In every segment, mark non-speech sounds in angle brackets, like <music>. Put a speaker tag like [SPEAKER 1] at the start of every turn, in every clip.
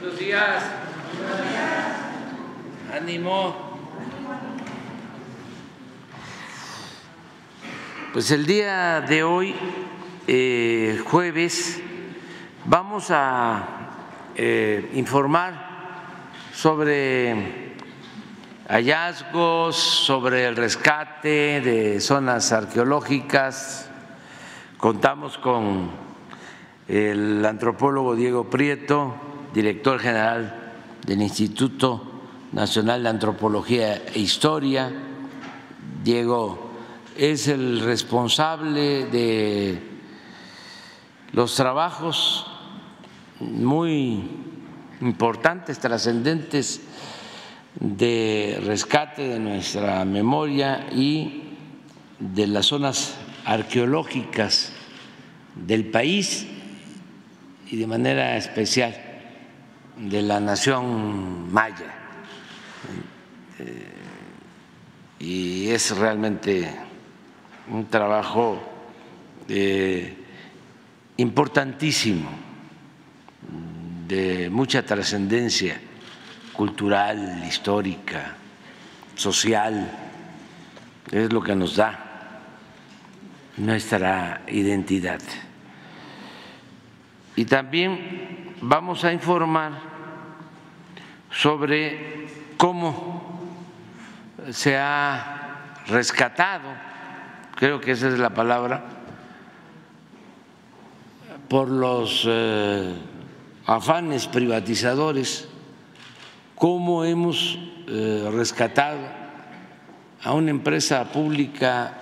[SPEAKER 1] Buenos días. Ánimo. Pues el día de hoy, eh, jueves, vamos a eh, informar sobre hallazgos, sobre el rescate de zonas arqueológicas. Contamos con el antropólogo Diego Prieto, director general del Instituto Nacional de Antropología e Historia. Diego es el responsable de los trabajos muy importantes, trascendentes de rescate de nuestra memoria y de las zonas arqueológicas del país y de manera especial de la nación maya. Y es realmente un trabajo eh, importantísimo, de mucha trascendencia cultural, histórica, social, es lo que nos da nuestra identidad. Y también vamos a informar sobre cómo se ha rescatado, creo que esa es la palabra, por los eh, afanes privatizadores, cómo hemos eh, rescatado a una empresa pública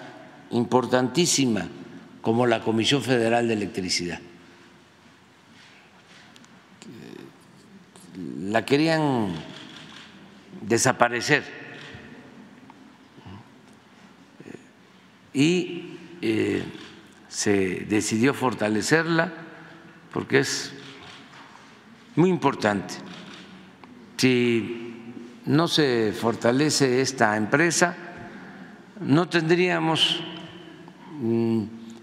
[SPEAKER 1] importantísima como la Comisión Federal de Electricidad. La querían desaparecer y eh, se decidió fortalecerla porque es muy importante. Si no se fortalece esta empresa, no tendríamos mm,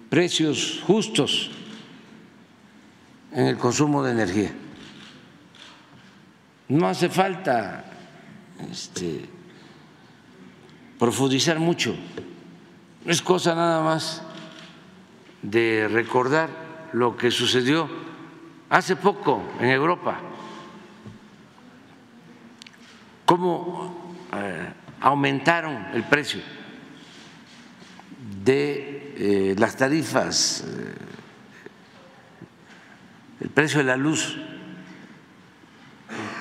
[SPEAKER 1] precios justos en el consumo de energía. No hace falta este, profundizar mucho, es cosa nada más de recordar lo que sucedió hace poco en Europa, cómo eh, aumentaron el precio de eh, las tarifas, eh, el precio de la luz,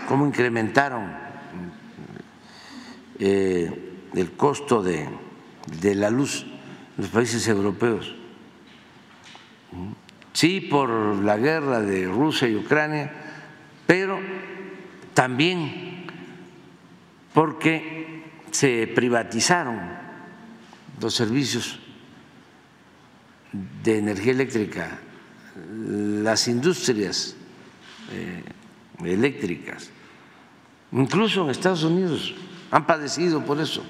[SPEAKER 1] cómo incrementaron el costo de, de la luz en los países europeos. Sí por la guerra de Rusia y Ucrania, pero también porque se privatizaron los servicios de energía eléctrica, las industrias eh, eléctricas, incluso en Estados Unidos han padecido por eso,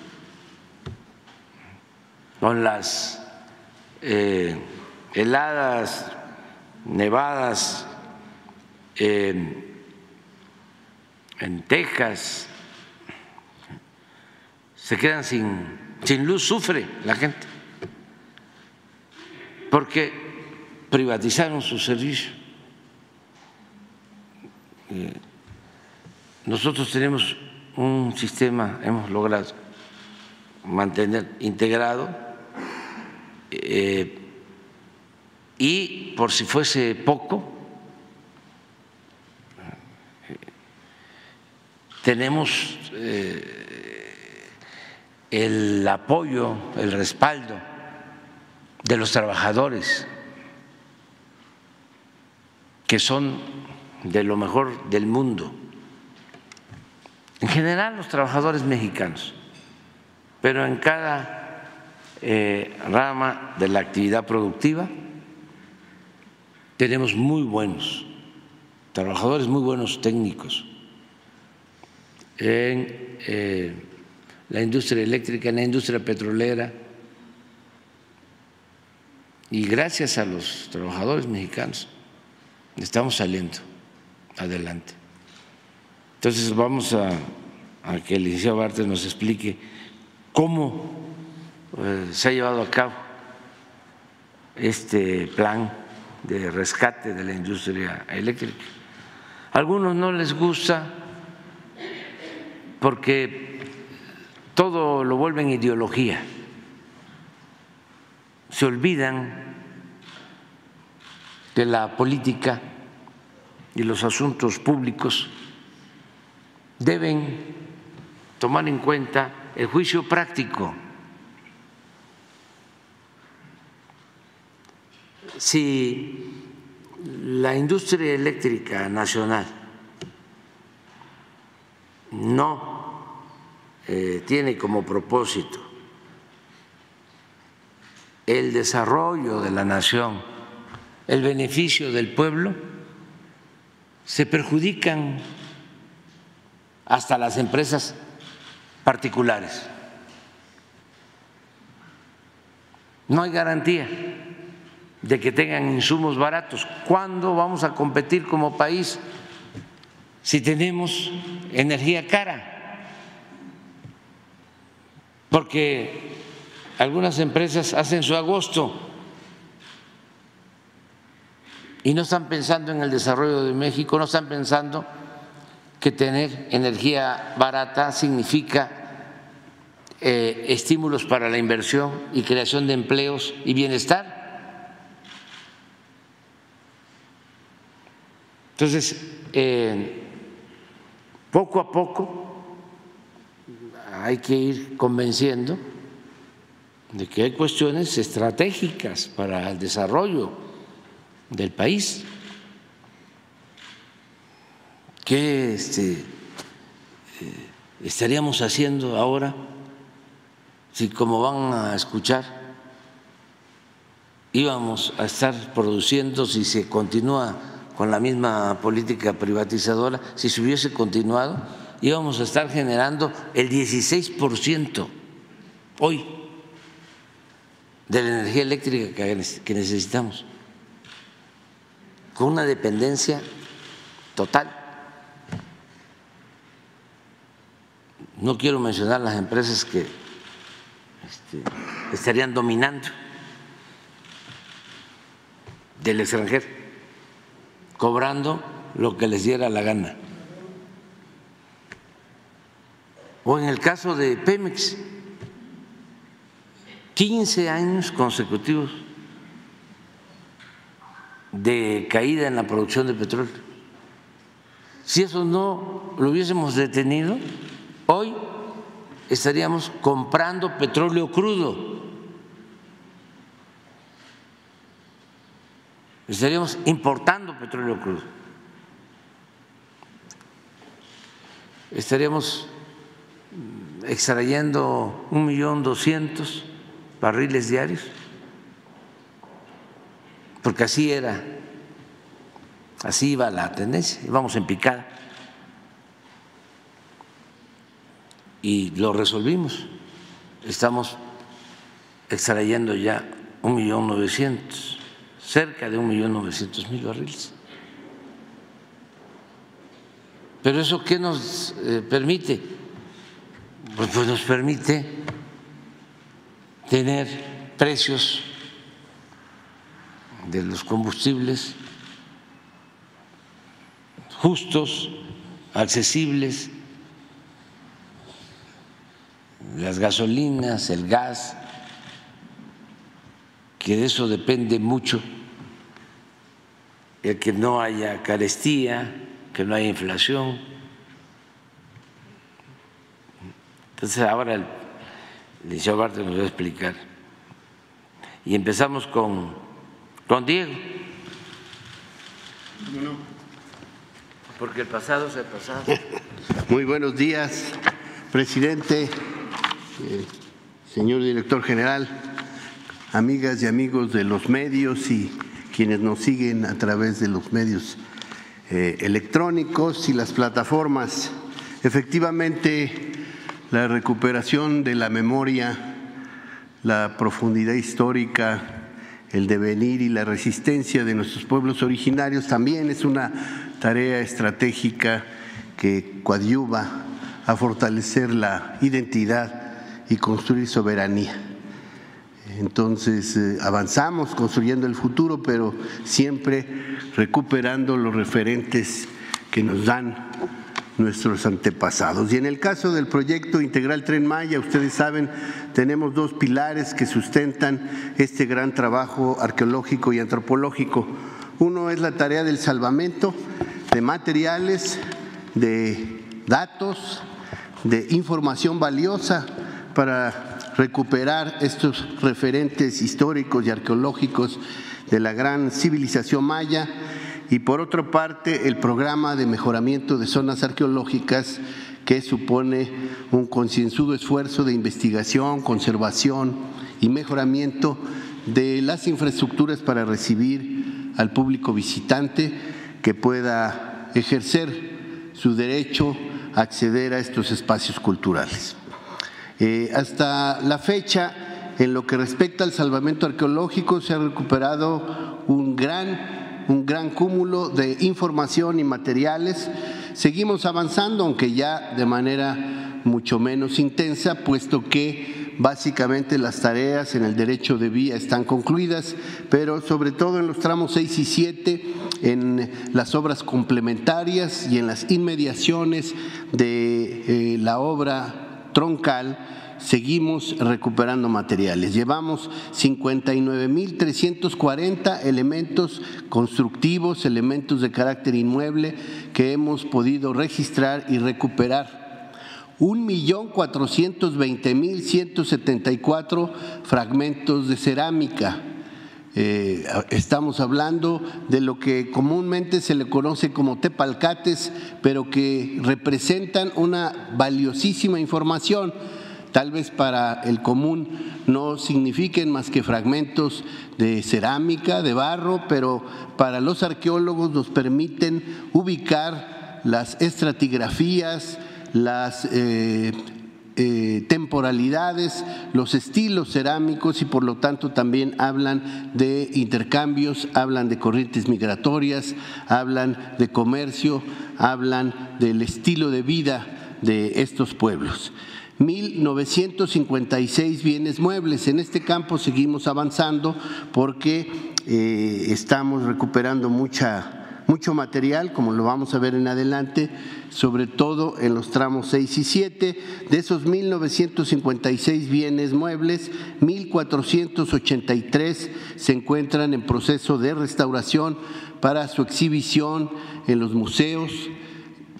[SPEAKER 1] con las eh, heladas nevadas en Texas, se quedan sin, sin luz, sufre la gente, porque privatizaron su servicio. Eh, nosotros tenemos un sistema, hemos logrado mantener integrado eh, y por si fuese poco, tenemos eh, el apoyo, el respaldo de los trabajadores, que son de lo mejor del mundo, en general los trabajadores mexicanos, pero en cada eh, rama de la actividad productiva tenemos muy buenos trabajadores, muy buenos técnicos en eh, la industria eléctrica, en la industria petrolera. Y gracias a los trabajadores mexicanos estamos saliendo adelante. Entonces vamos a, que el licenciado Bartes nos explique cómo eh, se ha llevado a cabo este plan de rescate de la industria eléctrica. A algunos no les gusta porque todo lo vuelven ideología, se olvidan de la política y los asuntos públicos deben tomar en cuenta el juicio práctico. Si la industria eléctrica nacional no eh, tiene como propósito el desarrollo de la nación, el beneficio del pueblo, se perjudican hasta las empresas particulares. No hay garantía de que tengan insumos baratos. ¿Cuándo vamos a competir como país si tenemos energía cara? Porque algunas empresas hacen su agosto y no están pensando en el desarrollo de México, no están pensando que tener energía barata significa eh, estímulos para la inversión y creación de empleos y bienestar. Entonces, eh, poco a poco hay que ir convenciendo de que hay cuestiones estratégicas para el desarrollo del país. ¿Qué este, eh, estaríamos haciendo ahora si, como van a escuchar, íbamos a estar produciendo si se continúa con la misma política privatizadora, si se hubiese continuado, íbamos a estar generando el 16% hoy de la energía eléctrica que necesitamos, con una dependencia total. No quiero mencionar las empresas que este, estarían dominando del extranjero cobrando lo que les diera la gana. O en el caso de Pemex, 15 años consecutivos de caída en la producción de petróleo. Si eso no lo hubiésemos detenido, hoy estaríamos comprando petróleo crudo estaríamos importando petróleo crudo. Estaríamos extrayendo un millón doscientos barriles diarios, porque así era, así iba la tendencia, íbamos en picada. Y lo resolvimos. Estamos extrayendo ya un millón novecientos cerca de un millón novecientos mil barriles. Pero eso qué nos eh, permite? Pues, pues nos permite tener precios de los combustibles justos, accesibles, las gasolinas, el gas, que de eso depende mucho el que no haya carestía, que no haya inflación. Entonces ahora el licenciado Barte nos va a explicar. Y empezamos con, con Diego. Porque el pasado es el pasado. <laughs>
[SPEAKER 2] Muy buenos días, presidente, señor director general, amigas y amigos de los medios y quienes nos siguen a través de los medios eh, electrónicos y las plataformas. Efectivamente, la recuperación de la memoria, la profundidad histórica, el devenir y la resistencia de nuestros pueblos originarios también es una tarea estratégica que coadyuva a fortalecer la identidad y construir soberanía. Entonces eh, avanzamos construyendo el futuro, pero siempre recuperando los referentes que nos dan nuestros antepasados. Y en el caso del proyecto integral Tren Maya, ustedes saben, tenemos dos pilares que sustentan este gran trabajo arqueológico y antropológico. Uno es la tarea del salvamento de materiales, de datos, de información valiosa para recuperar estos referentes históricos y arqueológicos de la gran civilización maya y por otra parte el programa de mejoramiento de zonas arqueológicas que supone un concienzudo esfuerzo de investigación, conservación y mejoramiento de las infraestructuras para recibir al público visitante que pueda ejercer su derecho a acceder a estos espacios culturales. Eh, hasta la fecha, en lo que respecta al salvamento arqueológico, se ha recuperado un gran un gran cúmulo de información y materiales. Seguimos avanzando, aunque ya de manera mucho menos intensa, puesto que básicamente las tareas en el derecho de vía están concluidas, pero sobre todo en los tramos 6 y 7, en las obras complementarias y en las inmediaciones de eh, la obra troncal, seguimos recuperando materiales. Llevamos 59.340 elementos constructivos, elementos de carácter inmueble que hemos podido registrar y recuperar. 1.420.174 fragmentos de cerámica. Eh, estamos hablando de lo que comúnmente se le conoce como tepalcates, pero que representan una valiosísima información. Tal vez para el común no signifiquen más que fragmentos de cerámica, de barro, pero para los arqueólogos nos permiten ubicar las estratigrafías, las eh, eh, temporalidades, los estilos cerámicos y por lo tanto también hablan de intercambios, hablan de corrientes migratorias, hablan de comercio, hablan del estilo de vida de estos pueblos. 1.956 bienes muebles. En este campo seguimos avanzando porque eh, estamos recuperando mucha, mucho material, como lo vamos a ver en adelante, sobre todo en los tramos 6 y 7. De esos 1.956 bienes muebles, 1.483 se encuentran en proceso de restauración para su exhibición en los museos,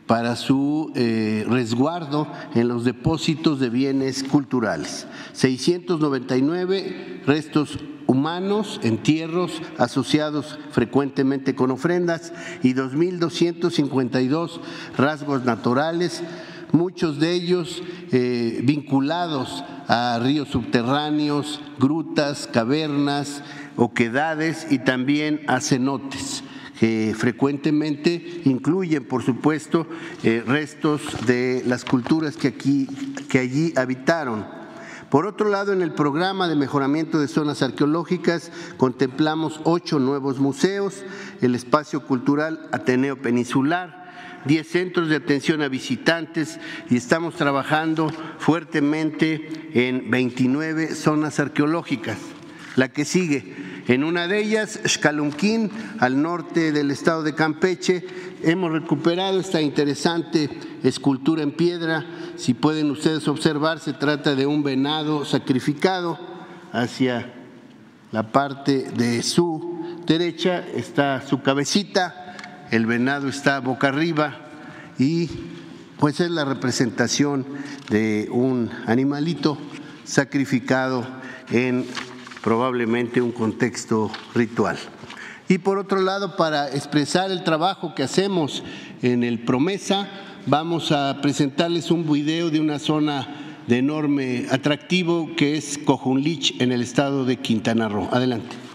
[SPEAKER 2] para su eh, resguardo en los depósitos de bienes culturales. 699 restos humanos, entierros asociados frecuentemente con ofrendas y 2.252 rasgos naturales, muchos de ellos eh, vinculados a ríos subterráneos, grutas, cavernas, oquedades y también a cenotes que frecuentemente incluyen, por supuesto, eh, restos de las culturas que, aquí, que allí habitaron. Por otro lado, en el programa de mejoramiento de zonas arqueológicas contemplamos ocho nuevos museos, el espacio cultural Ateneo Peninsular, diez centros de atención a visitantes y estamos trabajando fuertemente en 29 zonas arqueológicas. La que sigue, en una de ellas, Xcalunquín, al norte del estado de Campeche, hemos recuperado esta interesante escultura en piedra. Si pueden ustedes observar, se trata de un venado sacrificado hacia la parte de su derecha está su cabecita, el venado está boca arriba y pues es la representación de un animalito sacrificado en probablemente un contexto ritual. Y por otro lado, para expresar el trabajo que hacemos en el Promesa, vamos a presentarles un video de una zona de enorme atractivo que es Cojunlich en el estado de Quintana Roo. Adelante.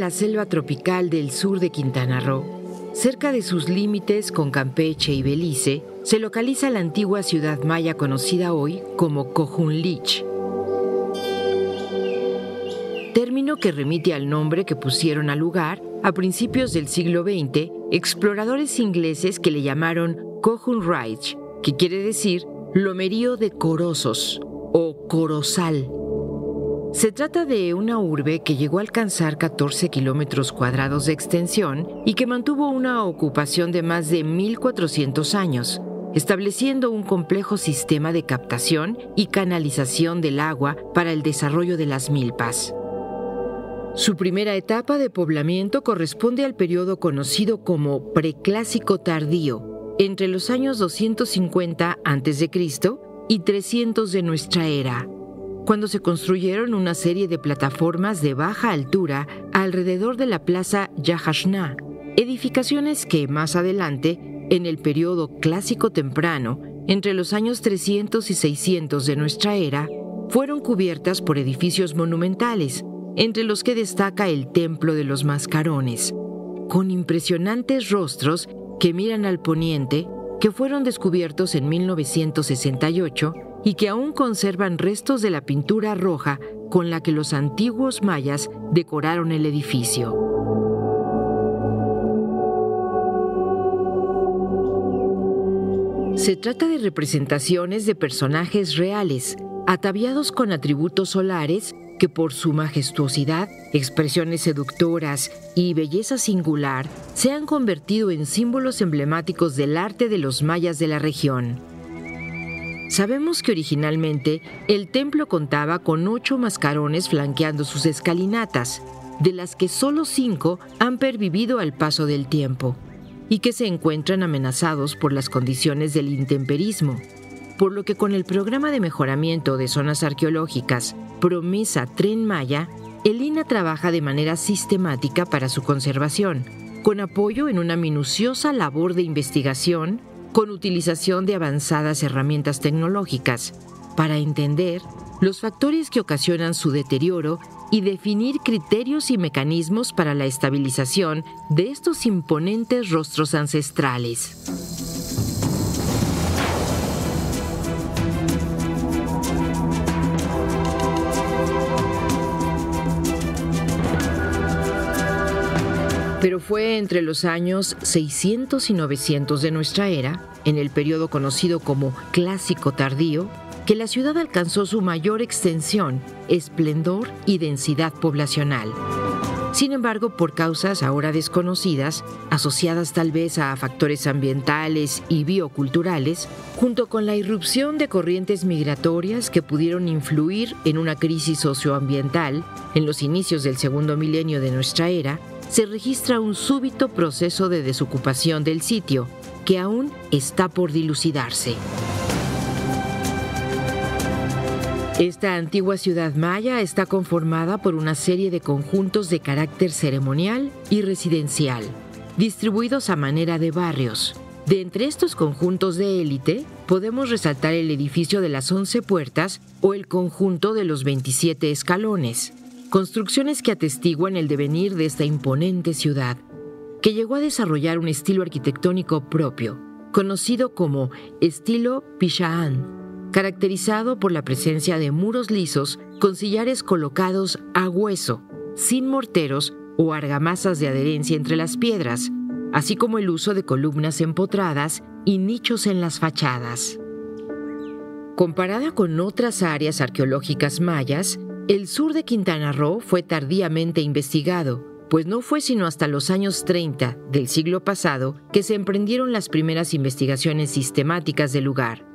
[SPEAKER 3] En la selva tropical del sur de Quintana Roo, cerca de sus límites con Campeche y Belice, se localiza la antigua ciudad maya conocida hoy como Cojunlich. Término que remite al nombre que pusieron al lugar a principios del siglo XX exploradores ingleses que le llamaron Cojunreich, que quiere decir lomerío de Corosos o Corozal se trata de una urbe que llegó a alcanzar 14 kilómetros cuadrados de extensión y que mantuvo una ocupación de más de 1.400 años, estableciendo un complejo sistema de captación y canalización del agua para el desarrollo de las milpas. Su primera etapa de poblamiento corresponde al periodo conocido como preclásico tardío, entre los años 250 a.C. y 300 de nuestra era cuando se construyeron una serie de plataformas de baja altura alrededor de la plaza Yahashna, edificaciones que más adelante, en el periodo clásico temprano, entre los años 300 y 600 de nuestra era, fueron cubiertas por edificios monumentales, entre los que destaca el Templo de los Mascarones, con impresionantes rostros que miran al poniente, que fueron descubiertos en 1968 y que aún conservan restos de la pintura roja con la que los antiguos mayas decoraron el edificio. Se trata de representaciones de personajes reales, ataviados con atributos solares que por su majestuosidad, expresiones seductoras y belleza singular se han convertido en símbolos emblemáticos del arte de los mayas de la región. Sabemos que originalmente el templo contaba con ocho mascarones flanqueando sus escalinatas, de las que solo cinco han pervivido al paso del tiempo y que se encuentran amenazados por las condiciones del intemperismo, por lo que con el programa de mejoramiento de zonas arqueológicas Promesa Tren Maya, el INA trabaja de manera sistemática para su conservación, con apoyo en una minuciosa labor de investigación con utilización de avanzadas herramientas tecnológicas para entender los factores que ocasionan su deterioro y definir criterios y mecanismos para la estabilización de estos imponentes rostros ancestrales. Fue entre los años 600 y 900 de nuestra era, en el periodo conocido como Clásico Tardío, que la ciudad alcanzó su mayor extensión, esplendor y densidad poblacional. Sin embargo, por causas ahora desconocidas, asociadas tal vez a factores ambientales y bioculturales, junto con la irrupción de corrientes migratorias que pudieron influir en una crisis socioambiental en los inicios del segundo milenio de nuestra era, se registra un súbito proceso de desocupación del sitio, que aún está por dilucidarse. Esta antigua ciudad maya está conformada por una serie de conjuntos de carácter ceremonial y residencial, distribuidos a manera de barrios. De entre estos conjuntos de élite, podemos resaltar el edificio de las once puertas o el conjunto de los 27 escalones, construcciones que atestiguan el devenir de esta imponente ciudad, que llegó a desarrollar un estilo arquitectónico propio, conocido como estilo Picha'an, caracterizado por la presencia de muros lisos con sillares colocados a hueso, sin morteros o argamasas de adherencia entre las piedras, así como el uso de columnas empotradas y nichos en las fachadas. Comparada con otras áreas arqueológicas mayas, el sur de Quintana Roo fue tardíamente investigado, pues no fue sino hasta los años 30 del siglo pasado que se emprendieron las primeras investigaciones sistemáticas del lugar,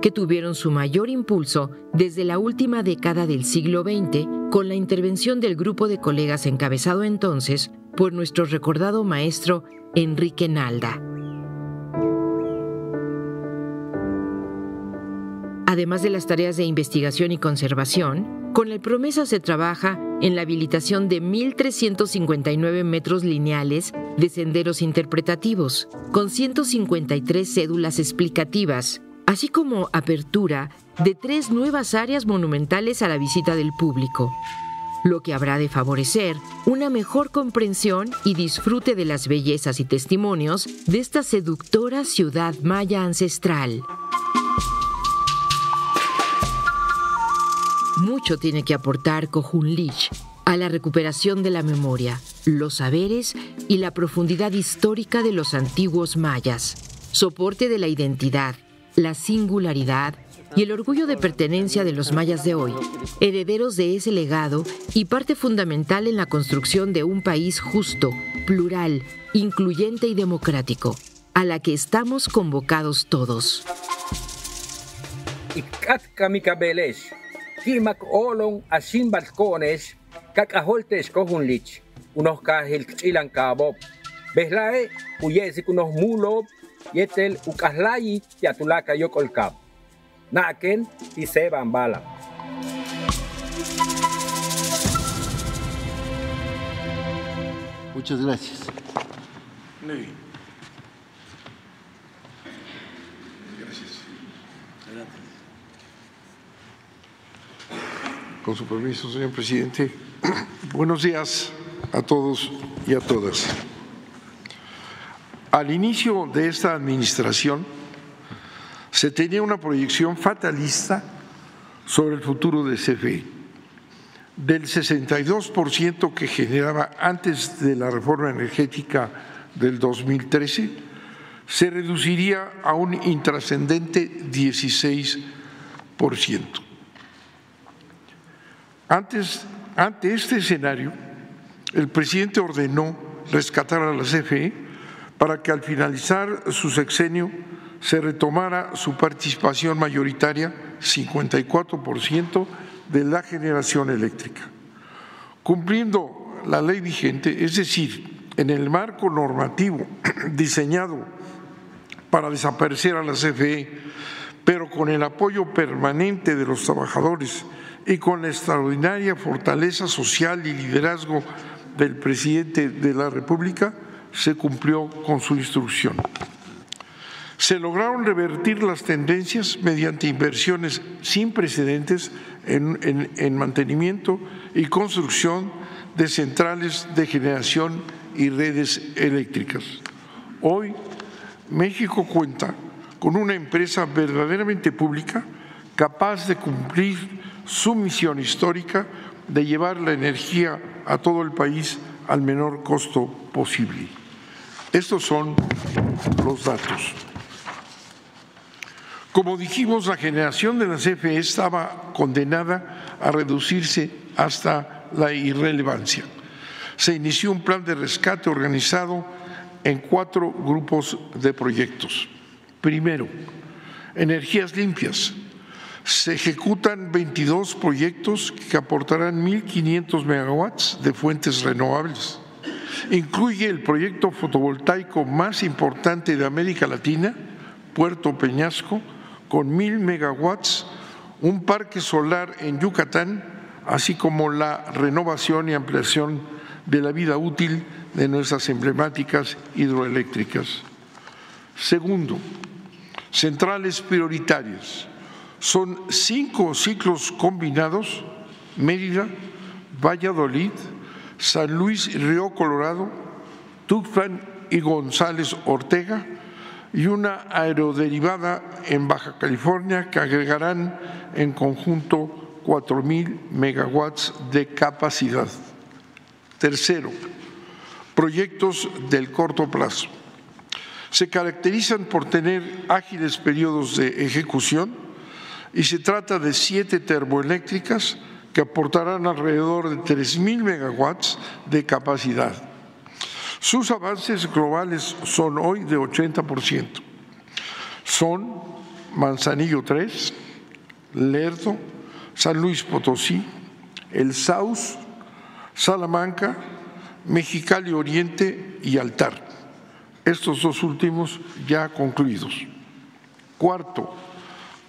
[SPEAKER 3] que tuvieron su mayor impulso desde la última década del siglo XX con la intervención del grupo de colegas encabezado entonces por nuestro recordado maestro Enrique Nalda. Además de las tareas de investigación y conservación, con el Promesa se trabaja en la habilitación de 1.359 metros lineales de senderos interpretativos, con 153 cédulas explicativas, así como apertura de tres nuevas áreas monumentales a la visita del público. lo que habrá de favorecer una mejor comprensión y disfrute de las bellezas y testimonios de esta seductora ciudad maya ancestral. Mucho tiene que aportar Lich a la recuperación de la memoria, los saberes y la profundidad histórica de los antiguos mayas, soporte de la identidad, la singularidad y el orgullo de pertenencia de los mayas de hoy, herederos de ese legado y parte fundamental en la construcción de un país justo, plural, incluyente y democrático, a la que estamos convocados todos.
[SPEAKER 4] Kimak olong asin balcones, cacaholtes lich, unos cajil chilan cabo, behlae, uyesi unos mulo, yetel ukaslayi, yatulaka yokolkab. Naken y se bala.
[SPEAKER 2] Muchas gracias.
[SPEAKER 5] Gracias. Con su permiso, señor presidente. Buenos días a todos y a todas. Al inicio de esta administración, se tenía una proyección fatalista sobre el futuro de CFE. Del 62% que generaba antes de la reforma energética del 2013, se reduciría a un intrascendente 16%. Antes, ante este escenario, el presidente ordenó rescatar a la CFE para que al finalizar su sexenio se retomara su participación mayoritaria, 54% de la generación eléctrica. Cumpliendo la ley vigente, es decir, en el marco normativo <clears throat> diseñado para desaparecer a la CFE, pero con el apoyo permanente de los trabajadores y con la extraordinaria fortaleza social y liderazgo del presidente de la República, se cumplió con su instrucción. Se lograron revertir las tendencias mediante inversiones sin precedentes en, mantenimiento y construcción de centrales de generación y redes eléctricas. Hoy México cuenta con una empresa verdaderamente pública capaz de cumplir su misión histórica de llevar la energía a todo el país al menor costo posible. Estos son los datos. Como dijimos, la generación de la CFE estaba condenada a reducirse hasta la irrelevancia. Se inició un plan de rescate organizado en cuatro grupos de proyectos. Primero, energías limpias. Se ejecutan 22 proyectos que aportarán 1.500 megawatts de fuentes renovables. Incluye el proyecto fotovoltaico más importante de América Latina, Puerto Peñasco, con mil megawatts, un parque solar en Yucatán, así como la renovación y ampliación de la vida útil de nuestras emblemáticas hidroeléctricas. Segundo, centrales prioritarias. Son cinco ciclos combinados, Mérida, Valladolid, San Luis Río Colorado, Tuxpan y González Ortega, y una aeroderivada en Baja California que agregarán en conjunto 4.000 megawatts de capacidad. Tercero, proyectos del corto plazo. Se caracterizan por tener ágiles periodos de ejecución y se trata de siete termoeléctricas que aportarán alrededor de 3.000 megawatts de capacidad sus avances globales son hoy de 80%. Son Manzanillo 3, Lerdo, San Luis Potosí, El Saus, Salamanca, Mexicali Oriente y Altar. Estos dos últimos ya concluidos. Cuarto,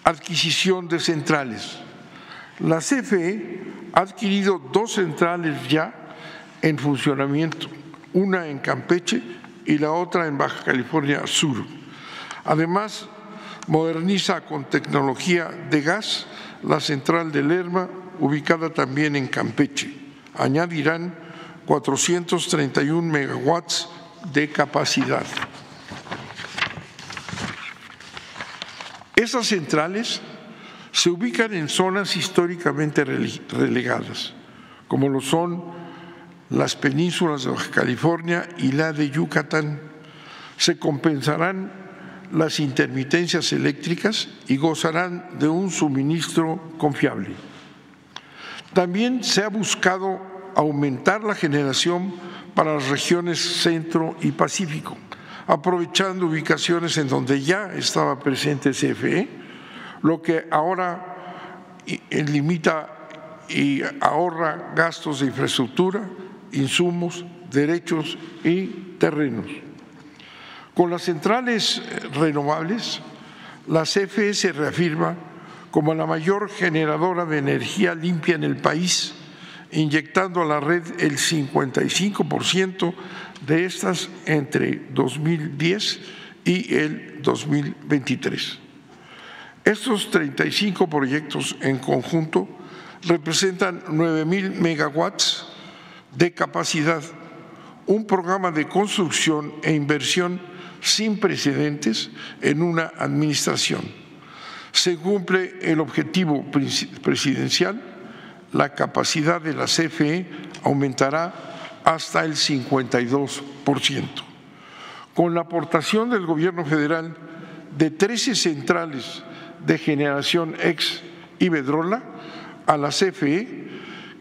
[SPEAKER 5] adquisición de centrales. La CFE ha adquirido dos centrales ya en funcionamiento una en Campeche y la otra en Baja California Sur. Además, moderniza con tecnología de gas la central de Lerma, ubicada también en Campeche. añadirán 431 megawatts de capacidad. Esas centrales se ubican en zonas históricamente relegadas, como lo son las penínsulas de Baja California y la de Yucatán. Se compensarán las intermitencias eléctricas y gozarán de un suministro confiable. También se ha buscado aumentar la generación para las regiones centro y pacífico, aprovechando ubicaciones en donde ya estaba presente CFE, lo que ahora limita y ahorra gastos de infraestructura, insumos, derechos y terrenos. Con las centrales renovables, la CFE se reafirma como la mayor generadora de energía limpia en el país inyectando a la red el 55% de estas entre 2010 y el 2023. Estos 35 proyectos en conjunto representan 9 mil megawatts de capacidad, un programa de construcción e inversión sin precedentes en una administración. Se cumple el objetivo presidencial la capacidad de la CFE aumentará hasta el 52%. Con la aportación del Gobierno federal de 13 centrales de generación ex Iberdrola a la CFE,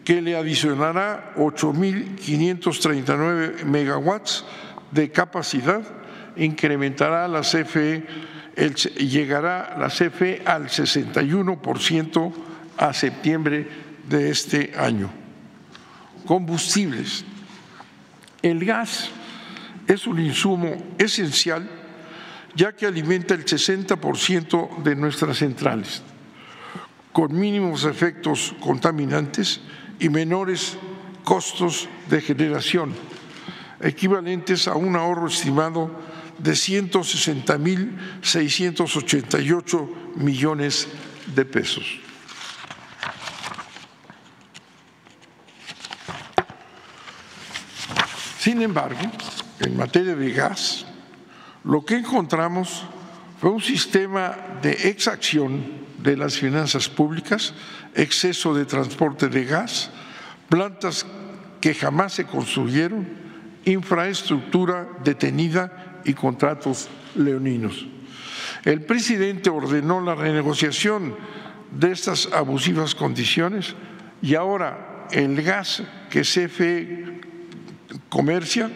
[SPEAKER 5] que le adicionará 8.539 megawatts de capacidad, incrementará la CFE, llegará la CFE al 61% a septiembre de este año. Combustibles. El gas es un insumo esencial ya que alimenta el 60% de nuestras centrales, con mínimos efectos contaminantes y menores costos de generación, equivalentes a un ahorro estimado de 160.688 millones de pesos. Sin embargo, en materia de gas, lo que encontramos fue un sistema de exacción de las finanzas públicas, exceso de transporte de gas, plantas que jamás se construyeron, infraestructura detenida y contratos leoninos. El presidente ordenó la renegociación de estas abusivas condiciones y ahora el gas que CFE comercia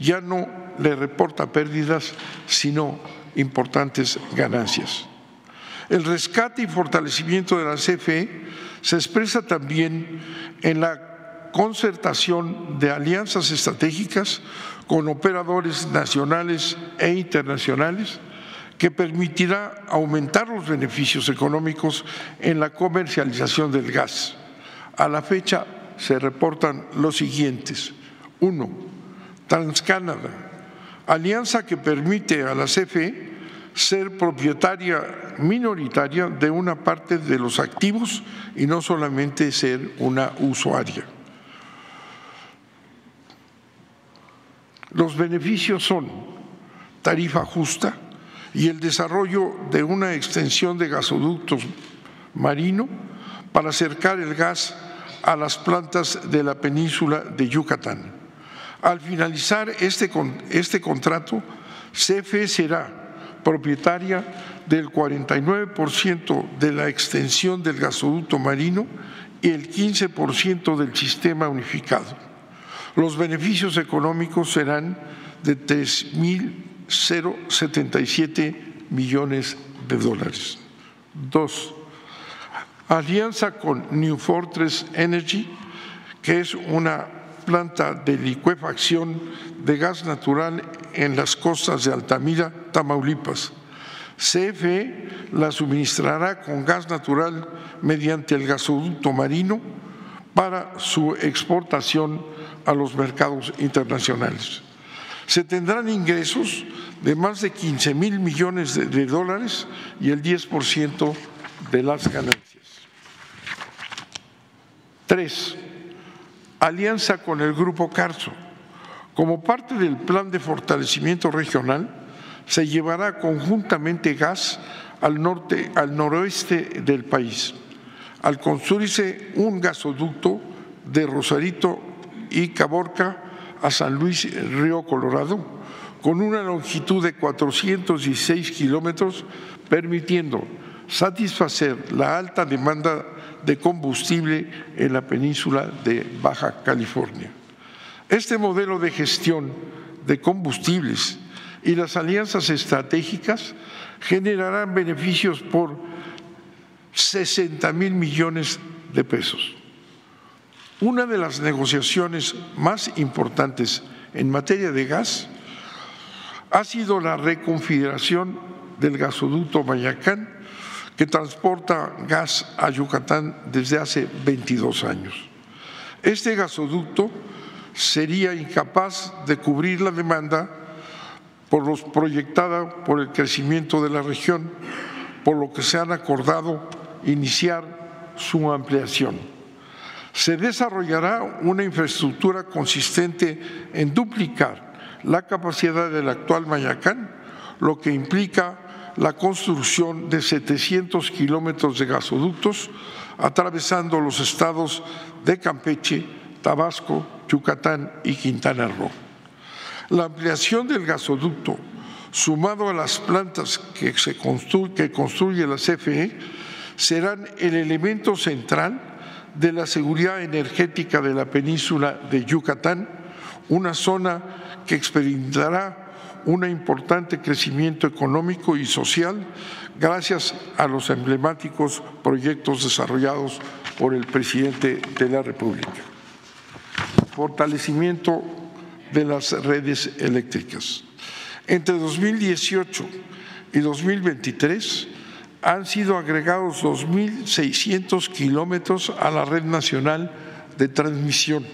[SPEAKER 5] ya no le reporta pérdidas, sino importantes ganancias. El rescate y fortalecimiento de la CFE se expresa también en la concertación de alianzas estratégicas con operadores nacionales e internacionales que permitirá aumentar los beneficios económicos en la comercialización del gas. A la fecha se reportan los siguientes. Uno, TransCanada, alianza que permite a la CFE ser propietaria minoritaria de una parte de los activos y no solamente ser una usuaria. Los beneficios son tarifa justa y el desarrollo de una extensión de gasoductos marino para acercar el gas a las plantas de la península de Yucatán. Al finalizar este, este contrato, CFE será propietaria del 49% de la extensión del gasoducto marino y el 15% del sistema unificado. Los beneficios económicos serán de 3.077 millones de dólares. Dos, alianza con New Fortress Energy, que es una planta de licuefacción de gas natural en las costas de Altamira, Tamaulipas. CFE la suministrará con gas natural mediante el gasoducto marino para su exportación a los mercados internacionales. Se tendrán ingresos de más de 15 mil millones de, dólares y el 10% de las ganancias. Tres, alianza con el Grupo Carso. Como parte del plan de fortalecimiento regional, se llevará conjuntamente gas al norte, al noroeste del país, al construirse un gasoducto de Rosarito y Caborca a San Luis Río Colorado, con una longitud de 416 kilómetros, permitiendo satisfacer la alta demanda de combustible en la península de Baja California. Este modelo de gestión de combustibles y las alianzas estratégicas generarán beneficios por 60 mil millones de pesos. Una de las negociaciones más importantes en materia de gas ha sido la reconfiguración del gasoducto Mayacán, que transporta gas a Yucatán desde hace 22 años. Este gasoducto sería incapaz de cubrir la demanda por los proyectada por el crecimiento de la región, por lo que se han acordado iniciar su ampliación. Se desarrollará una infraestructura consistente en duplicar la capacidad del actual Mayacán, lo que implica la construcción de 700 kilómetros de gasoductos atravesando los estados de Campeche, Tabasco, Yucatán y Quintana Roo. La ampliación del gasoducto, sumado a las plantas que, se construye, que construye la CFE, serán el elemento central de la seguridad energética de la península de Yucatán, una zona que experimentará un importante crecimiento económico y social gracias a los emblemáticos proyectos desarrollados por el presidente de la República. Fortalecimiento de las redes eléctricas. Entre 2018 y 2023 han sido agregados 2.600 kilómetros a la red nacional de transmisión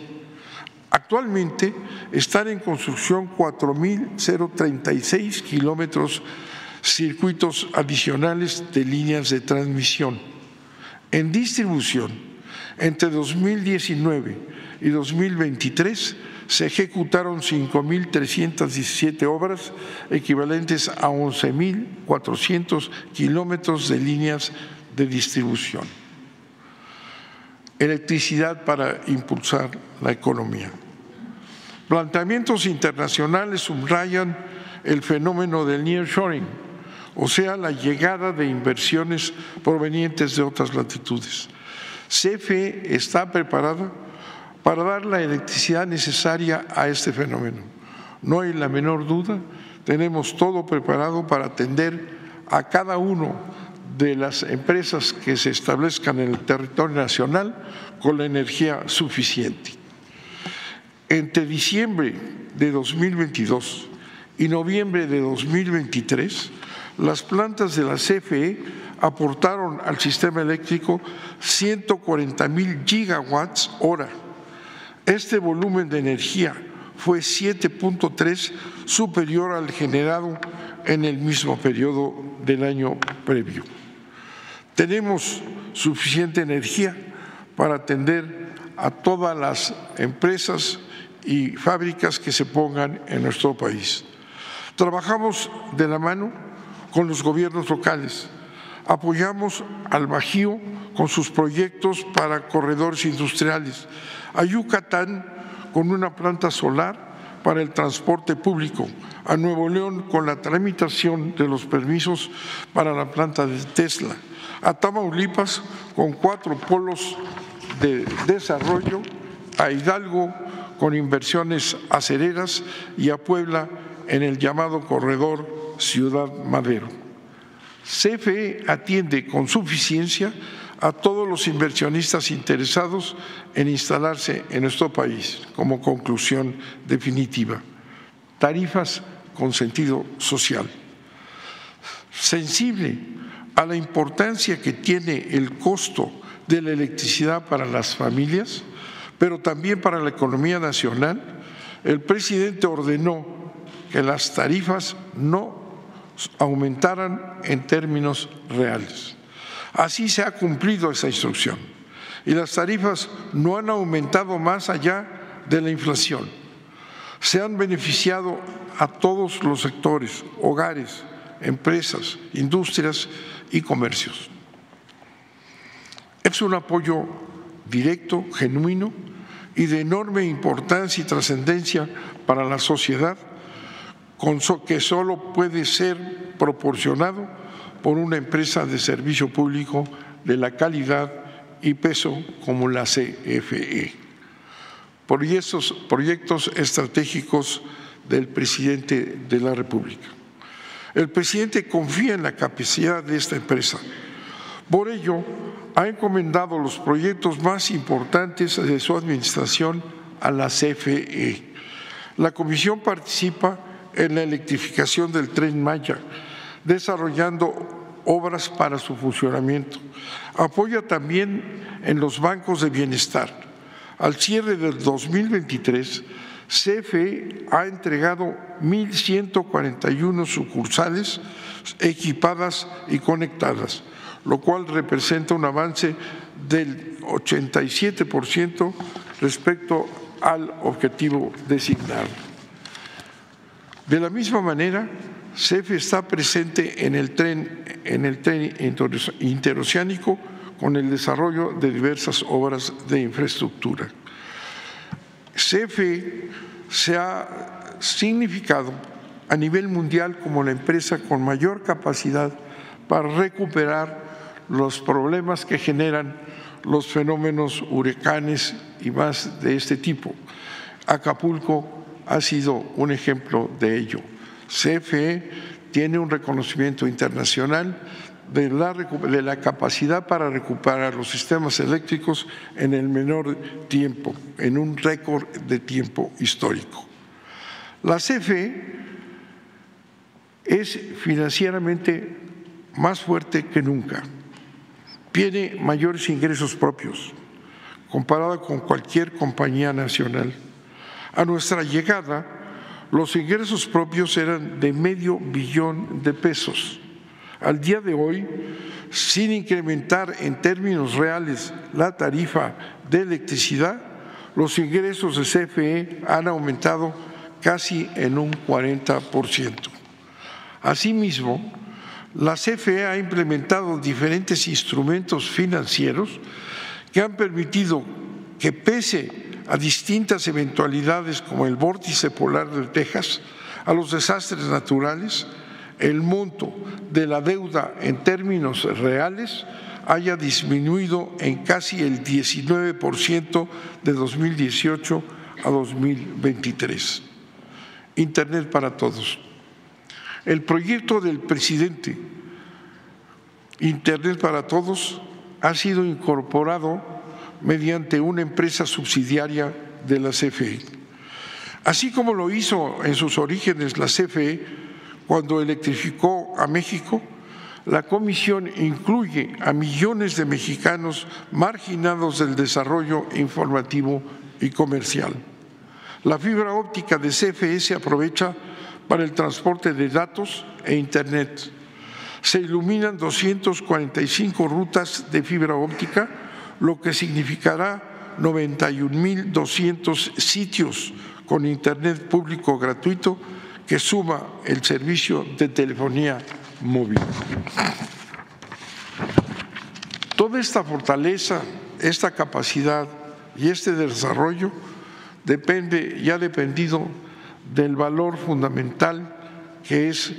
[SPEAKER 5] Actualmente están en construcción 4.036 kilómetros circuitos adicionales de líneas de transmisión. En distribución, entre 2019 y 2023 se ejecutaron 5.317 obras equivalentes a 11.400 kilómetros de líneas de distribución. Electricidad para impulsar la economía. Planteamientos internacionales subrayan el fenómeno del nearshoring, o sea, la llegada de inversiones provenientes de otras latitudes. CFE está preparada para dar la electricidad necesaria a este fenómeno. No hay la menor duda, tenemos todo preparado para atender a cada uno de las empresas que se establezcan en el territorio nacional con la energía suficiente. Entre diciembre de 2022 y noviembre de 2023, las plantas de la CFE aportaron al sistema eléctrico 140 mil gigawatts hora. Este volumen de energía fue 7.3 superior al generado en el mismo periodo del año previo. Tenemos suficiente energía para atender a todas las empresas y fábricas que se pongan en nuestro país. Trabajamos de la mano con los gobiernos locales, apoyamos al Bajío con sus proyectos para corredores industriales, a Yucatán con una planta solar para el transporte público, a Nuevo León con la tramitación de los permisos para la planta de Tesla, a Tamaulipas con cuatro polos de desarrollo, a Hidalgo con inversiones acereras y a Puebla en el llamado corredor Ciudad Madero. CFE atiende con suficiencia a todos los inversionistas interesados en instalarse en nuestro país como conclusión definitiva. Tarifas con sentido social. Sensible a la importancia que tiene el costo de la electricidad para las familias, pero también para la economía nacional, el presidente ordenó que las tarifas no aumentaran en términos reales. Así se ha cumplido esa instrucción. y las tarifas no han aumentado más allá de la inflación. Se han beneficiado a todos los sectores, hogares, empresas, industrias y comercios. Es un apoyo directo, genuino y de enorme importancia y trascendencia para la sociedad, que solo puede ser proporcionado por una empresa de servicio público de la calidad y peso como la CFE. Proyectos, proyectos estratégicos del presidente de la República. El presidente confía en la capacidad de esta empresa. Por ello, ha encomendado los proyectos más importantes de su administración a la CFE. La comisión participa en la electrificación del tren Maya, desarrollando obras para su funcionamiento. Apoya también en los bancos de bienestar. Al cierre del 2023, CFE ha entregado 1.141 sucursales equipadas y conectadas, lo cual representa un avance del 87% respecto al objetivo designado. De la misma manera, CFE está presente en el tren, en el tren interoceánico con el desarrollo de diversas obras de infraestructura. CFE se ha significado a nivel mundial como la empresa con mayor capacidad para recuperar los problemas que generan los fenómenos huracanes y más de este tipo. Acapulco ha sido un ejemplo de ello. CFE tiene un reconocimiento internacional de la, de la, capacidad para recuperar los sistemas eléctricos en el menor tiempo, en un récord de tiempo histórico. La CFE es financieramente más fuerte que nunca, tiene mayores ingresos propios comparada con cualquier compañía nacional. A nuestra llegada, los ingresos propios eran de medio billón de pesos al día de hoy, sin incrementar en términos reales la tarifa de electricidad, los ingresos de CFE han aumentado casi en un 40%. Asimismo, la CFE ha implementado diferentes instrumentos financieros que han permitido que pese a distintas eventualidades como el vórtice polar de Texas, a los desastres naturales, el monto de la deuda en términos reales haya disminuido en casi el 19% de 2018 a 2023. Internet para todos. El proyecto del presidente Internet para todos ha sido incorporado mediante una empresa subsidiaria de la CFE. Así como lo hizo en sus orígenes la CFE, cuando electrificó a México, la comisión incluye a millones de mexicanos marginados del desarrollo informativo y comercial. La fibra óptica de CFE se aprovecha para el transporte de datos e Internet. Se iluminan 245 rutas de fibra óptica, lo que significará 91.200 sitios con Internet público gratuito que suma el servicio de telefonía móvil. Toda esta fortaleza, esta capacidad y este desarrollo depende y ha dependido del valor fundamental que es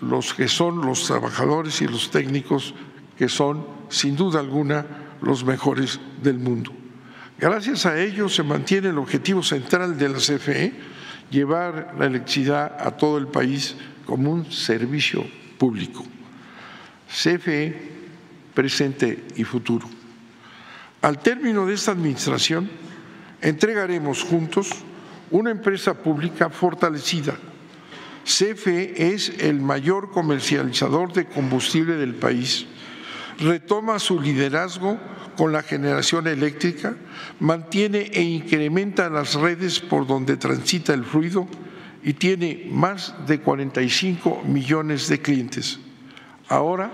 [SPEAKER 5] los que son los trabajadores y los técnicos que son sin duda alguna los mejores del mundo. Gracias a ello se mantiene el objetivo central de la CFE, llevar la electricidad a todo el país como un servicio público. CFE, presente y futuro. Al término de esta administración, entregaremos juntos una empresa pública fortalecida. CFE es el mayor comercializador de combustible del país. Retoma su liderazgo con la generación eléctrica, mantiene e incrementa las redes por donde transita el fluido y tiene más de 45 millones de clientes. Ahora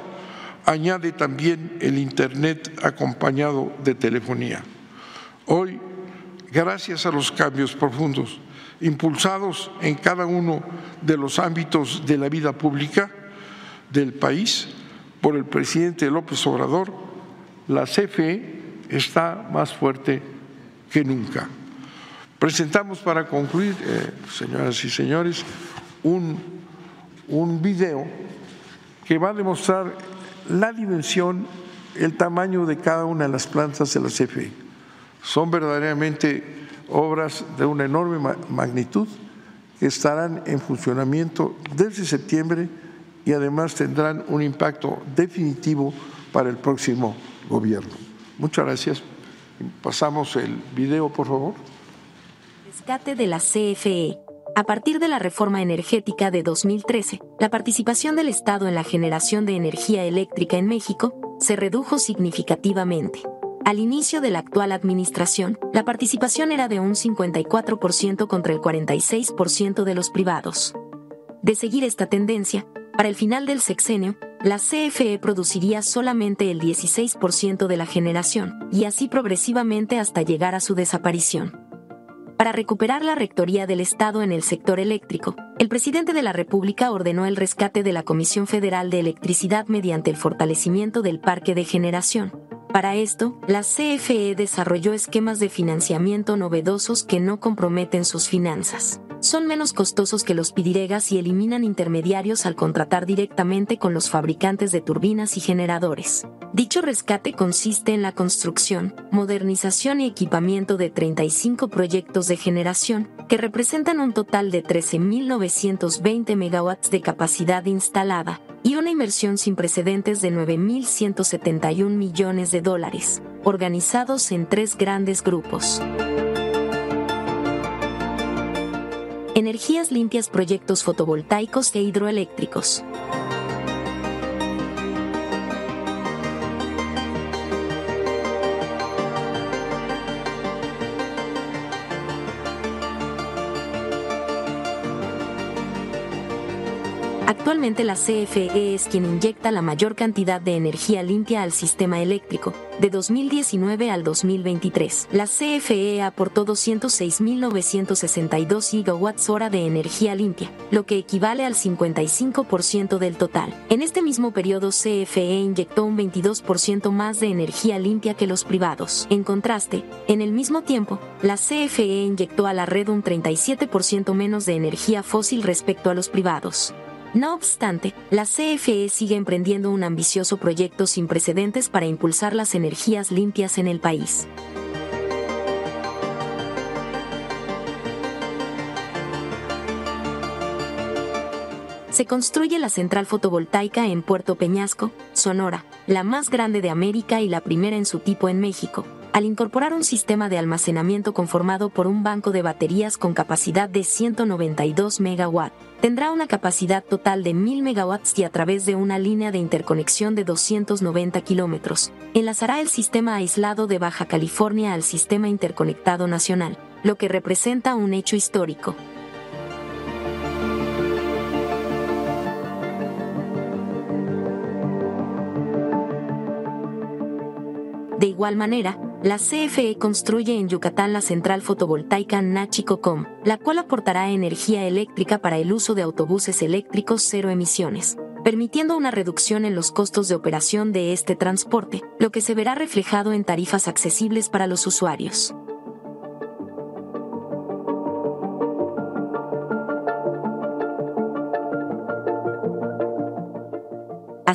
[SPEAKER 5] añade también el Internet acompañado de telefonía. Hoy, gracias a los cambios profundos impulsados en cada uno de los ámbitos de la vida pública del país por el presidente López Obrador, la CFE está más fuerte que nunca. Presentamos para concluir, eh, señoras y señores, un, un video que va a demostrar la dimensión, el tamaño de cada una de las plantas de la CFE. Son verdaderamente obras de una enorme magnitud que estarán en funcionamiento desde septiembre y además tendrán un impacto definitivo para el próximo gobierno. Muchas gracias. Pasamos el video, por favor.
[SPEAKER 6] Rescate de la CFE. A partir de la reforma energética de 2013, la participación del Estado en la generación de energía eléctrica en México se redujo significativamente. Al inicio de la actual administración, la participación era de un 54% contra el 46% de los privados. De seguir esta tendencia, para el final del sexenio, la CFE produciría solamente el 16% de la generación, y así progresivamente hasta llegar a su desaparición. Para recuperar la rectoría del Estado en el sector eléctrico, el presidente de la República ordenó el rescate de la Comisión Federal de Electricidad mediante el fortalecimiento del parque de generación, para esto, la CFE desarrolló esquemas de financiamiento novedosos que no comprometen sus finanzas. Son menos costosos que los pidiregas y eliminan intermediarios al contratar directamente con los fabricantes de turbinas y generadores. Dicho rescate consiste en la construcción, modernización y equipamiento de 35 proyectos de generación, que representan un total de 13.920 megawatts de capacidad instalada, y una inversión sin precedentes de 9.171 millones de dólares, organizados en tres grandes grupos. Energías limpias proyectos fotovoltaicos e hidroeléctricos. Actualmente la CFE es quien inyecta la mayor cantidad de energía limpia al sistema eléctrico. De 2019 al 2023, la CFE aportó 206.962 gigawatts hora de energía limpia, lo que equivale al 55% del total. En este mismo periodo, CFE inyectó un 22% más de energía limpia que los privados. En contraste, en el mismo tiempo, la CFE inyectó a la red un 37% menos de energía fósil respecto a los privados. No obstante, la CFE sigue emprendiendo un ambicioso proyecto sin precedentes para impulsar las energías limpias en el país. se construye la central fotovoltaica en Puerto Peñasco, Sonora, la más grande de América y la primera en su tipo en México, al incorporar un sistema de almacenamiento conformado por un banco de baterías con capacidad de 192 MW. Tendrá una capacidad total de 1000 MW y a través de una línea de interconexión de 290 kilómetros, enlazará el sistema aislado de Baja California al sistema interconectado nacional, lo que representa un hecho histórico. De igual manera, la CFE construye en Yucatán la central fotovoltaica Nachicocom, la cual aportará energía eléctrica para el uso de autobuses eléctricos cero emisiones, permitiendo una reducción en los costos de operación de este transporte, lo que se verá reflejado en tarifas accesibles para los usuarios.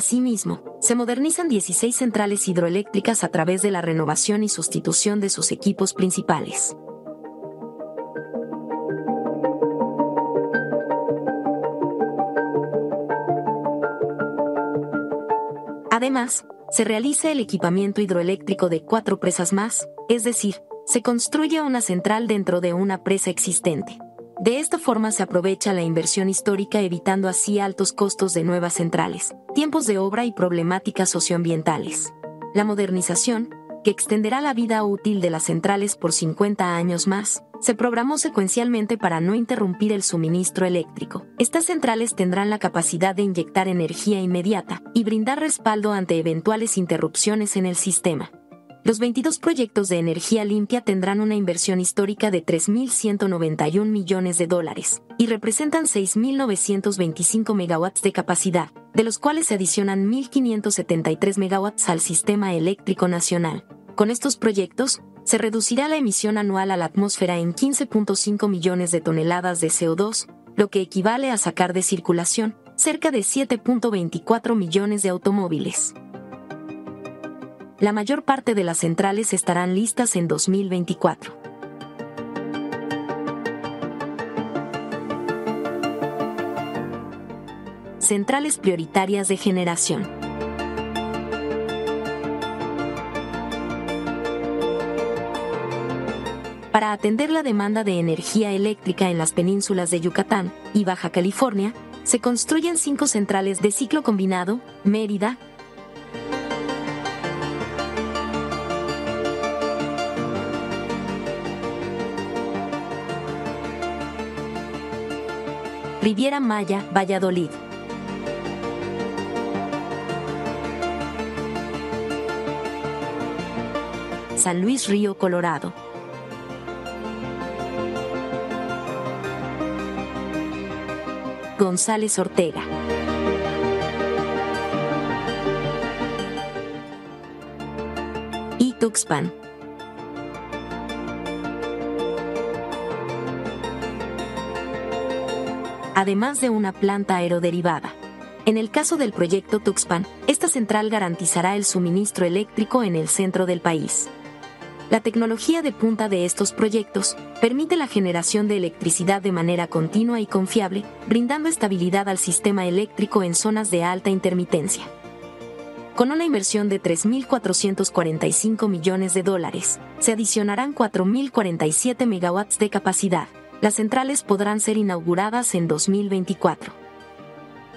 [SPEAKER 6] Asimismo, se modernizan 16 centrales hidroeléctricas a través de la renovación y sustitución de sus equipos principales. Además, se realiza el equipamiento hidroeléctrico de cuatro presas más, es decir, se construye una central dentro de una presa existente. De esta forma se aprovecha la inversión histórica evitando así altos costos de nuevas centrales, tiempos de obra y problemáticas socioambientales. La modernización, que extenderá la vida útil de las centrales por 50 años más, se programó secuencialmente para no interrumpir el suministro eléctrico. Estas centrales tendrán la capacidad de inyectar energía inmediata y brindar respaldo ante eventuales interrupciones en el sistema. Los 22 proyectos de energía limpia tendrán una inversión histórica de 3.191 millones de dólares y representan 6.925 megawatts de capacidad, de los cuales se adicionan 1.573 megawatts al sistema eléctrico nacional. Con estos proyectos, se reducirá la emisión anual a la atmósfera en 15.5 millones de toneladas de CO2, lo que equivale a sacar de circulación cerca de 7.24 millones de automóviles la mayor parte de las centrales estarán listas en 2024. Centrales prioritarias de generación. Para atender la demanda de energía eléctrica en las penínsulas de Yucatán y Baja California, se construyen cinco centrales de ciclo combinado, Mérida, Riviera Maya, Valladolid. San Luis Río, Colorado. González Ortega. Y Tuxpan. Además de una planta aeroderivada. En el caso del proyecto Tuxpan, esta central garantizará el suministro eléctrico en el centro del país. La tecnología de punta de estos proyectos permite la generación de electricidad de manera continua y confiable, brindando estabilidad al sistema eléctrico en zonas de alta intermitencia. Con una inversión de 3.445 millones de dólares, se adicionarán 4.047 megawatts de capacidad, las centrales podrán ser inauguradas en 2024.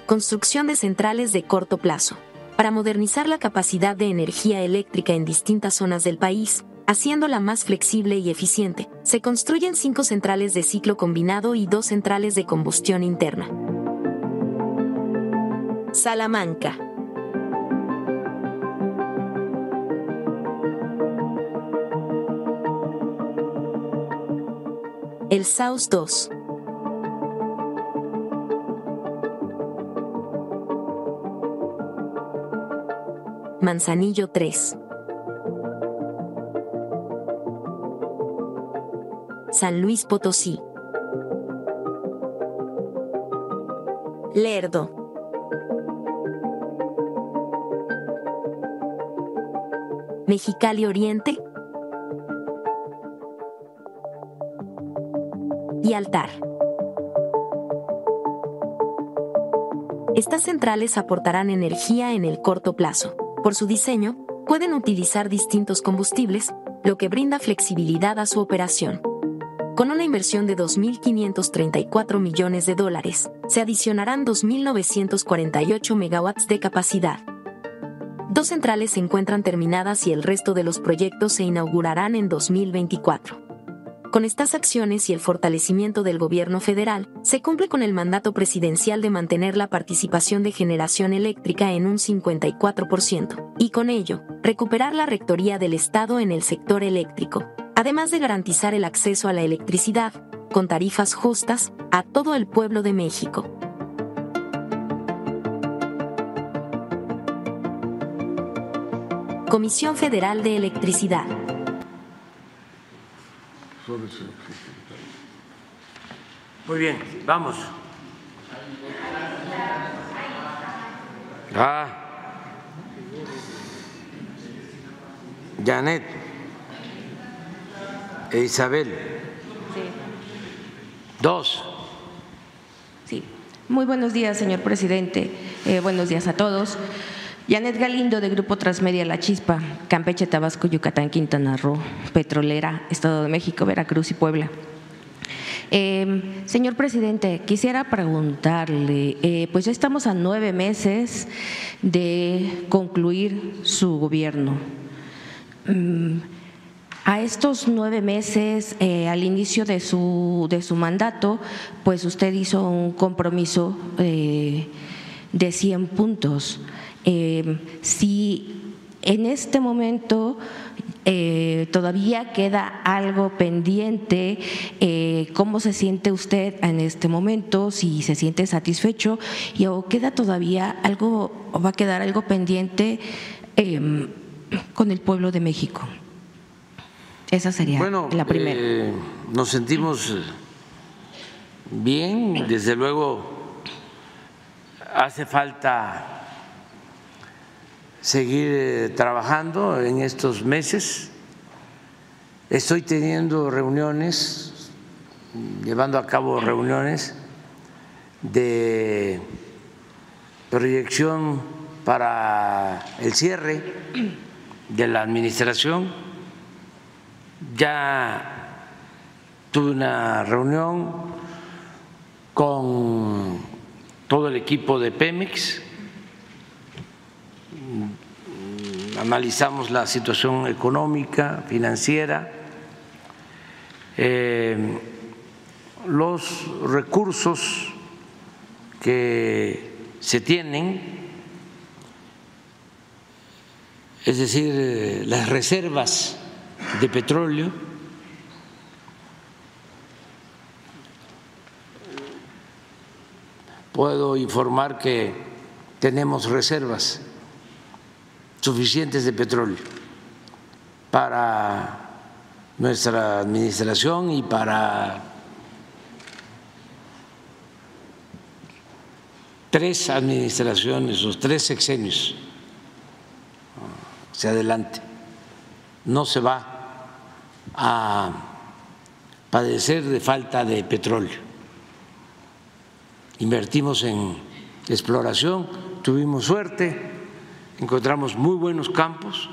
[SPEAKER 6] Construcción de centrales de corto plazo. Para modernizar la capacidad de energía eléctrica en distintas zonas del país, haciéndola más flexible y eficiente, se construyen cinco centrales de ciclo combinado y dos centrales de combustión interna. Salamanca. El Saus 2. Manzanillo 3. San Luis Potosí. Lerdo. Mexicali Oriente. Y altar. Estas centrales aportarán energía en el corto plazo. Por su diseño, pueden utilizar distintos combustibles, lo que brinda flexibilidad a su operación. Con una inversión de 2.534 millones de dólares, se adicionarán 2.948 megawatts de capacidad. Dos centrales se encuentran terminadas y el resto de los proyectos se inaugurarán en 2024. Con estas acciones y el fortalecimiento del gobierno federal, se cumple con el mandato presidencial de mantener la participación de generación eléctrica en un 54%, y con ello, recuperar la rectoría del Estado en el sector eléctrico, además de garantizar el acceso a la electricidad, con tarifas justas, a todo el pueblo de México. Comisión Federal de Electricidad.
[SPEAKER 1] Muy bien, vamos. Ah. Janet e Isabel. Sí. Dos.
[SPEAKER 7] Sí. Muy buenos días, señor presidente. Eh, buenos días a todos. Janet Galindo, de Grupo Transmedia La Chispa, Campeche, Tabasco, Yucatán, Quintana Roo, Petrolera, Estado de México, Veracruz y Puebla. Eh, señor presidente, quisiera preguntarle, eh, pues ya estamos a nueve meses de concluir su gobierno. mm, a estos nueve meses, eh, al inicio de su, de su mandato, pues usted hizo un compromiso eh, de 100 puntos. Eh, si en este momento todavía queda algo pendiente, ¿cómo se siente usted en este momento? Si se siente satisfecho y o queda todavía algo, o va a quedar algo pendiente con el pueblo de México. Esa sería la primera.
[SPEAKER 1] Eh, nos sentimos bien, desde luego hace falta seguir eh, trabajando en estos meses. Estoy teniendo reuniones, llevando a cabo reuniones de proyección para el cierre de la administración ya tuve una reunión con todo el equipo de Pemex, analizamos la situación económica, financiera, eh, los recursos que se tienen, es decir, las reservas de petróleo. Puedo informar que tenemos reservas suficientes de petróleo para nuestra administración y para tres administraciones o tres sexenios hacia adelante. No se va a padecer de falta de petróleo. Invertimos en exploración, tuvimos suerte, encontramos muy buenos campos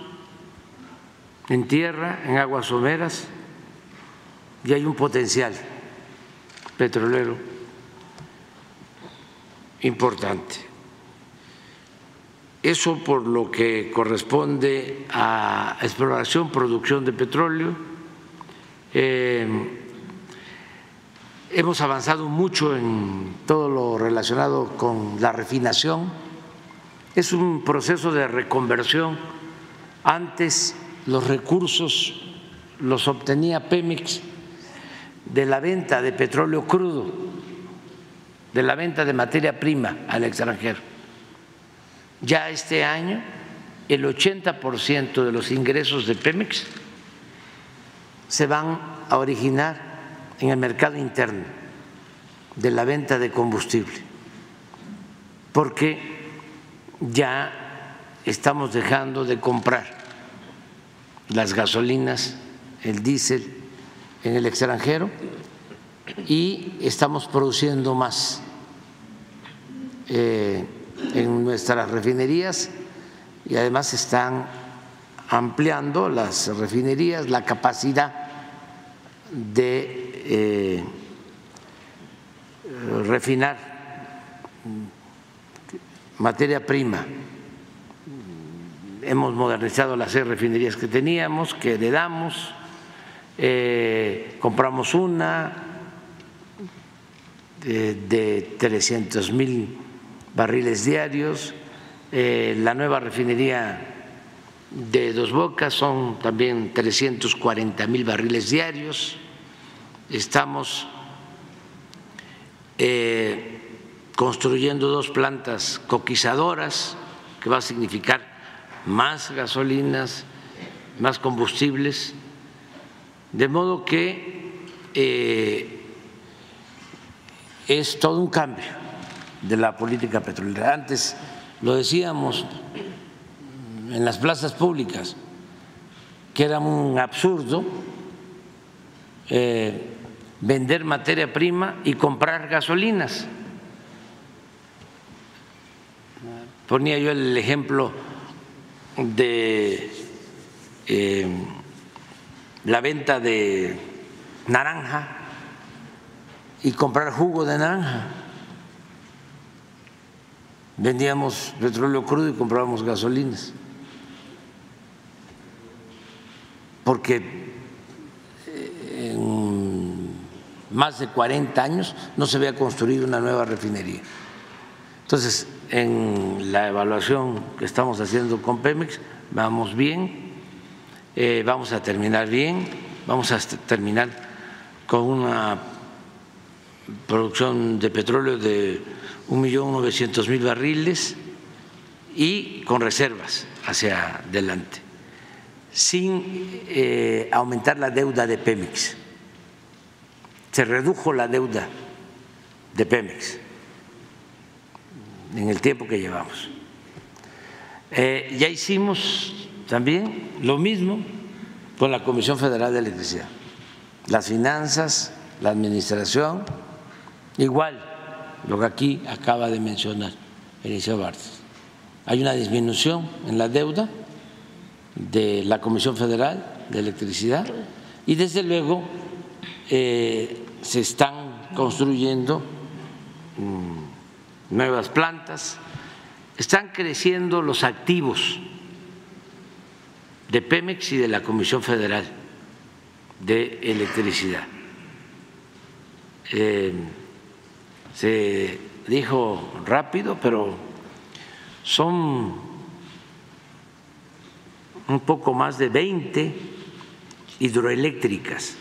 [SPEAKER 1] en tierra, en aguas someras, y hay un potencial petrolero importante. Eso por lo que corresponde a exploración, producción de petróleo eh, hemos avanzado mucho en todo lo relacionado con la refinación. Es un proceso de reconversión. Antes los recursos los obtenía Pemex de la venta de petróleo crudo, de la venta de materia prima al extranjero. Ya este año el 80% de los ingresos de Pemex se van a originar en el mercado interno de la venta de combustible, porque ya estamos dejando de comprar las gasolinas, el diésel en el extranjero y estamos produciendo más eh, en nuestras refinerías y además están ampliando las refinerías la capacidad de eh, refinar materia prima. Hemos modernizado las seis refinerías que teníamos, que heredamos, eh, compramos una de, de 300 mil barriles diarios, eh, la nueva refinería de Dos Bocas son también 340 mil barriles diarios. Estamos eh, construyendo dos plantas coquizadoras que va a significar más gasolinas, más combustibles, de modo que eh, es todo un cambio de la política petrolera. Antes lo decíamos en las plazas públicas, que era un absurdo eh, vender materia prima y comprar gasolinas. Ponía yo el ejemplo de eh, la venta de naranja y comprar jugo de naranja vendíamos petróleo crudo y comprábamos gasolinas. porque en más de 40 años no se había construido una nueva refinería. Entonces, en la evaluación que estamos haciendo con Pemex, vamos bien, eh, vamos a terminar bien, vamos a terminar con una producción de petróleo de 1.900.000 barriles y con reservas hacia adelante, sin eh, aumentar la deuda de Pemex. Se redujo la deuda de Pemex en el tiempo que llevamos. Eh, ya hicimos también lo mismo con la Comisión Federal de Electricidad, las finanzas, la administración, igual lo que aquí acaba de mencionar Eliseo Bartes. Hay una disminución en la deuda de la Comisión Federal de Electricidad y desde luego eh, se están construyendo mm, nuevas plantas, están creciendo los activos de Pemex y de la Comisión Federal de Electricidad. Eh, se dijo rápido, pero son un poco más de 20 hidroeléctricas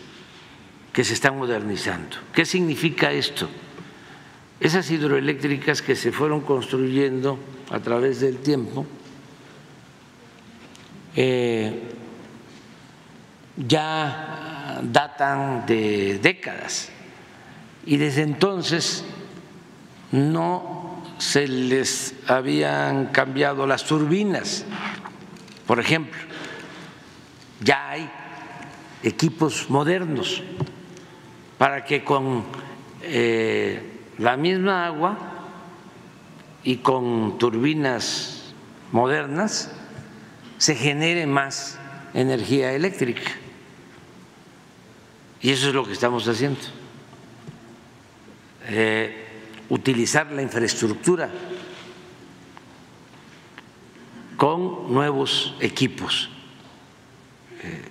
[SPEAKER 1] que se están modernizando. ¿Qué significa esto? Esas hidroeléctricas que se fueron construyendo a través del tiempo eh, ya datan de décadas y desde entonces no se les habían cambiado las turbinas. Por ejemplo, ya hay equipos modernos para que con eh, la misma agua y con turbinas modernas se genere más energía eléctrica. Y eso es lo que estamos haciendo. Eh, utilizar la infraestructura con nuevos equipos eh,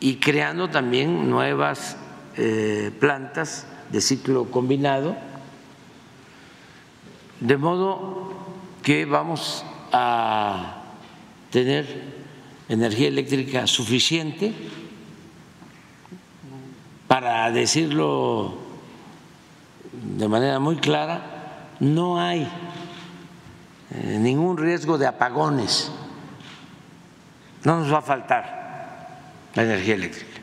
[SPEAKER 1] y creando también nuevas eh, plantas de ciclo combinado, de modo que vamos a tener energía eléctrica suficiente para decirlo de manera muy clara, no hay eh, ningún riesgo de apagones, no nos va a faltar la energía eléctrica.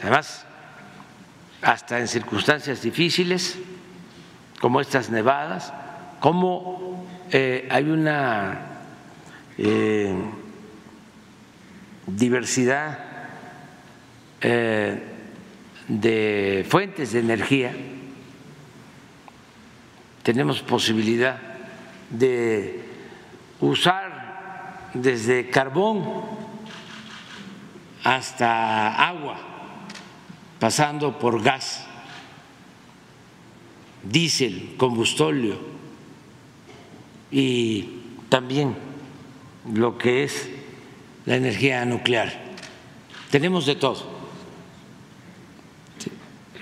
[SPEAKER 1] Además, hasta en circunstancias difíciles, como estas nevadas, como eh, hay una eh, diversidad de fuentes de energía, tenemos posibilidad de usar desde carbón hasta agua, pasando por gas, diésel, combustóleo y también lo que es la energía nuclear. Tenemos de todo.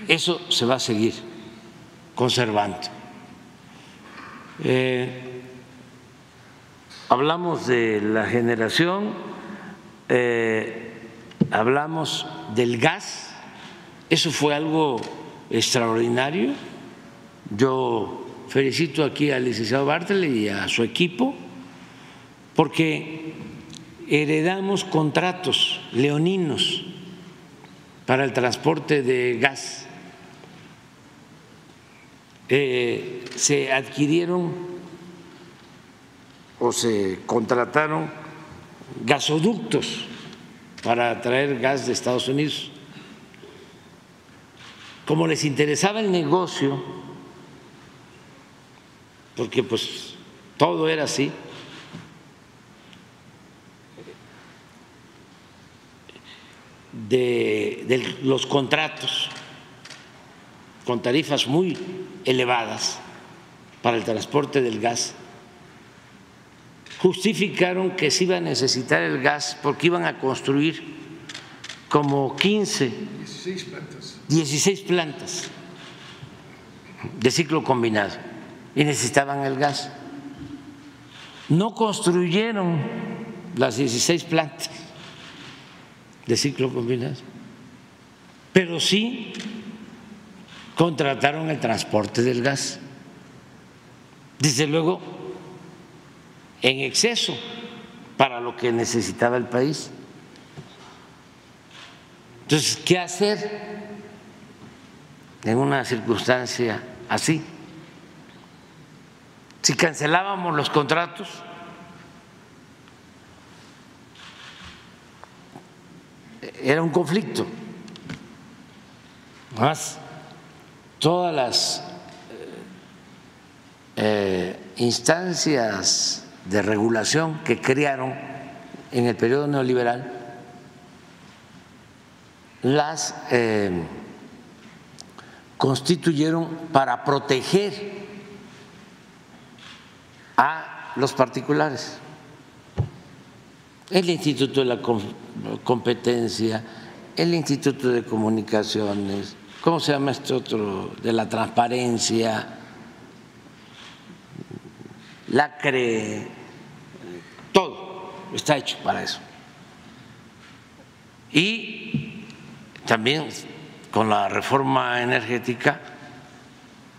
[SPEAKER 1] Eso se va a seguir conservando. Eh, hablamos de la generación, eh, hablamos del gas, eso fue algo extraordinario. Yo felicito aquí al licenciado Bartley y a su equipo porque heredamos contratos leoninos para el transporte de gas eh, se adquirieron o se contrataron gasoductos para traer gas de Estados Unidos. Como les interesaba el negocio, porque pues todo era así, de, los contratos con tarifas muy elevadas para el transporte del gas, justificaron que se iba a necesitar el gas porque iban a construir como 15,
[SPEAKER 5] 16 plantas.
[SPEAKER 1] 16 plantas de ciclo combinado y necesitaban el gas. No construyeron las 16 plantas de ciclo combinado, pero sí contrataron el transporte del gas. Desde luego, en exceso para lo que necesitaba el país. Entonces, ¿qué hacer en una circunstancia así? Si cancelábamos los contratos, era un conflicto. Más todas las eh, instancias de regulación que crearon en el periodo neoliberal las eh, constituyeron para proteger a los particulares. El Instituto de la Competencia, el Instituto de Comunicaciones, ¿cómo se llama este otro? De la transparencia, la CRE, todo está hecho para eso. Y también con la reforma energética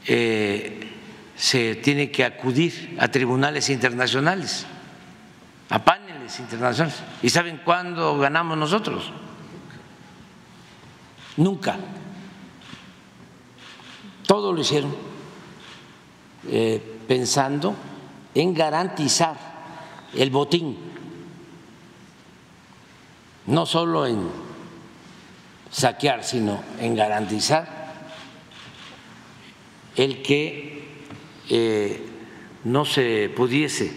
[SPEAKER 1] eh, se tiene que acudir a tribunales internacionales, a paneles internacionales. ¿Y saben cuándo ganamos nosotros? Nunca. Todo lo hicieron eh, pensando en garantizar el botín, no solo en saquear, sino en garantizar el que eh, no se pudiese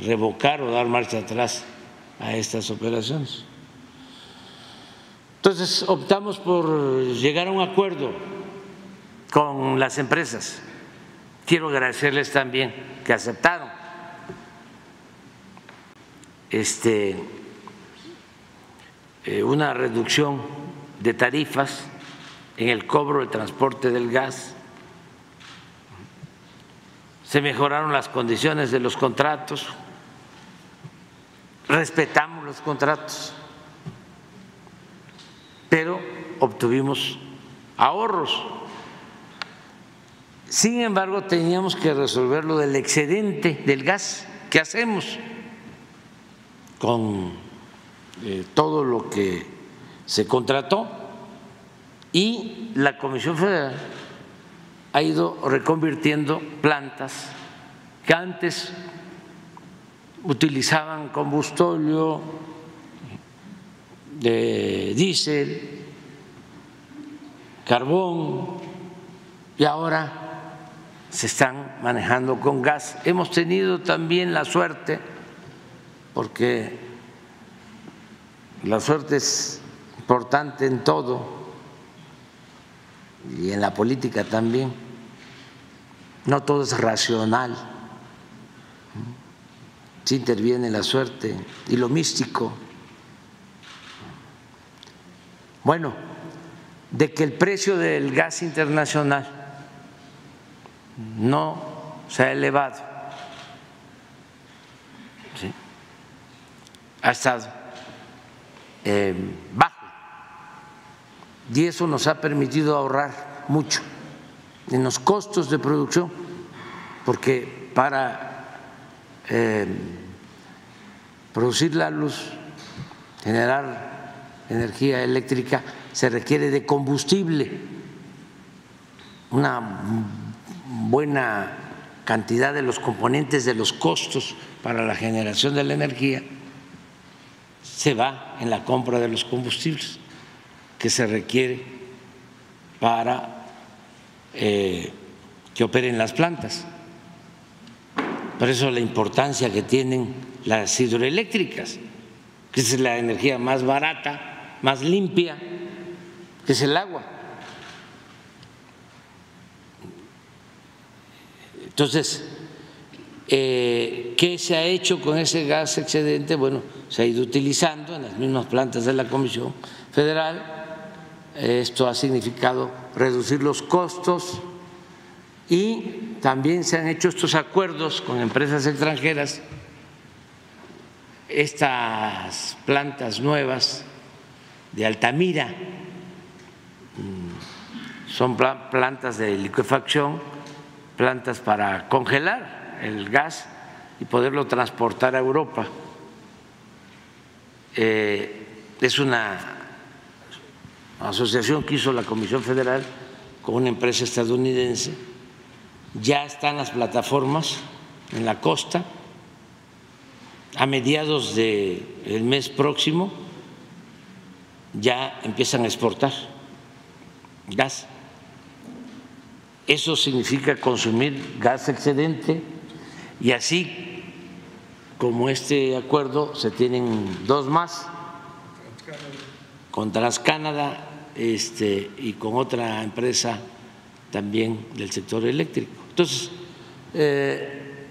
[SPEAKER 1] revocar o dar marcha atrás a estas operaciones. Entonces optamos por llegar a un acuerdo con las empresas. Quiero agradecerles también que aceptaron este, una reducción de tarifas en el cobro del transporte del gas, se mejoraron las condiciones de los contratos, respetamos los contratos, pero obtuvimos ahorros. Sin embargo, teníamos que resolver lo del excedente del gas. ¿Qué hacemos con eh, todo lo que se contrató? Y la Comisión Federal ha ido reconvirtiendo plantas que antes utilizaban combustóleo de diésel, carbón, y ahora se están manejando con gas. Hemos tenido también la suerte, porque la suerte es importante en todo y en la política también. No todo es racional. Si interviene la suerte y lo místico. Bueno, de que el precio del gas internacional no se ha elevado, ha estado eh, bajo. Y eso nos ha permitido ahorrar mucho en los costos de producción, porque para eh, producir la luz, generar energía eléctrica, se requiere de combustible, una buena cantidad de los componentes de los costos para la generación de la energía se va en la compra de los combustibles que se requiere para eh, que operen las plantas. Por eso la importancia que tienen las hidroeléctricas, que es la energía más barata, más limpia, que es el agua. Entonces, Eh, ¿Qué se ha hecho con ese gas excedente? Bueno, se ha ido utilizando en las mismas plantas de la Comisión Federal. Esto ha significado reducir los costos y también se han hecho estos acuerdos con empresas extranjeras. Estas plantas nuevas de Altamira mm, son plantas de liquefacción, plantas para congelar el gas y poderlo transportar a Europa. Eh, es una asociación que hizo la Comisión Federal con una empresa estadounidense. Ya están las plataformas en la costa. A mediados del mes próximo ya empiezan a exportar gas. Eso significa consumir gas excedente y así como este acuerdo, se tienen dos más con TransCanada este, y con otra empresa también del sector eléctrico. Entonces, eh,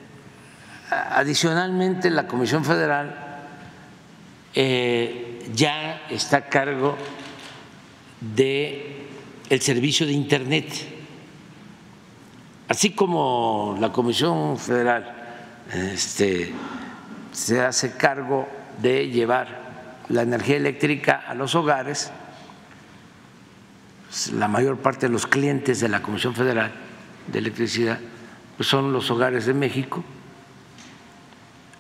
[SPEAKER 1] adicionalmente, la Comisión Federal eh, ya está a cargo de el servicio de Internet, así como la Comisión Federal este, se hace cargo de llevar la energía eléctrica a los hogares. La mayor parte de los clientes de la Comisión Federal de Electricidad pues son los hogares de México.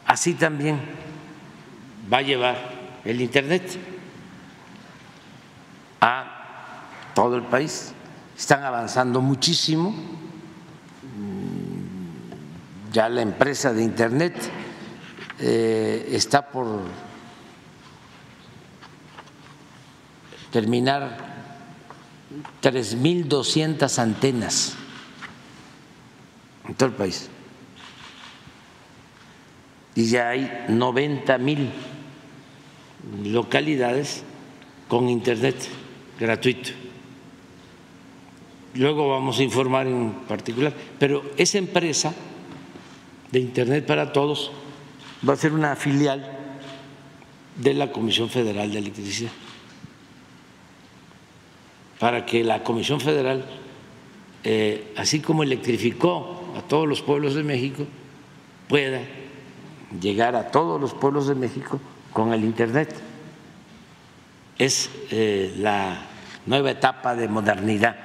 [SPEAKER 1] Así también va a llevar el Internet a todo el país. Están avanzando muchísimo ya la empresa de Internet eh, está por terminar 3.200 antenas en todo el país. Y ya hay 90 mil localidades con Internet gratuito. Luego vamos a informar en particular, pero esa empresa de Internet para Todos va a ser una filial de la Comisión Federal de Electricidad, para que la Comisión Federal, eh, así como electrificó a todos los pueblos de México, pueda llegar a todos los pueblos de México con el Internet. Es eh, la nueva etapa de modernidad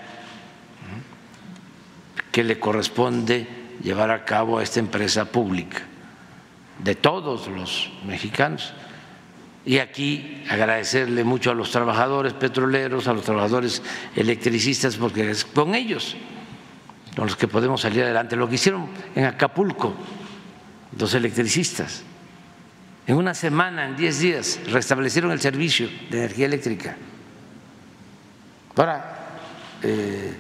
[SPEAKER 1] que le corresponde llevar a cabo a esta empresa pública de todos los mexicanos. Y aquí agradecerle mucho a los trabajadores petroleros, a los trabajadores electricistas, porque es con ellos con los que podemos salir adelante. Lo que hicieron en Acapulco los electricistas, en una semana, en diez días, restablecieron el servicio de energía eléctrica. Ahora, eh,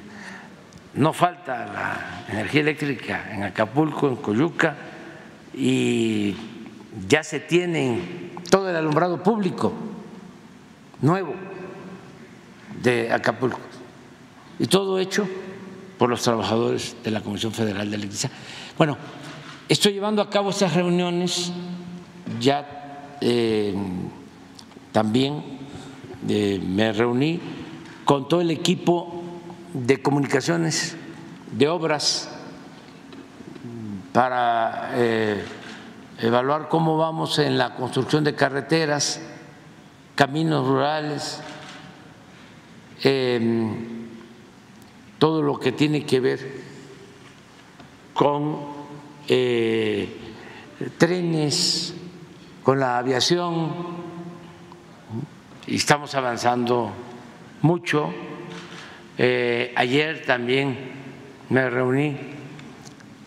[SPEAKER 1] no falta la energía eléctrica en Acapulco, en Coyuca, y ya se tiene todo el alumbrado público nuevo de Acapulco. Y todo hecho por los trabajadores de la Comisión Federal de Electricidad. Bueno, estoy llevando a cabo estas reuniones, ya eh, también eh, me reuní con todo el equipo de comunicaciones, de obras, para eh, evaluar cómo vamos en la construcción de carreteras, caminos rurales, em, todo lo que tiene que ver con eh, trenes, con la aviación, y estamos avanzando mucho. Eh, ayer también me reuní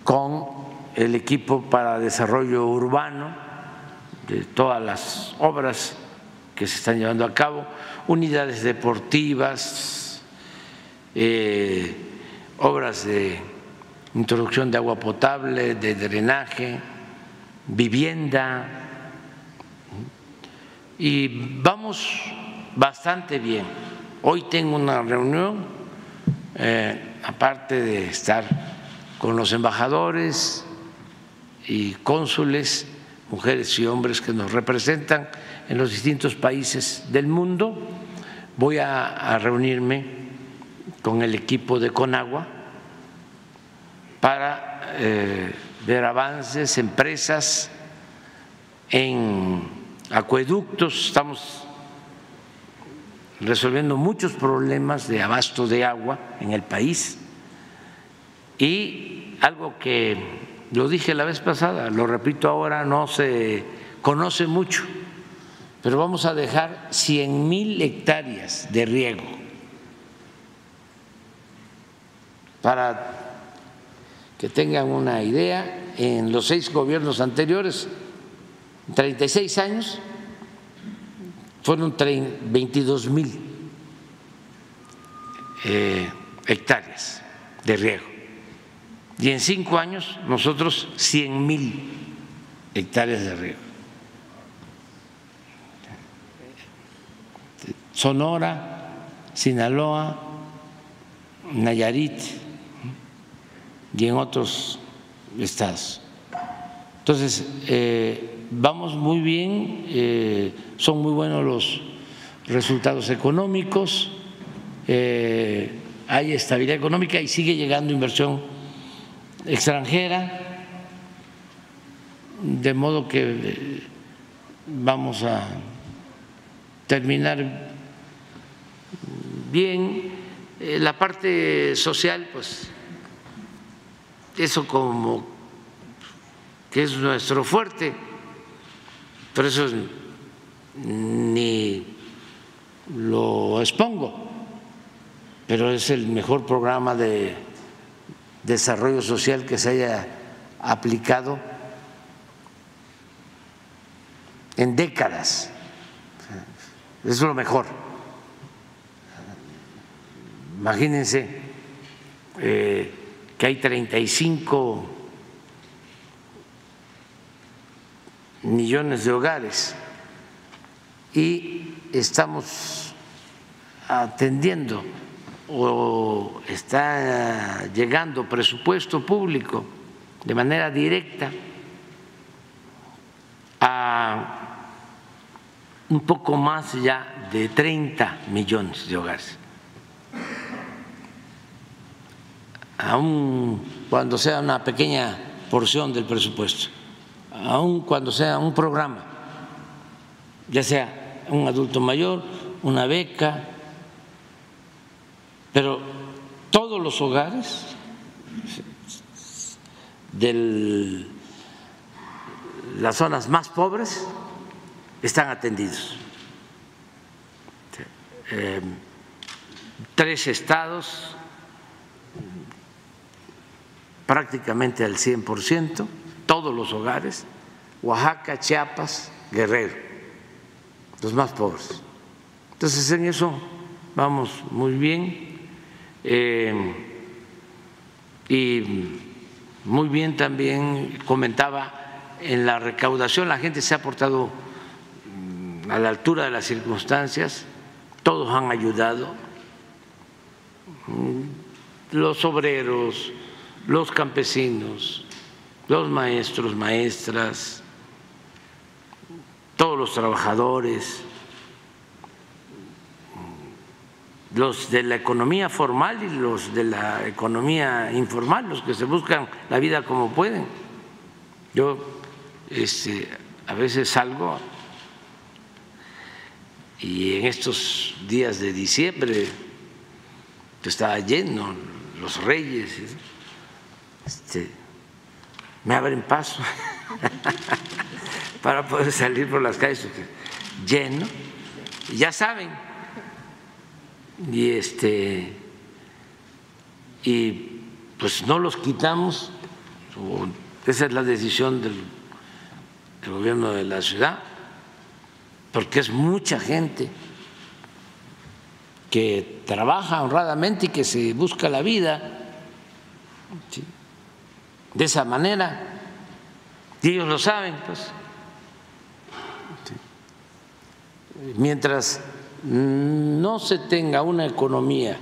[SPEAKER 1] con el equipo para desarrollo urbano de todas las obras que se están llevando a cabo, unidades deportivas, eh, obras de introducción de agua potable, de drenaje, vivienda, y vamos bastante bien. Hoy tengo una reunión eh, aparte de estar con los embajadores y cónsules, mujeres y hombres que nos representan en los distintos países del mundo. Voy a, reunirme con el equipo de Conagua para eh, ver avances, empresas en acueductos, estamos resolviendo muchos problemas de abasto de agua en el país y algo que lo dije la vez pasada, lo repito ahora, no se conoce mucho, pero vamos a dejar 100 mil hectáreas de riego para que tengan una idea, en los seis gobiernos anteriores, 36 años, fueron 22 mil eh, hectáreas de riego. Y en cinco años nosotros 100 mil hectáreas de riego. Sonora, Sinaloa, Nayarit y en otros estados. Entonces, eh, vamos muy bien, eh, son muy buenos los resultados económicos, eh, hay estabilidad económica y sigue llegando inversión extranjera, de modo que eh, vamos a terminar bien. La parte social, pues eso como que es nuestro fuerte por eso ni lo expongo, pero es el mejor programa de desarrollo social que se haya aplicado en décadas. Es lo mejor. Imagínense eh, que hay 35 millones de hogares y estamos atendiendo o está llegando presupuesto público de manera directa a un poco más ya de 30 millones de hogares. Aún cuando sea una pequeña porción del presupuesto aun cuando sea un programa, ya sea un adulto mayor, una beca, pero todos los hogares de las zonas más pobres están atendidos. Eh, tres estados prácticamente al 100 por ciento todos los hogares, Oaxaca, Chiapas, Guerrero, los más pobres. Entonces en eso vamos muy bien eh, y muy bien también comentaba en la recaudación, la gente se ha portado mm, a la altura de las circunstancias, todos han ayudado, mm, los obreros, los campesinos, los maestros, maestras, todos los trabajadores, los de la economía formal y los de la economía informal, los que se buscan la vida como pueden. Yo este, a veces salgo y en estos días de diciembre estaba lleno, los reyes. Este, me abren paso <laughs> para poder salir por las calles lleno. ya saben. Y este y pues no los quitamos, esa es la decisión del, gobierno de la ciudad, porque es mucha gente que trabaja honradamente y que se busca la vida. de esa manera. Y ellos lo saben, pues. Mientras no se tenga una economía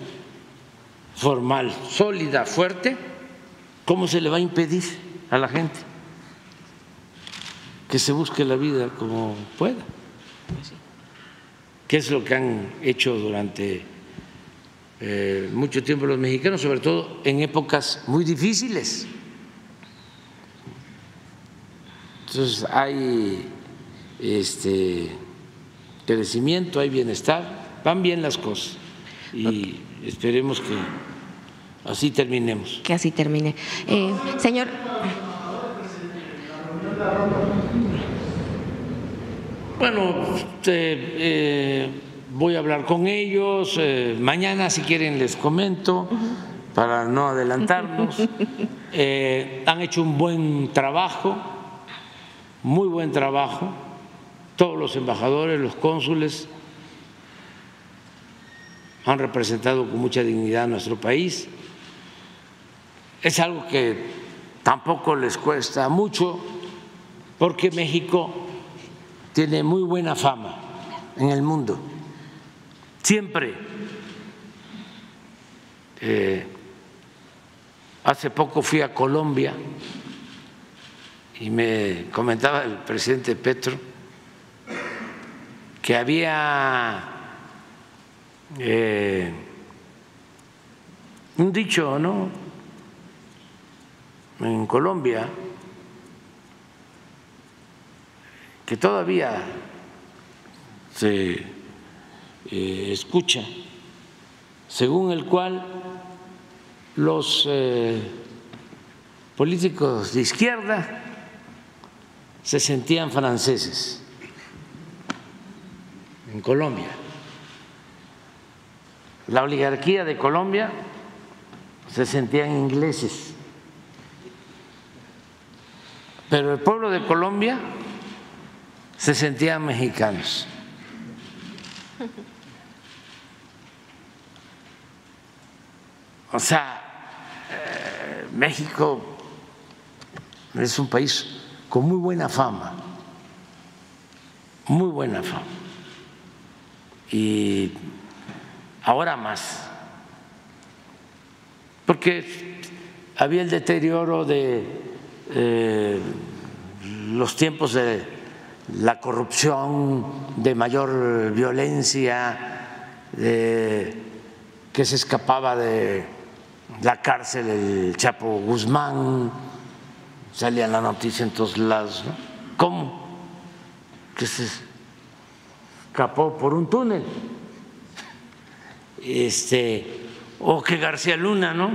[SPEAKER 1] formal, sólida, fuerte, ¿cómo se le va a impedir a la gente que se busque la vida como pueda. ¿Qué es lo que han hecho durante eh, mucho tiempo los mexicanos, sobre todo en épocas muy difíciles? Entonces hay este crecimiento, hay bienestar, van bien las cosas y esperemos que así terminemos.
[SPEAKER 7] Que así termine. Eh, señor.
[SPEAKER 1] Bueno, eh, voy a hablar con ellos. eh, mañana, si quieren, les comento para no adelantarnos. <laughs> Han hecho un buen trabajo, muy buen trabajo. Todos los embajadores, los cónsules han representado con mucha dignidad a nuestro país. Es algo que tampoco les cuesta mucho porque México tiene muy buena fama en el mundo. Siempre. Eh, hace poco fui a Colombia y me comentaba el presidente Petro que había eh, un dicho, ¿no? En Colombia, que todavía se eh, escucha, según el cual los eh, políticos de izquierda se sentían franceses en Colombia. La oligarquía de Colombia se sentían ingleses, pero el pueblo de Colombia se sentían mexicanos. O sea, eh, México es un país con muy buena fama, muy buena fama. Y ahora más, porque había el deterioro de eh, los tiempos de la corrupción, de mayor violencia, que se escapaba de la cárcel el Chapo Guzmán, salía la noticia en todos lados. ¿Cómo? Que se escapó por un túnel. Este, o que García Luna, ¿no?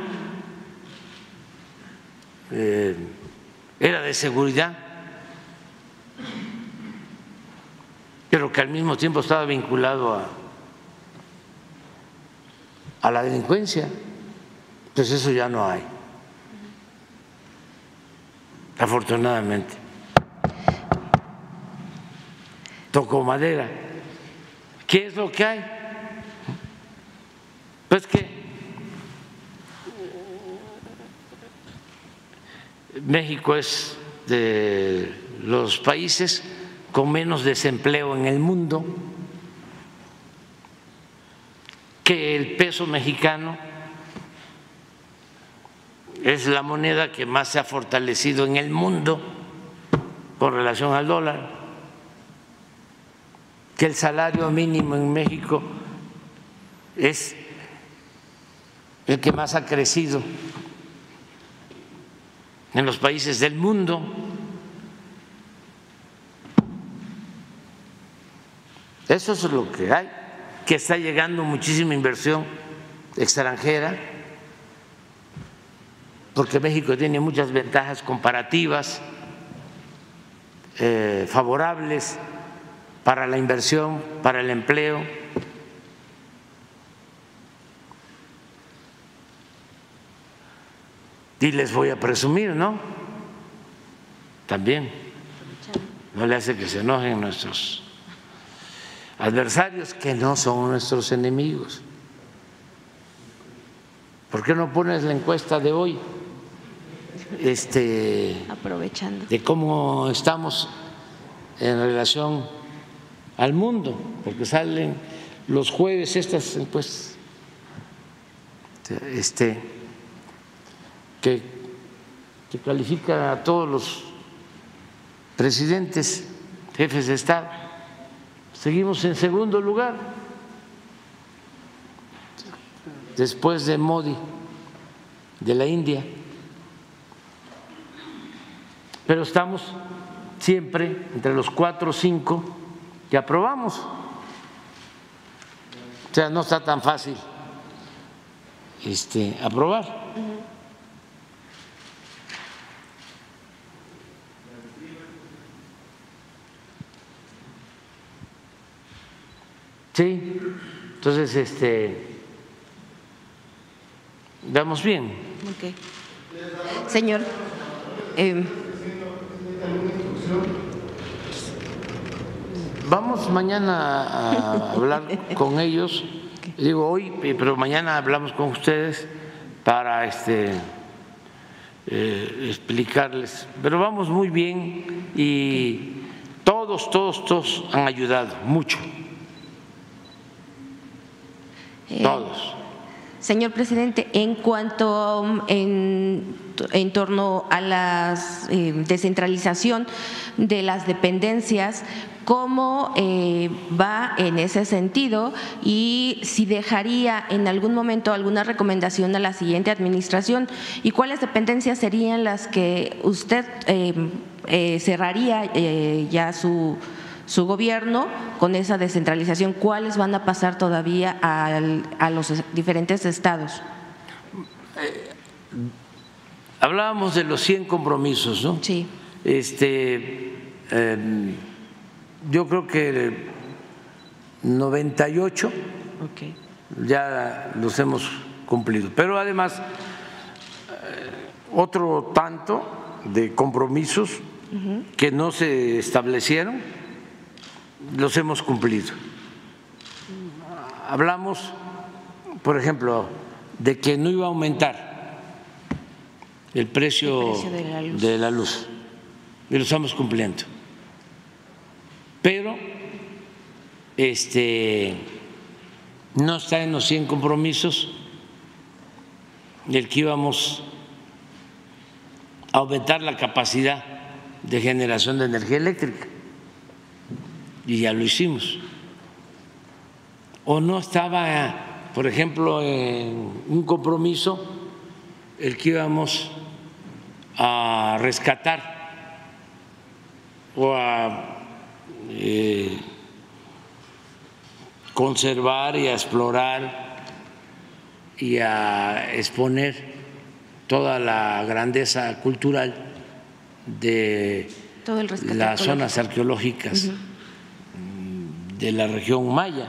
[SPEAKER 1] Eh, era de seguridad, pero que al mismo tiempo estaba vinculado a, a la delincuencia. Pues eso ya no hay, afortunadamente. Tocó madera. ¿Qué es lo que hay? Pues que México es de los países con menos desempleo en el mundo, que el peso mexicano es la moneda que más se ha fortalecido en el mundo con relación al dólar, que el salario mínimo en México es el que más ha crecido en los países del mundo. Eso es lo que hay, que está llegando muchísima inversión extranjera, porque México tiene muchas ventajas comparativas eh, favorables para la inversión, para el empleo. Y les voy a presumir, ¿no? También. No le hace que se enojen nuestros adversarios que no son nuestros enemigos. ¿Por qué no pones la encuesta de hoy? Este,
[SPEAKER 7] Aprovechando.
[SPEAKER 1] de cómo estamos en relación al mundo, porque salen los jueves estas encuestas. Este, que, que califica a todos los presidentes, jefes de Estado. Seguimos en segundo lugar, después de Modi, de la India. Pero estamos siempre entre los cuatro o cinco que aprobamos. O sea, no está tan fácil este, aprobar. Sí, entonces, este, vamos bien.
[SPEAKER 7] Ok. Señor. eh,
[SPEAKER 1] Vamos mañana a hablar <laughs> con ellos, digo hoy, pero mañana hablamos con ustedes para este eh, explicarles. Pero vamos muy bien y todos, todos, todos han ayudado mucho,
[SPEAKER 7] eh,
[SPEAKER 1] todos.
[SPEAKER 7] Señor presidente, en cuanto en, en torno a la descentralización de las dependencias, ¿cómo eh, va en ese sentido? Y si dejaría en algún momento alguna recomendación a la siguiente administración y cuáles dependencias serían las que usted eh, eh, cerraría ya su su gobierno con esa descentralización, ¿cuáles van a pasar todavía al- a los diferentes estados?
[SPEAKER 1] Hablábamos de los 100 compromisos, ¿no?
[SPEAKER 7] Sí.
[SPEAKER 1] Este, eh, yo creo que 98
[SPEAKER 7] Ok.
[SPEAKER 1] ya los hemos cumplido. Pero además, eh, otro tanto de compromisos que no se establecieron, los hemos cumplido. Hablamos, por ejemplo, de que no iba a aumentar el precio,
[SPEAKER 7] El precio de la luz.
[SPEAKER 1] de la luz, y lo estamos cumpliendo. Pero este no está en los 100 compromisos el que íbamos a aumentar la capacidad de generación de energía eléctrica y ya lo hicimos. O no estaba, por ejemplo, en un compromiso el que íbamos a rescatar o a eh, conservar y a explorar y a exponer toda la grandeza cultural de
[SPEAKER 7] Todo el rescate
[SPEAKER 1] las zonas arqueológicas de la región maya.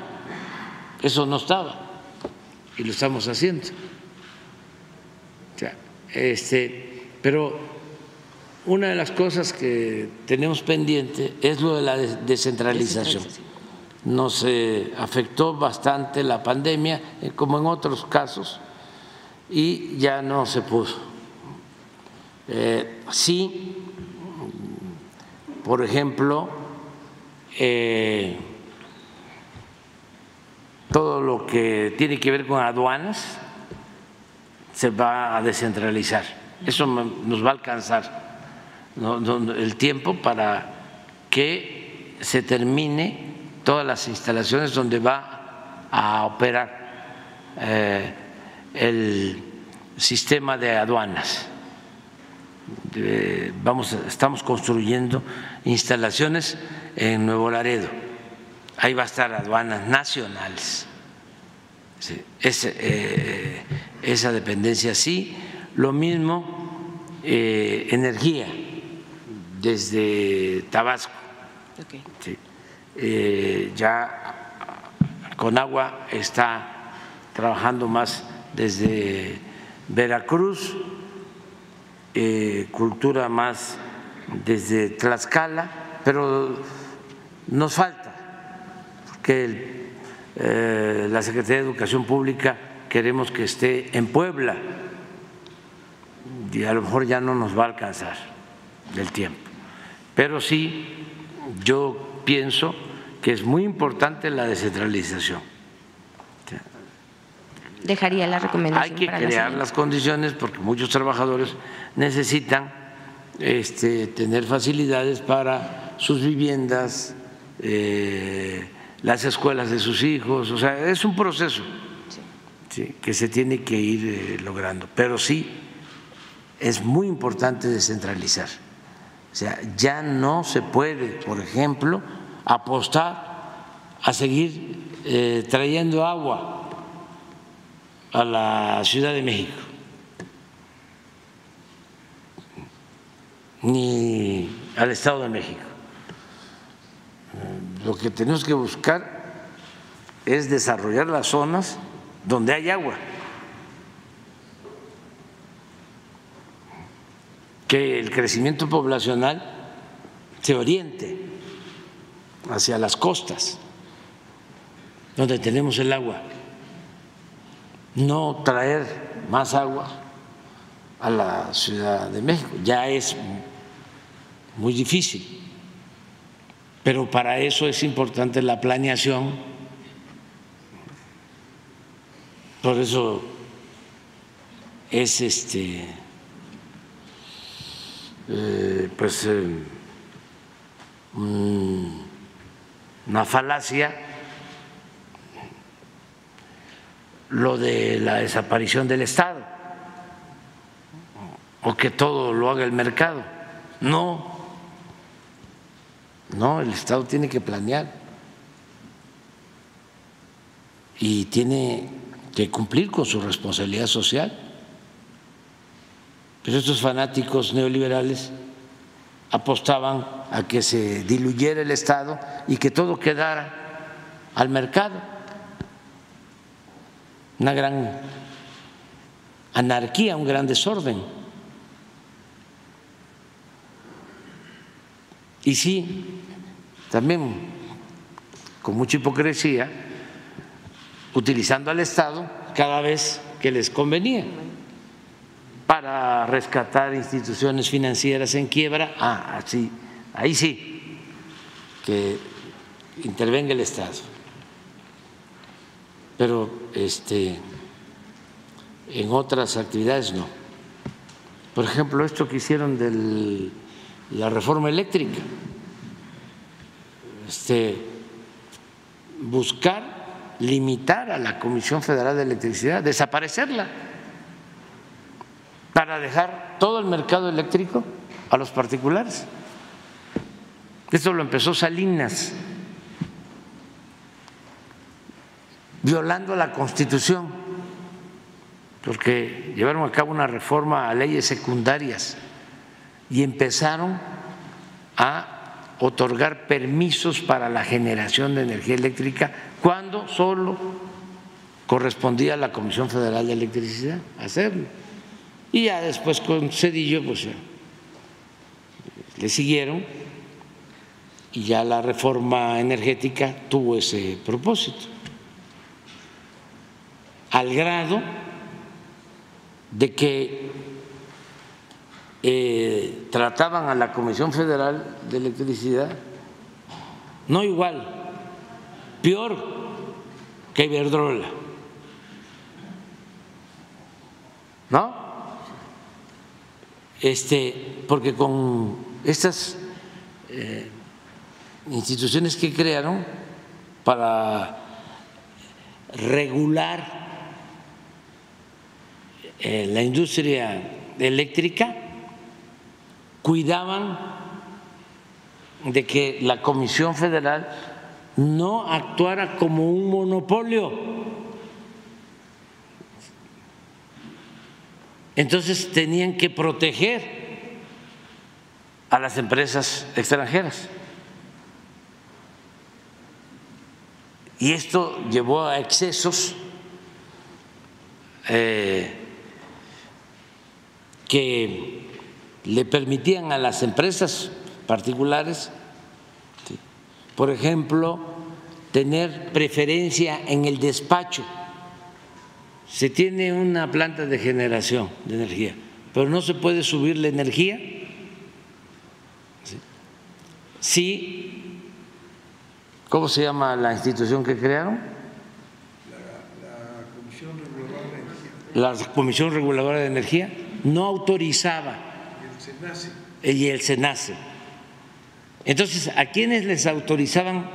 [SPEAKER 1] Eso no estaba y lo estamos haciendo. O sea, este, pero una de las cosas que tenemos pendiente es lo de la des- descentralización. Nos eh, afectó bastante la pandemia, eh, como en otros casos, y ya no se pudo. Eh, sí, por ejemplo, eh, todo lo que tiene que ver con aduanas se va a descentralizar. Eso nos va a alcanzar el tiempo para que se termine todas las instalaciones donde va a operar eh, el sistema de aduanas. Vamos, estamos construyendo instalaciones en Nuevo Laredo. Ahí va a estar aduanas nacionales. Sí, ese, eh, esa dependencia sí. Lo mismo eh, energía desde Tabasco. Sí. Eh, ya Conagua está trabajando más desde Veracruz, eh, Cultura más desde Tlaxcala, pero nos falta, porque el, eh, la Secretaría de Educación Pública queremos que esté en Puebla y a lo mejor ya no nos va a alcanzar del tiempo. Pero sí, yo pienso que es muy importante la descentralización.
[SPEAKER 7] Dejaría la recomendación
[SPEAKER 1] Hay que
[SPEAKER 7] para
[SPEAKER 1] crear las condiciones porque muchos trabajadores necesitan este, tener facilidades para sus viviendas, eh, las escuelas de sus hijos, o sea, es un proceso que se tiene que ir eh, logrando, pero sí es muy importante descentralizar. O sea, ya no se puede, por ejemplo, apostar a seguir eh, trayendo agua a la Ciudad de México, ni al Estado de México. Lo que tenemos que buscar es desarrollar las zonas donde hay agua. Que el crecimiento poblacional se oriente hacia las costas, donde tenemos el agua, no traer más agua a la Ciudad de México. Ya es muy difícil, pero para eso es importante la planeación. Por eso es este eh, pues eh, una falacia lo de la desaparición del Estado o que todo lo haga el mercado. No, no, el Estado tiene que planear y tiene que cumplir con su responsabilidad social. Pero estos fanáticos neoliberales apostaban a que se diluyera el Estado y que todo quedara al mercado. Una gran anarquía, un gran desorden. Y sí, también con mucha hipocresía, utilizando al Estado cada vez que les convenía para rescatar instituciones financieras en quiebra, ah, así, ahí sí, que intervenga el Estado. Pero este, en otras actividades no. Por ejemplo, esto que hicieron de la reforma eléctrica, este, buscar limitar a la Comisión Federal de Electricidad, desaparecerla para dejar todo el mercado eléctrico a los particulares. Esto lo empezó Salinas, violando la Constitución, porque llevaron a cabo una reforma a leyes secundarias y empezaron a otorgar permisos para la generación de energía eléctrica cuando solo correspondía a la Comisión Federal de Electricidad hacerlo. Y ya después con Cedillo, pues le siguieron y ya la reforma energética tuvo ese propósito. Al grado de que eh, trataban a la Comisión Federal de Electricidad no igual, peor que Iberdrola. ¿No? Este, porque con estas eh, instituciones que crearon para regular eh, la industria eléctrica, cuidaban de que la Comisión Federal no actuara como un monopolio Entonces tenían que proteger a las empresas extranjeras. Y esto llevó a excesos eh, que le permitían a las empresas particulares, por ejemplo, tener preferencia en el despacho se tiene una planta de generación de energía, pero no se puede subir la energía. Si, ¿cómo se llama la institución que crearon? La, Comisión Reguladora de Energía. La Comisión Reguladora de Energía no autorizaba. Y el SENACE. Entonces, ¿a quiénes les autorizaban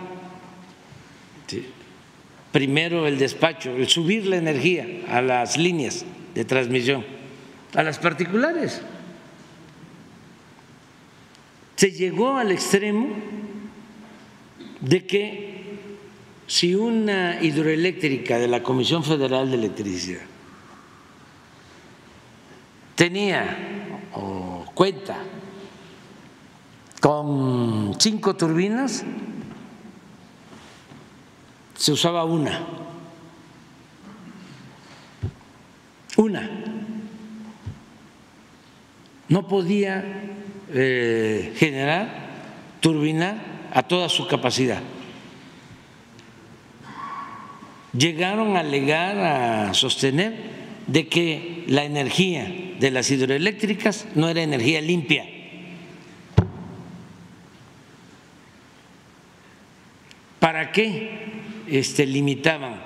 [SPEAKER 1] primero el despacho, el subir la energía a las líneas de transmisión? A las particulares. Se llegó al extremo de que si una hidroeléctrica de la Comisión Federal de Electricidad tenía o cuenta con cinco turbinas, se usaba una. Una. No podía eh, generar, turbinar a toda su capacidad. Llegaron a alegar, a sostener de que la energía de las hidroeléctricas no era energía limpia. ¿Para qué este, limitaban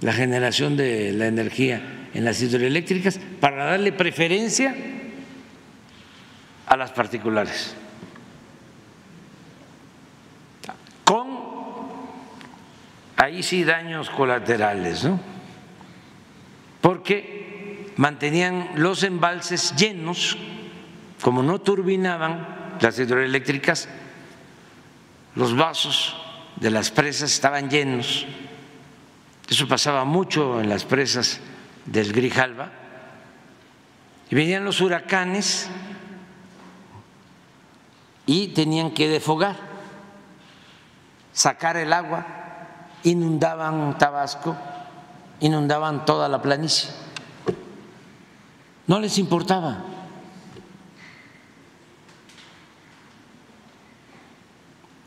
[SPEAKER 1] la generación de la energía en las hidroeléctricas? Para darle preferencia a las particulares. Con, ahí sí, daños colaterales, ¿no? Porque mantenían los embalses llenos, como no turbinaban las hidroeléctricas, los vasos de las presas estaban llenos. Eso pasaba mucho en las presas del Grijalba. Y venían los huracanes y tenían que defogar, sacar el agua, inundaban Tabasco, inundaban toda la planicie. No les importaba.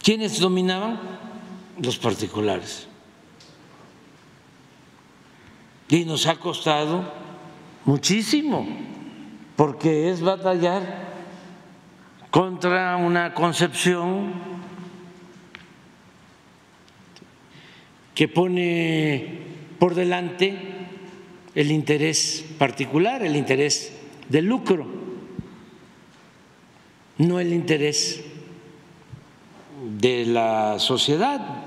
[SPEAKER 1] ¿Quiénes dominaban? Los particulares. Y nos ha costado muchísimo, porque es batallar contra una concepción que pone por delante el interés particular, el interés del lucro, no el interés de la sociedad,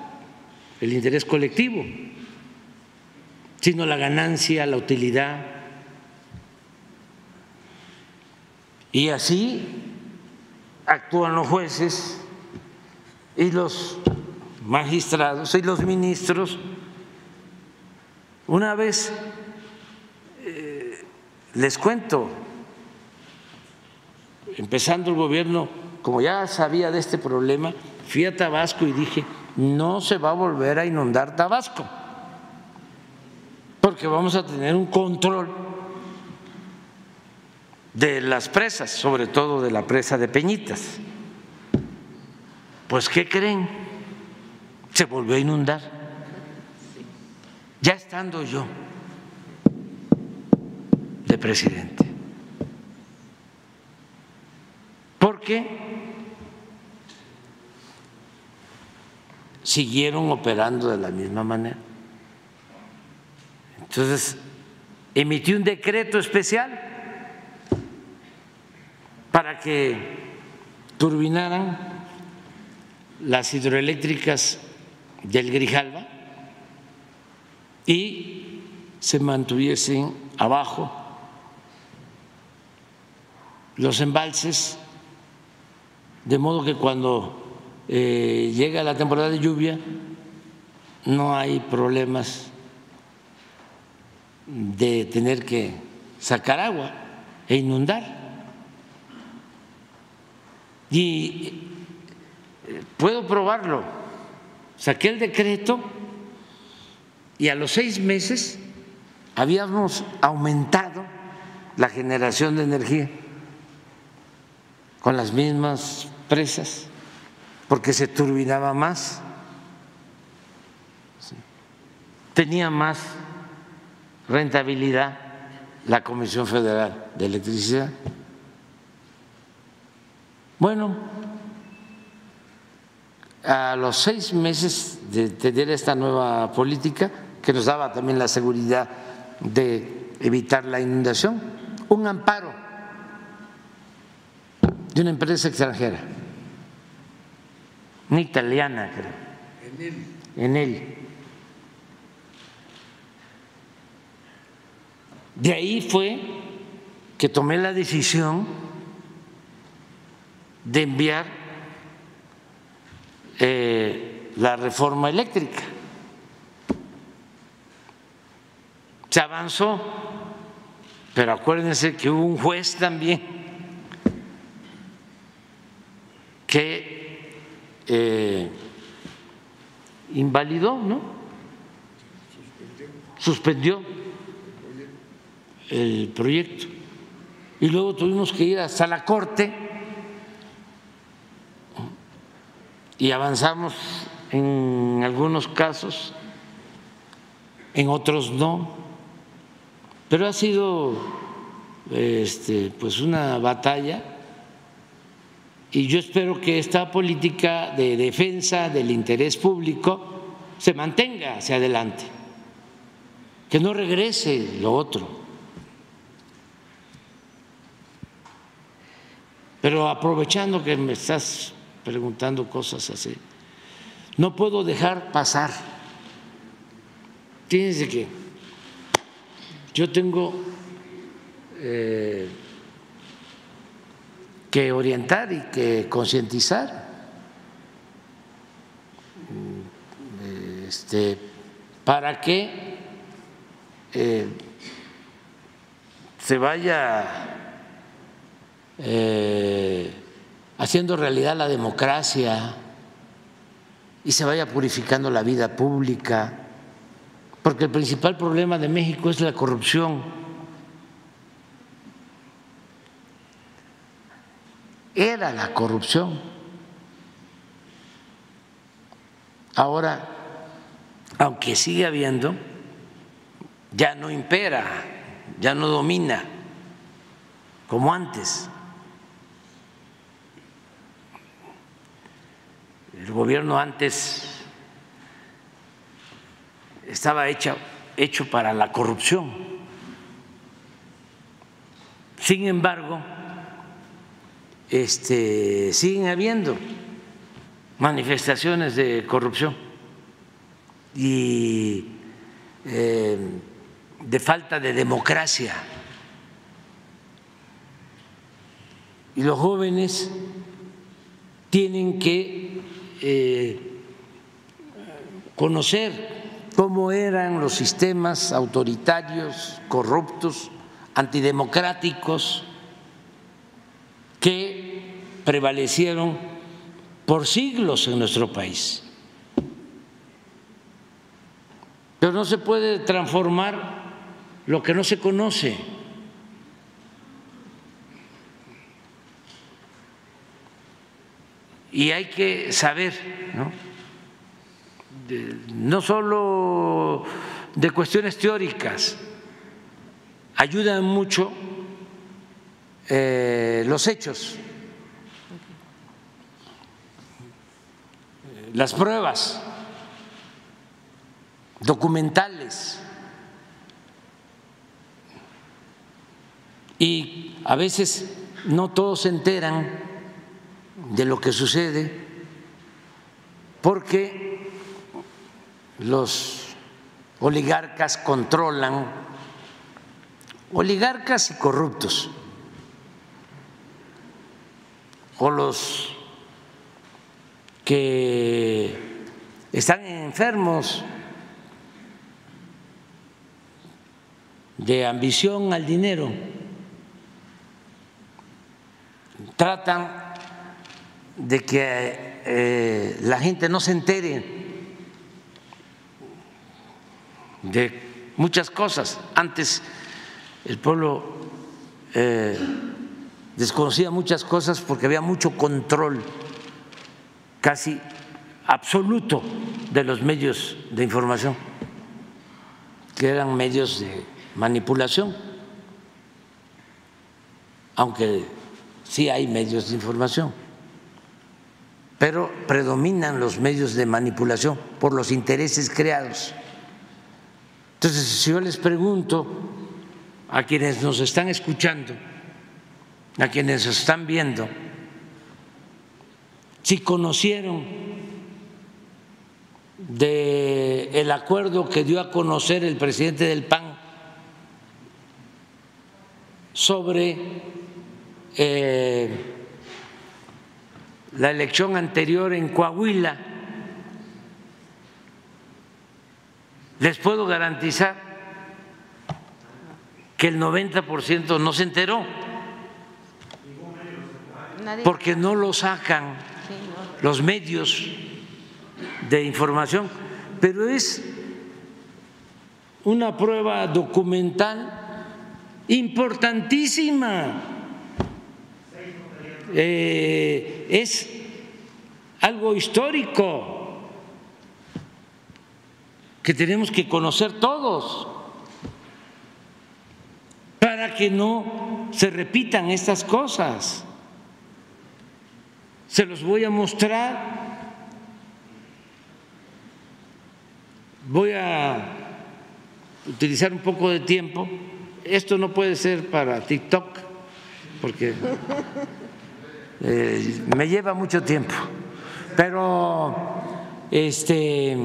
[SPEAKER 1] el interés colectivo, sino la ganancia, la utilidad. Y así actúan los jueces y los magistrados y los ministros. Una vez eh, les cuento, empezando el gobierno, como ya sabía de este problema, fui a Tabasco y dije, no se va a volver a inundar Tabasco, porque vamos a tener un control de las presas, sobre todo de la presa de Peñitas. Pues, ¿qué creen? Se volvió a inundar. Ya estando yo de presidente. Porque siguieron operando de la misma manera. Entonces, emití un decreto especial para que turbinaran las hidroeléctricas del Grijalba y se mantuviesen abajo los embalses, de modo que cuando eh, llega la temporada de lluvia no hay problemas de tener que sacar agua e inundar. Y eh, puedo probarlo. Saqué el decreto y a los seis meses habíamos aumentado la generación de energía con las mismas presas, porque se turbinaba más, tenía más rentabilidad la Comisión Federal de Electricidad. Bueno, a los seis meses de tener esta nueva política, que nos daba también la seguridad de evitar la inundación, un amparo de una empresa extranjera, una italiana, creo. En él. De ahí fue que tomé la decisión de enviar eh, la reforma eléctrica. Se avanzó, pero acuérdense que hubo un juez también que eh, invalidó, ¿no? Suspendió el proyecto. Y luego tuvimos que ir hasta la Corte y avanzamos en algunos casos, en otros no. Pero ha sido este, pues una batalla y yo espero que esta política de defensa del interés público se mantenga hacia adelante, que no regrese lo otro. Pero aprovechando que me estás preguntando cosas así, no puedo dejar pasar. Fíjense que yo tengo eh, que orientar y que concientizar este, para que eh, se vaya eh, haciendo realidad la democracia y se vaya purificando la vida pública, porque el principal problema de México es la corrupción. Era la corrupción. Ahora, aunque sigue habiendo, ya no impera, ya no domina como antes. El gobierno antes estaba hecho, para la corrupción. Sin embargo, este, siguen habiendo manifestaciones de corrupción y eh, de falta de democracia. Y los jóvenes tienen que eh, conocer cómo eran los sistemas autoritarios, corruptos, antidemocráticos que prevalecieron por siglos en nuestro país. Pero no se puede transformar lo que no se conoce. y hay que saber, ¿no? no solo de cuestiones teóricas, ayudan mucho eh, los hechos, las pruebas documentales. Y a veces no todos se enteran de lo que sucede porque los oligarcas controlan, oligarcas y corruptos, o los que están enfermos de ambición al dinero, tratan de que eh, la gente no se entere de muchas cosas. Antes el pueblo eh, desconocía muchas cosas porque había mucho control casi absoluto de los medios de información, que eran medios de manipulación, aunque sí hay medios de información pero predominan los medios de manipulación por los intereses creados. Entonces, si yo les pregunto a quienes nos están escuchando, a quienes nos están viendo, si conocieron de el acuerdo que dio a conocer el presidente del PAN sobre eh, la elección anterior en Coahuila. Les puedo garantizar que el 90% no se enteró porque no lo sacan los medios de información, pero es una prueba documental importantísima. Eh, es algo histórico que tenemos que conocer todos para que no se repitan estas cosas. Se los voy a mostrar. Voy a utilizar un poco de tiempo. Esto no puede ser para TikTok porque eh, me lleva mucho tiempo. Pero este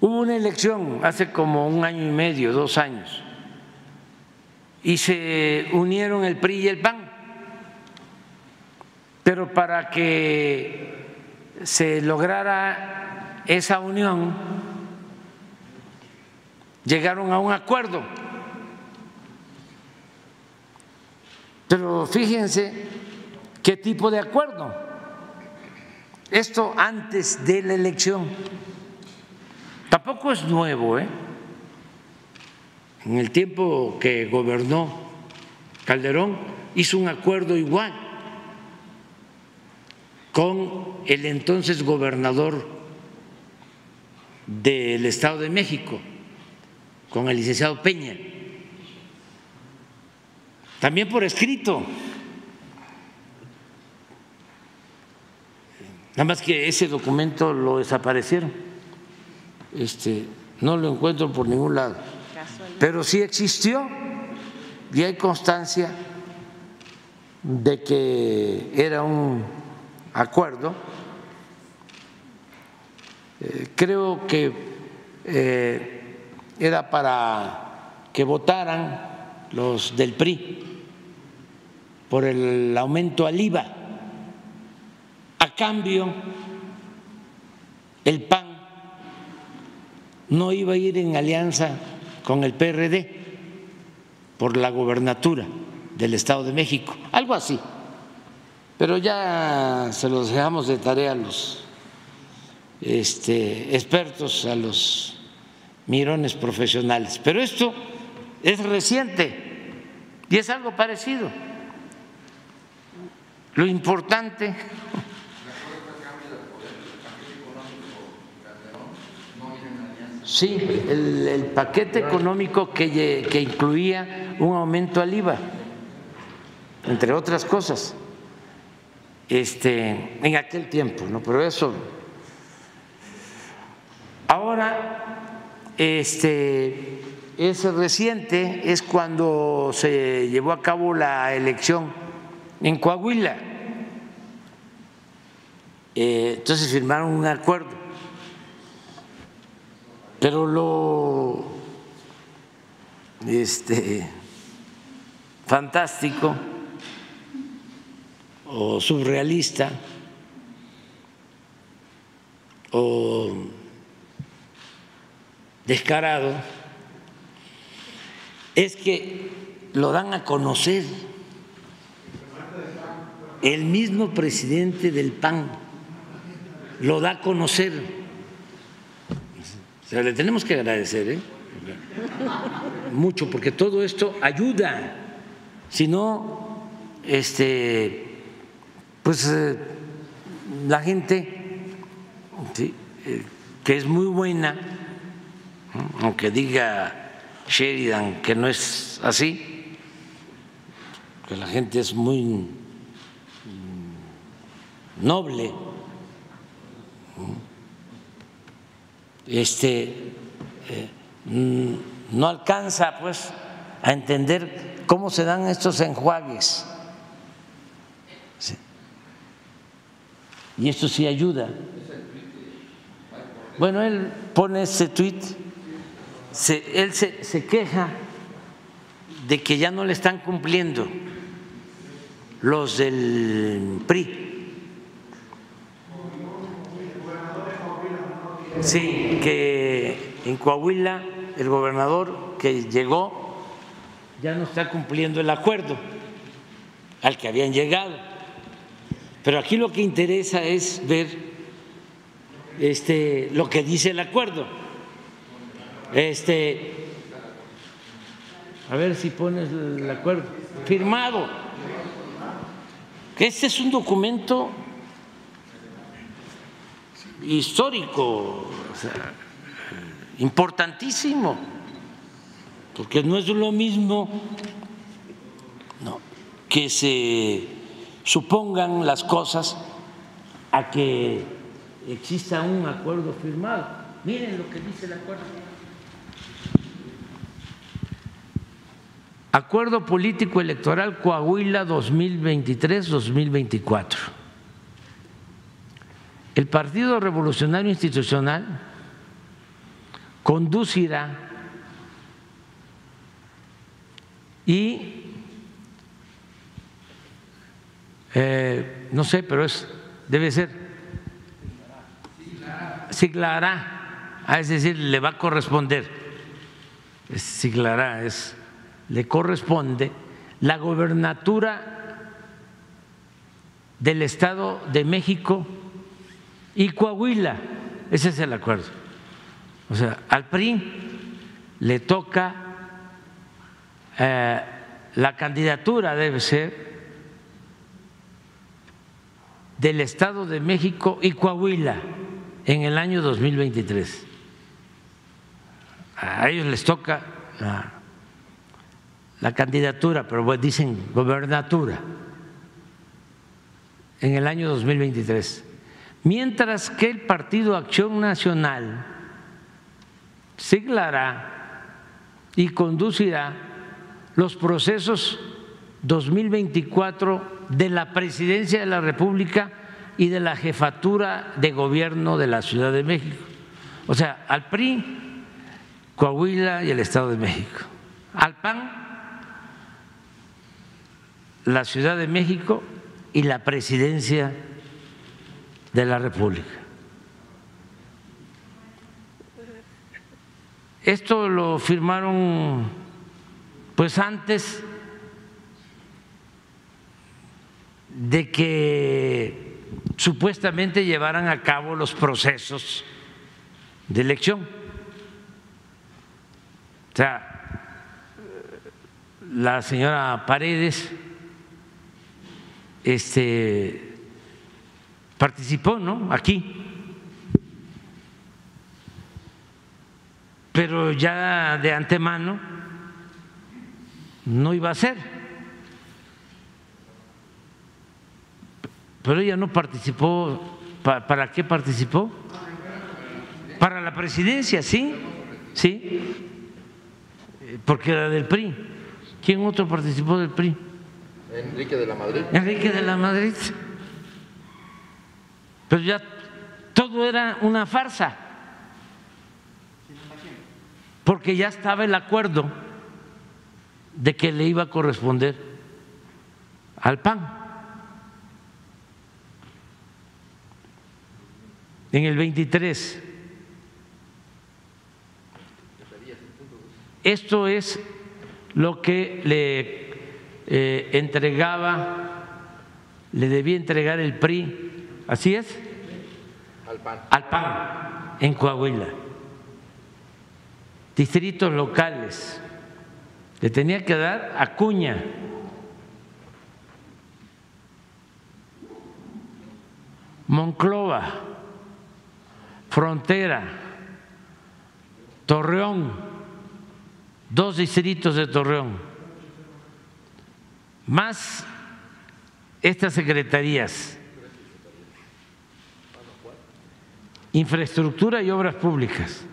[SPEAKER 1] hubo una elección hace como un año y medio, dos años, y se unieron el PRI y el PAN. Pero para que se lograra esa unión, llegaron a un acuerdo. Pero fíjense qué tipo de acuerdo. Esto antes de la elección. Tampoco es nuevo, ¿eh? En el tiempo que gobernó Calderón hizo un acuerdo igual con el entonces gobernador del Estado de México, con el licenciado Peña, también por escrito. Nada más que ese documento lo desaparecieron. Este, no lo encuentro por ningún lado. Pero sí existió y hay constancia de que era un acuerdo, eh, creo que eh, era para que votaran los del PRI por el aumento al IVA. A. Cambio, el PAN no iba a ir en alianza con el PRD por la gobernatura del Estado de México, algo así pero ya se los dejamos de tarea a los este, expertos, a los mirones profesionales. Pero esto es reciente y es algo parecido. Lo importante Sí, el, paquete económico que incluía un aumento al IVA, entre otras cosas este, en aquel tiempo, ¿no? Pero eso. Ahora, este, es reciente, es cuando se llevó a cabo la elección en Coahuila. Eh, entonces firmaron un acuerdo. Pero lo este, fantástico o surrealista o descarado es que lo dan a conocer el mismo presidente del PAN lo da a conocer. O sea, le tenemos que agradecer ¿eh? mucho porque todo esto ayuda. Si no, este pues eh, la gente eh, que es muy buena, aunque diga Sheridan que no es así, que la gente es muy mm, noble, este eh, mm, no alcanza pues a entender cómo se dan estos enjuagues y esto sí ayuda. Bueno, él pone ese tweet, él se, se queja de que ya no le están cumpliendo los del PRI. Sí, que en Coahuila el gobernador que llegó ya no está cumpliendo el acuerdo al que habían llegado. Pero aquí lo que interesa es ver este, lo que dice el acuerdo. Este, a ver si pones el acuerdo firmado. Este es un documento histórico, importantísimo, porque no es lo mismo que se supongan las cosas a que exista un acuerdo firmado. Miren lo que dice el acuerdo. Acuerdo Político Electoral Coahuila 2023-2024. El Partido Revolucionario Institucional conducirá y eh, no sé, pero es debe ser siglará, ah, es decir, le va a corresponder, siglará, es le corresponde la gobernatura del Estado de México y Coahuila. Ese es el acuerdo. O sea, al PRI le toca eh, la candidatura, debe ser, del Estado de México y Coahuila en el año 2023. A ellos les toca la candidatura, pero dicen gobernatura, en el año 2023. Mientras que el Partido Acción Nacional siglará y conducirá los procesos 2024 de la Presidencia de la República y de la jefatura de gobierno de la Ciudad de México. O sea, al PRI, Coahuila y el Estado de México. Al PAN, la Ciudad de México y la presidencia de la República. Esto lo firmaron pues antes de que supuestamente llevaran a cabo los procesos de elección. O sea, la señora Paredes este, participó, ¿no? Aquí. Pero ya de antemano no iba a ser. Pero ella no participó. ¿Para, qué participó? Para la presidencia, sí, sí, porque era del PRI. ¿Quién otro participó del PRI?
[SPEAKER 8] Enrique de la Madrid.
[SPEAKER 1] Enrique de la Madrid. Pero ya todo era una farsa. Porque ya estaba el acuerdo de que le iba a corresponder al PAN. En el 23. Esto es lo que le eh, entregaba, le debía entregar el PRI, ¿así es?
[SPEAKER 8] Al PAN.
[SPEAKER 1] Al PAN, en Coahuila. Distritos locales. Le tenía que dar a Cuña. Monclova, Frontera, Torreón, dos distritos de Torreón más estas secretarías, infraestructura y obras públicas,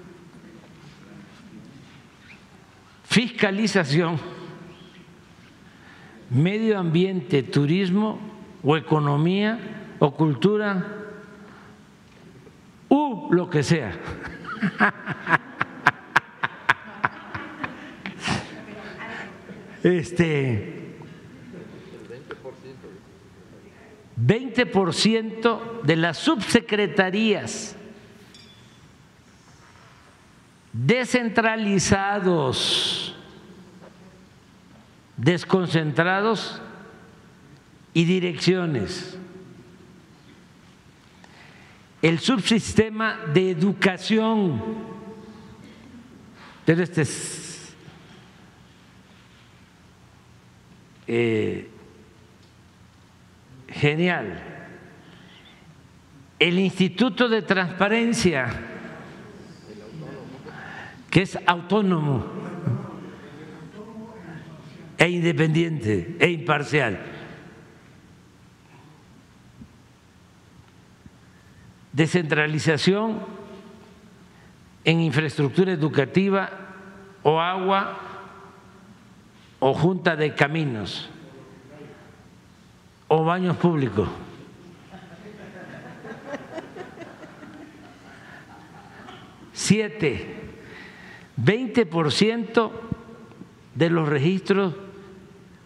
[SPEAKER 1] fiscalización, medio ambiente, turismo o economía o cultura u lo que sea. Este 20% de las subsecretarías descentralizados, desconcentrados y direcciones. El subsistema de educación, pero este es eh, genial. El Instituto de Transparencia, que es autónomo e independiente e imparcial. Descentralización en infraestructura educativa o agua o junta de caminos o baños públicos. Siete, 20% de los registros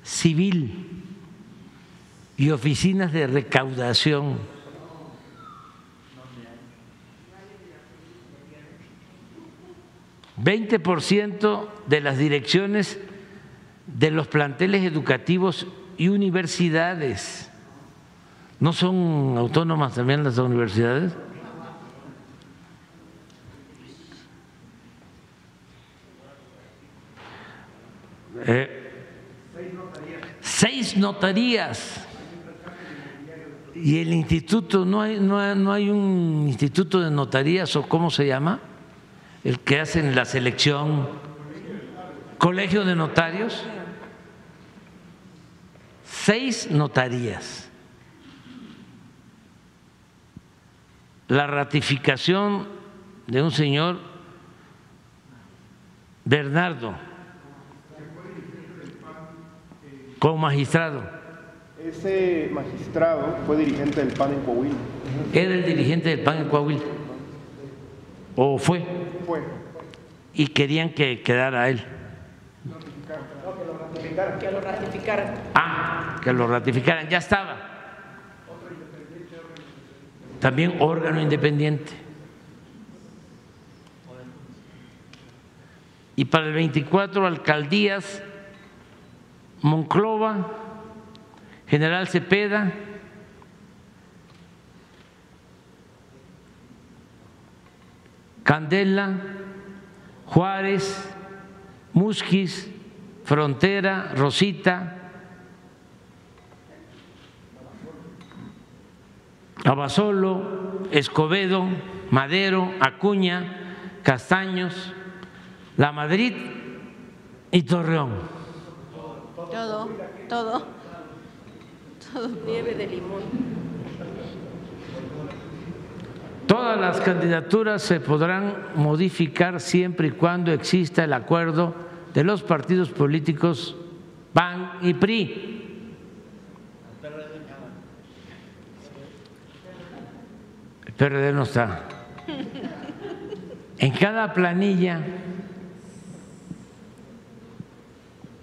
[SPEAKER 1] civil y oficinas de recaudación. Veinte por ciento de las direcciones de los planteles educativos y universidades. ¿No son autónomas también las universidades? Eh, seis notarías. Y el instituto, ¿no hay, no, hay, no hay un instituto de notarías o cómo se llama? El que hacen la selección, colegio de notarios seis notarías. La ratificación de un señor Bernardo como magistrado.
[SPEAKER 9] Ese magistrado fue dirigente del PAN en Coahuila.
[SPEAKER 1] Era el dirigente del PAN en Coahuila. ¿O fue?
[SPEAKER 9] Fue.
[SPEAKER 1] Y querían que quedara él.
[SPEAKER 10] Que lo ratificaran.
[SPEAKER 1] Ah, que lo ratificaran, ya estaba. También órgano independiente. Y para el 24, alcaldías, Monclova, General Cepeda, Candela, Juárez, Musquis, Frontera, Rosita, Abasolo, Escobedo, Madero, Acuña, Castaños, La Madrid y Torreón.
[SPEAKER 10] Todo, todo, todo nieve de limón.
[SPEAKER 1] Todas las candidaturas se podrán modificar siempre y cuando exista el acuerdo de los partidos políticos PAN y PRI. El PRD no está. En cada planilla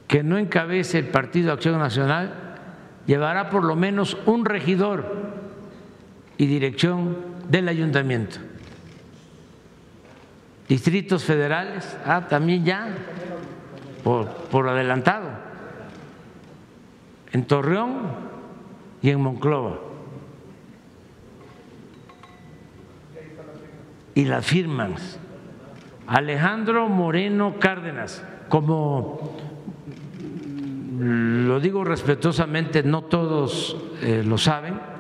[SPEAKER 1] que no encabece el Partido Acción Nacional llevará por lo menos un regidor y dirección del ayuntamiento. Distritos federales, ah, también ya, por, por adelantado, en Torreón y en Monclova. Y las firman Alejandro Moreno Cárdenas, como lo digo respetuosamente, no todos eh, lo saben,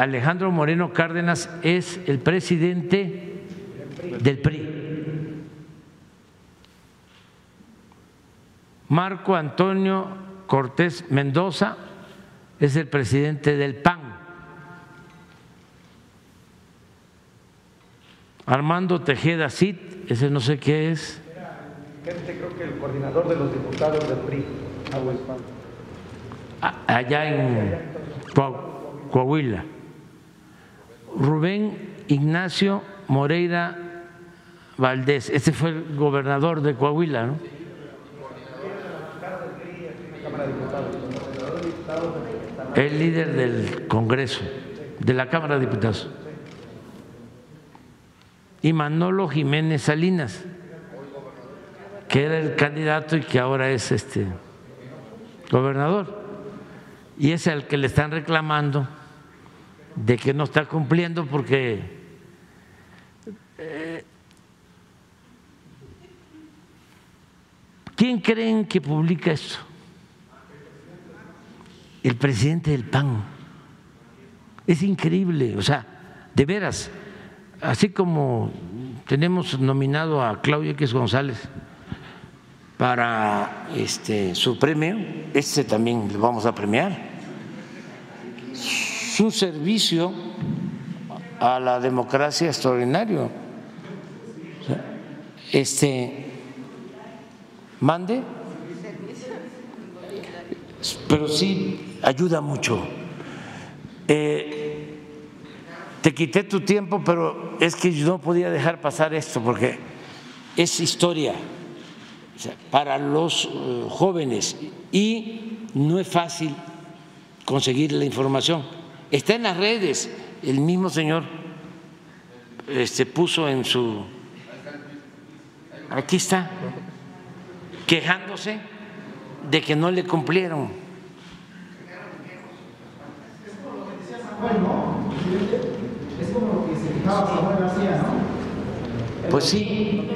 [SPEAKER 1] Alejandro Moreno Cárdenas es el presidente del PRI. Marco Antonio Cortés Mendoza es el presidente del PAN. Armando Tejeda Cid, ese no sé qué es.
[SPEAKER 9] Gente, creo que el coordinador de los diputados del PRI, Agua Hispana.
[SPEAKER 1] allá en Coahuila. Rubén Ignacio Moreira Valdés. Este fue el gobernador de Coahuila, ¿no? El líder del Congreso, de la Cámara de Diputados. Y Manolo Jiménez Salinas, que era el candidato y que ahora es este gobernador. Y es el que le están reclamando de que no está cumpliendo porque eh, ¿quién creen que publica esto? El presidente del PAN. Es increíble, o sea, de veras, así como tenemos nominado a Claudio X González para este su premio, este también lo vamos a premiar su servicio a la democracia extraordinario. Este, mande, pero sí ayuda mucho. Eh, te quité tu tiempo, pero es que yo no podía dejar pasar esto porque es historia para los eh, jóvenes y no es fácil conseguir la información Está en las redes, el mismo señor este, puso en su... Aquí está, quejándose de que no le cumplieron.
[SPEAKER 9] Es como lo que se quejaba Samuel García, ¿no?
[SPEAKER 1] Pues sí.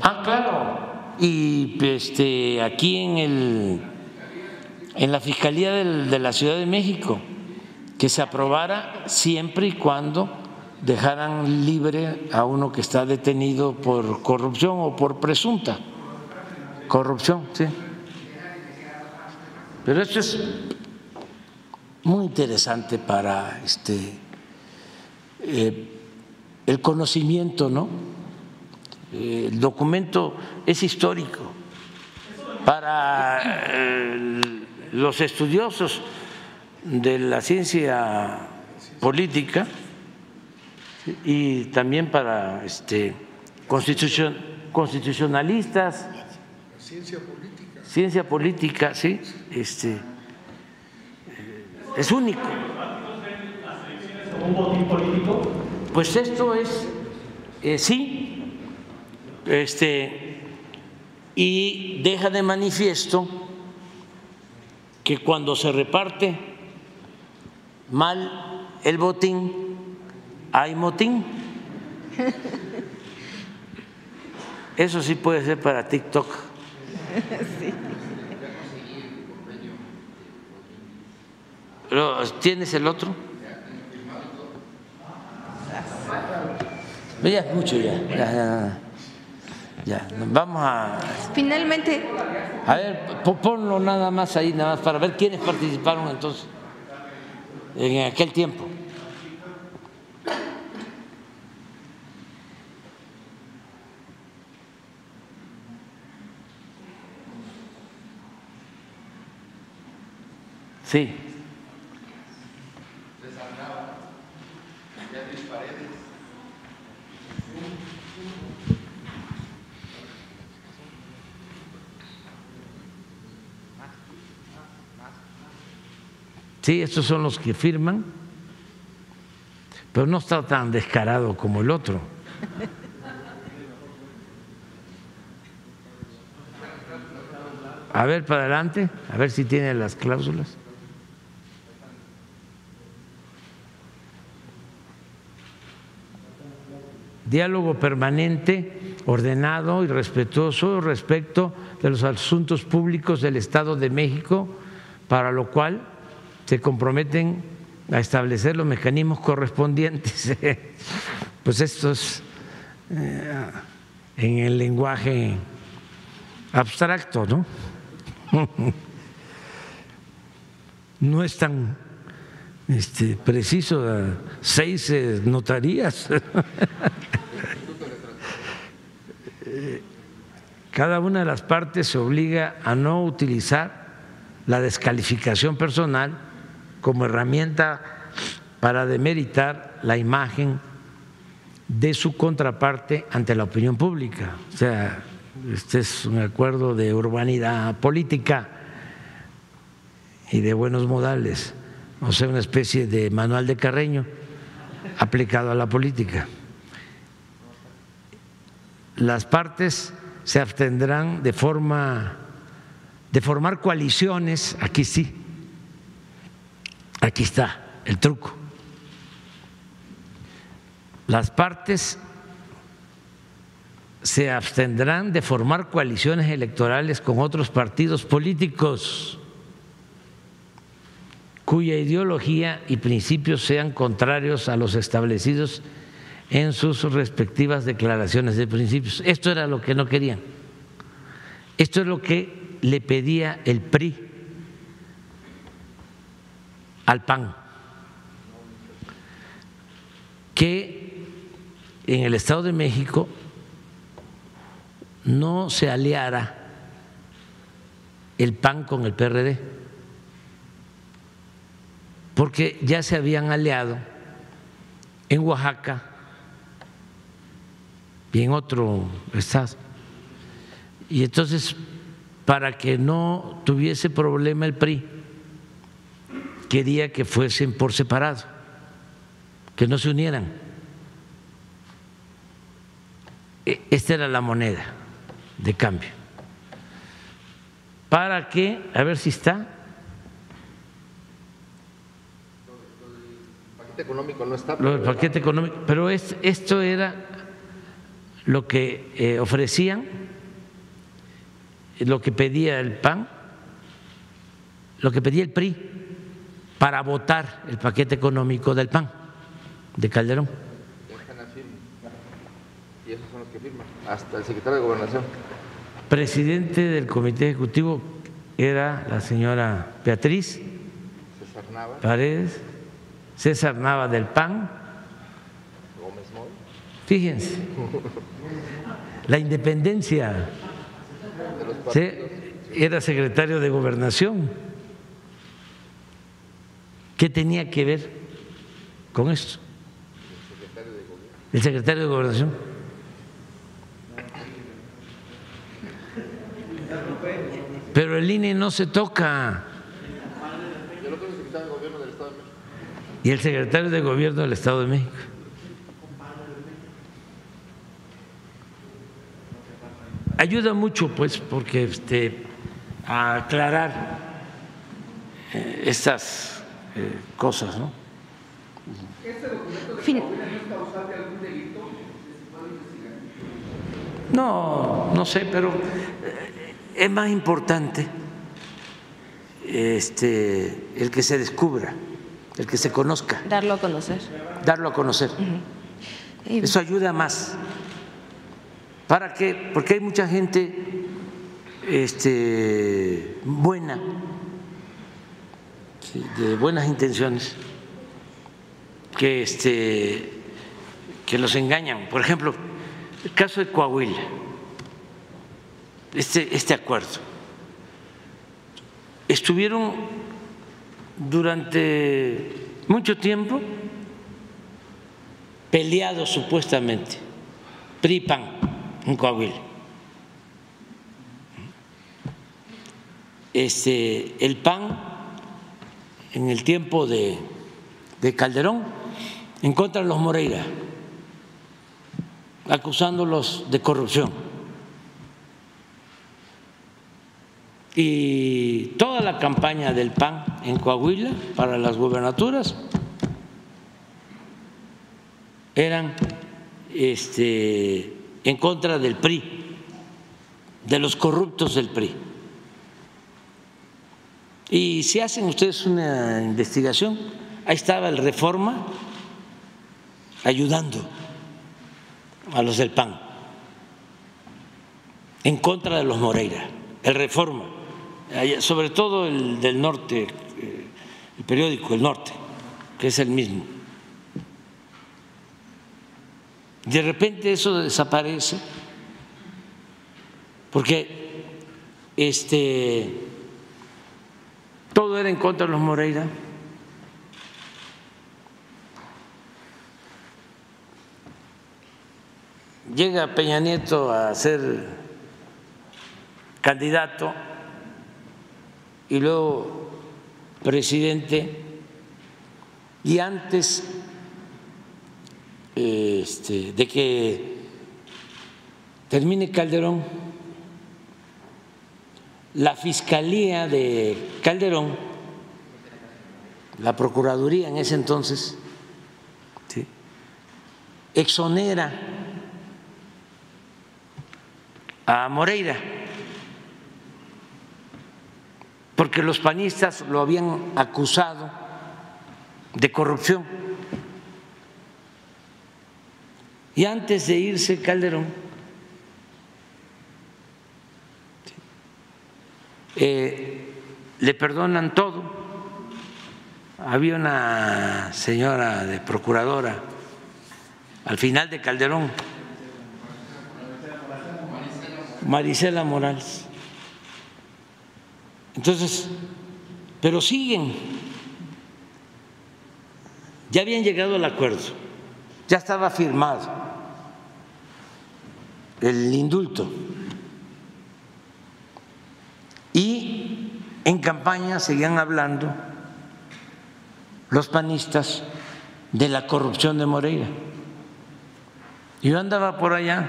[SPEAKER 1] Ah, claro. Y este, aquí en el en la Fiscalía de la Ciudad de México, que se aprobara siempre y cuando dejaran libre a uno que está detenido por corrupción o por presunta corrupción, sí. Pero esto es muy interesante para este eh, el conocimiento, ¿no? El documento es histórico para el los estudiosos de la ciencia política y también para este, constitucion, constitucionalistas.
[SPEAKER 5] Ciencia política.
[SPEAKER 1] Ciencia política, sí. Este, es único.
[SPEAKER 9] ¿Un botín político?
[SPEAKER 1] Pues esto es, eh, sí, este, y deja de manifiesto que cuando se reparte mal el botín, hay motín. <laughs> Eso sí puede ser para TikTok. ¿Tienes el otro? Ya, mucho ya. ya, ya. Ya, vamos a.
[SPEAKER 7] Finalmente.
[SPEAKER 1] A ver, ponlo nada más ahí, nada más para ver quiénes participaron entonces en aquel tiempo. Sí. Sí, estos son los que firman, pero no está tan descarado como el otro. A ver, para adelante, a ver si tiene las cláusulas. Diálogo permanente, ordenado y respetuoso respecto de los asuntos públicos del Estado de México, para lo cual se comprometen a establecer los mecanismos correspondientes. <laughs> pues esto es eh, en el lenguaje abstracto, ¿no? <laughs> No es tan este, preciso, seis eh, notarías. <laughs> Cada una de las partes se obliga a no utilizar la descalificación personal como herramienta para demeritar la imagen de su contraparte ante la opinión pública. O sea, este es un acuerdo de urbanidad política y de buenos modales, o sea, una especie de manual de Carreño aplicado a la política. Las partes se abstendrán de forma de formar coaliciones, aquí sí, aquí está el truco. Las partes se abstendrán de formar coaliciones electorales con otros partidos políticos cuya ideología y principios sean contrarios a los establecidos en sus respectivas declaraciones de principios. Esto era lo que no querían. Esto es lo que le pedía el PRI al PAN, que en el Estado de México no se aliara el PAN con el PRD, porque ya se habían aliado en Oaxaca y en otro estado. Y entonces, para que no tuviese problema el PRI, quería que fuesen por separado, que no se unieran. E, esta era la moneda de cambio. Para que, a ver si está.
[SPEAKER 8] El paquete económico no está.
[SPEAKER 1] Lo del paquete económico, pero es, esto era lo que eh, ofrecían, lo que pedía el PAN, lo que pedía el PRI para votar el paquete económico del PAN, de Calderón.
[SPEAKER 8] Y esos son los que firman, hasta el secretario de Gobernación.
[SPEAKER 1] Presidente del comité ejecutivo era la señora Beatriz
[SPEAKER 8] César Nava,
[SPEAKER 1] Paredes, César Nava del PAN.
[SPEAKER 8] Gómez Moll.
[SPEAKER 1] Fíjense, la independencia.
[SPEAKER 8] de los
[SPEAKER 1] era secretario de gobernación. ¿Qué tenía que ver con esto? El secretario de gobernación. Pero el INE no se toca. Y el secretario de gobierno del Estado de México. Ayuda mucho, pues, porque este, a aclarar eh, estas eh, cosas, ¿no?
[SPEAKER 7] Fin-
[SPEAKER 1] No, no sé, pero eh, es más importante este, el que se descubra, el que se conozca,
[SPEAKER 7] darlo a conocer.
[SPEAKER 1] darlo a conocer. Eso ayuda más. ¿Para qué? Porque hay mucha gente este, buena, de buenas intenciones, que, este, que los engañan. Por ejemplo, el caso de Coahuila, este, este acuerdo. Estuvieron durante mucho tiempo peleados supuestamente, PRI-PAN en Coahuila. Este, el PAN en el tiempo de, de Calderón en contra de los Moreira, acusándolos de corrupción. Y toda la campaña del PAN en Coahuila para las gubernaturas eran este, en contra del PRI, de los corruptos del PRI. Y si hacen ustedes una investigación, ahí estaba el Reforma ayudando a los del PAN, en contra de los Moreira, el Reforma, sobre todo el del norte, eh, el periódico El Norte, que es el mismo. De repente eso desaparece porque este todo era en contra de los Moreira. Llega Peña Nieto a ser candidato y luego presidente y antes este, de que termine Calderón la Fiscalía de Calderón, la Procuraduría en ese entonces, exonera a Moreira, porque los panistas lo habían acusado de corrupción. Y antes de irse Calderón, eh, le perdonan todo. Había una señora de procuradora al final de Calderón, Marisela Morales. Entonces, pero siguen. Ya habían llegado al acuerdo, ya estaba firmado el indulto. Y en campaña seguían hablando los panistas de la corrupción de Moreira. Yo andaba por allá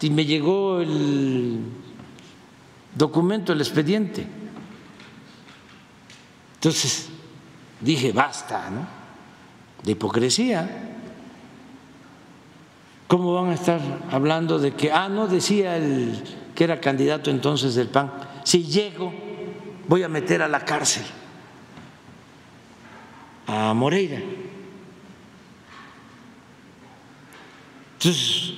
[SPEAKER 1] y me llegó el documento, el expediente. Entonces dije, basta, ¿no? De hipocresía. ¿Cómo van a estar hablando de que, ah, no decía el que era candidato entonces del PAN, si llego voy a meter a la cárcel a Moreira? Entonces,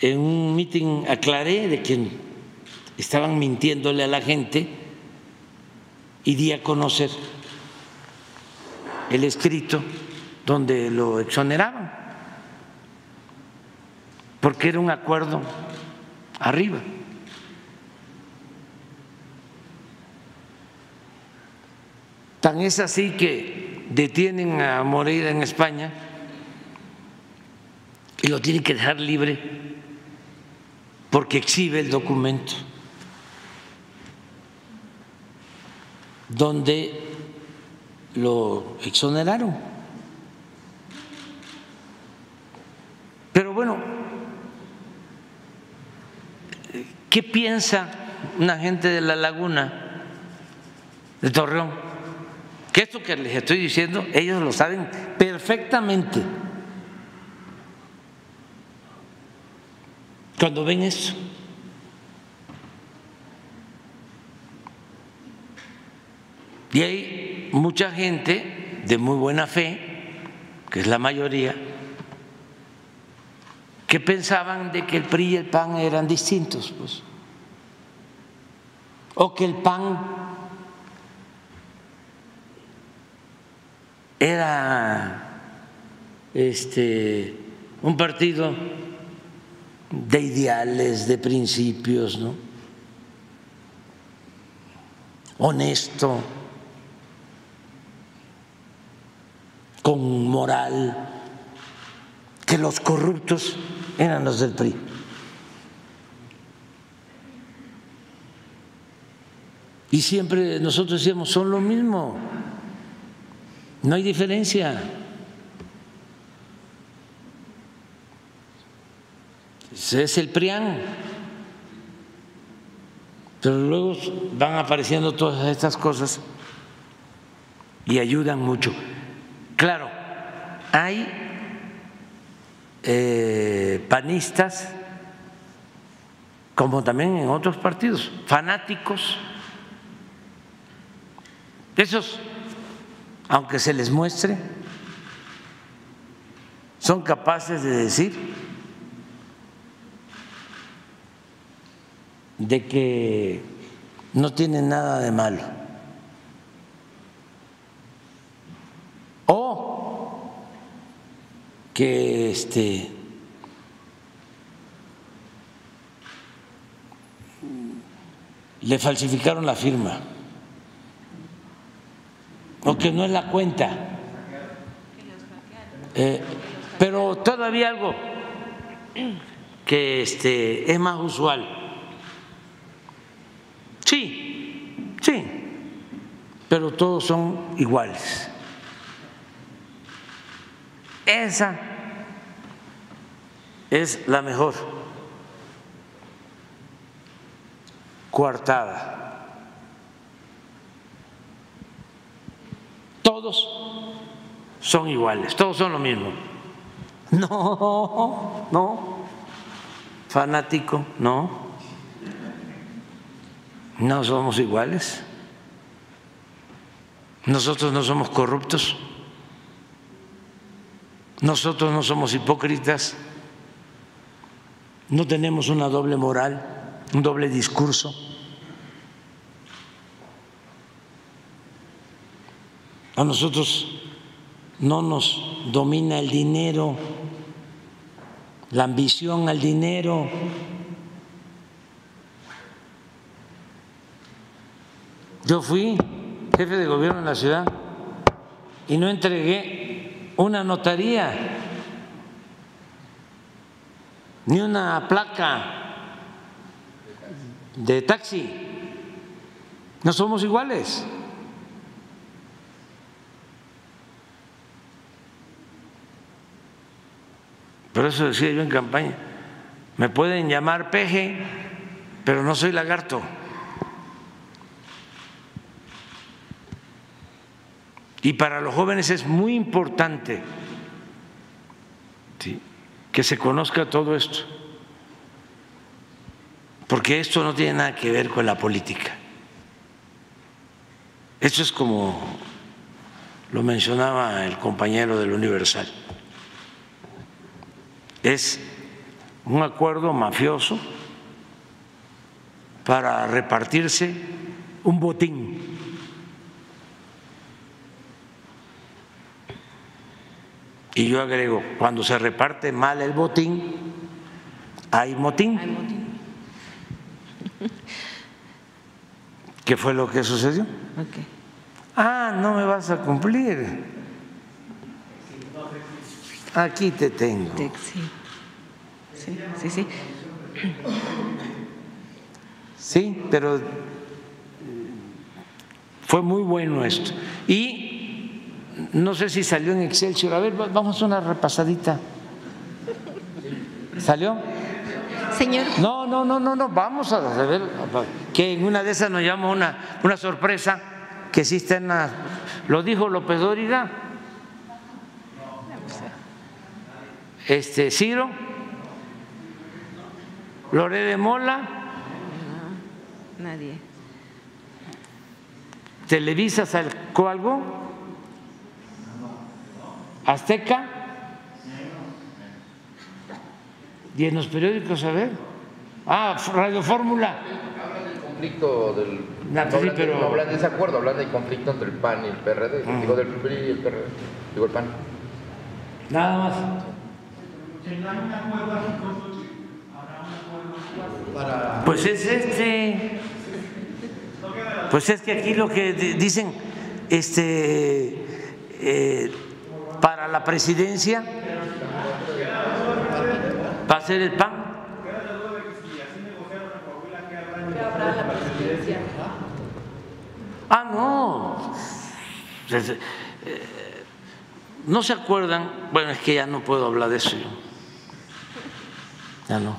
[SPEAKER 1] en un mitin aclaré de que estaban mintiéndole a la gente y di a conocer el escrito donde lo exoneraban, porque era un acuerdo arriba. Tan es así que detienen a Moreira en España y lo tienen que dejar libre porque exhibe el documento donde lo exoneraron. Pero bueno, ¿qué piensa una gente de la laguna, de Torreón? Que esto que les estoy diciendo, ellos lo saben perfectamente. cuando ven eso. Y hay mucha gente de muy buena fe, que es la mayoría, que pensaban de que el PRI y el PAN eran distintos, pues, o que el PAN era este un partido de ideales, de principios, ¿no? honesto, con moral, que los corruptos eran los del PRI. Y siempre nosotros decíamos, son lo mismo, no hay diferencia. es el PRIAN. Pero luego van apareciendo todas estas cosas y ayudan mucho. Claro, hay eh, panistas, como también en otros partidos, fanáticos. Esos, aunque se les muestre, son capaces de decir de que no tiene nada de malo. O que este le falsificaron la firma o que no es la cuenta. Eh, Pero todavía algo que este, es más usual. Sí, sí, pero todos son iguales. Esa es la mejor coartada. Todos son iguales, todos son lo mismo. No, no, fanático, no, no somos iguales. Nosotros no somos corruptos, nosotros no somos hipócritas, no tenemos una doble moral, un doble discurso. A nosotros no nos domina el dinero, la ambición al dinero. Yo fui jefe de gobierno en la ciudad y no entregué una notaría ni una placa de taxi. No somos iguales. Por eso decía yo en campaña, me pueden llamar peje, pero no soy lagarto. Y para los jóvenes es muy importante que se conozca todo esto, porque esto no tiene nada que ver con la política. Esto es como lo mencionaba el compañero del Universal es un acuerdo mafioso para repartirse un botín. Y yo agrego, cuando se reparte mal el botín, hay motín. <laughs> ¿Qué fue lo que sucedió? Ah, no me vas a cumplir. Aquí te tengo.
[SPEAKER 7] Sí, sí, sí.
[SPEAKER 1] Sí, pero fue muy bueno esto. Y no sé si salió en Excelsior. A ver, vamos a una repasadita. ¿Salió?
[SPEAKER 7] Señor.
[SPEAKER 1] No, no, no, no, no. Vamos a ver que en una de esas nos llama una, una sorpresa que existe en la. Lo dijo López Dóriga este Ciro, Loré de Mola,
[SPEAKER 7] nadie.
[SPEAKER 1] Televisa sacó algo, Azteca, y en los periódicos, a ver, ah, Radio Fórmula.
[SPEAKER 8] Hablan del conflicto del.
[SPEAKER 1] No,
[SPEAKER 8] no, hablan,
[SPEAKER 1] pero...
[SPEAKER 8] no hablan de ese acuerdo, hablan del conflicto entre el PAN y el PRD, mm. digo del PRI y el PRD, digo el PAN.
[SPEAKER 1] Nada más. Pues es este. Pues es que aquí lo que dicen, este, eh, para la presidencia va a ser el PAN. Ah, no. Eh, no se acuerdan, bueno, es que ya no puedo hablar de eso. Ya no.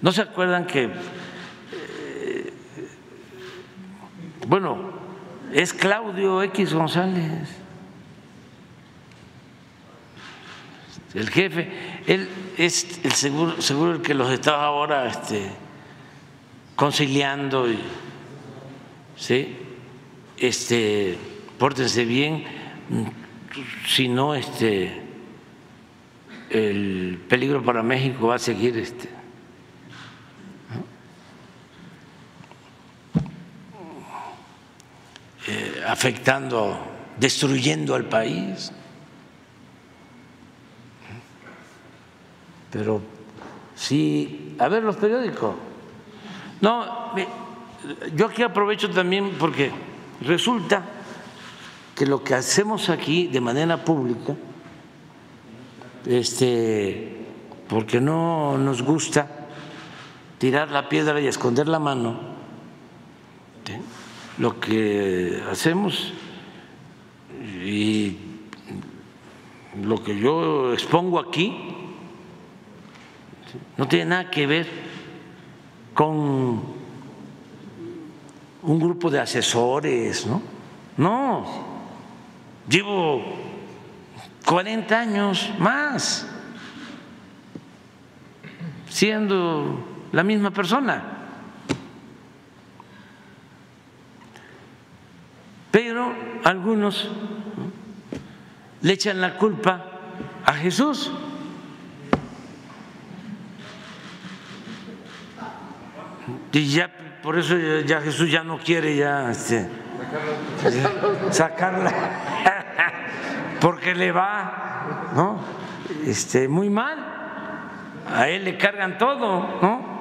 [SPEAKER 1] ¿No se acuerdan que, eh, bueno, es Claudio X González, el jefe, él es el seguro, seguro que los está ahora este, conciliando y, ¿sí? Este, pórtense bien, si no, este el peligro para México va a seguir este, eh, afectando, destruyendo al país. Pero sí, a ver los periódicos. No, yo aquí aprovecho también porque resulta que lo que hacemos aquí de manera pública este, porque no nos gusta tirar la piedra y esconder la mano, lo que hacemos y lo que yo expongo aquí no tiene nada que ver con un grupo de asesores, ¿no? No, llevo 40 años más siendo la misma persona. Pero algunos le echan la culpa a Jesús. Y ya por eso ya Jesús ya no quiere ya este, sacarla <laughs> porque le va ¿no? este, muy mal. A él le cargan todo, ¿no?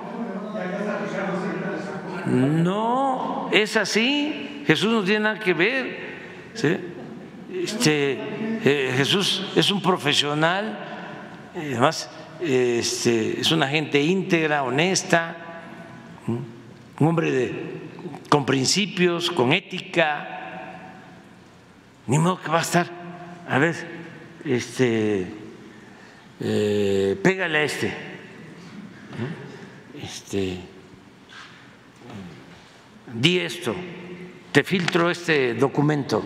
[SPEAKER 1] No, es así. Jesús no tiene nada que ver. ¿sí? Este, eh, Jesús es un profesional, eh, además este, es una gente íntegra, honesta, un hombre de, con principios, con ética. Ni modo que va a estar, a ver, este, eh, pégale a este, este, di esto, te filtro este documento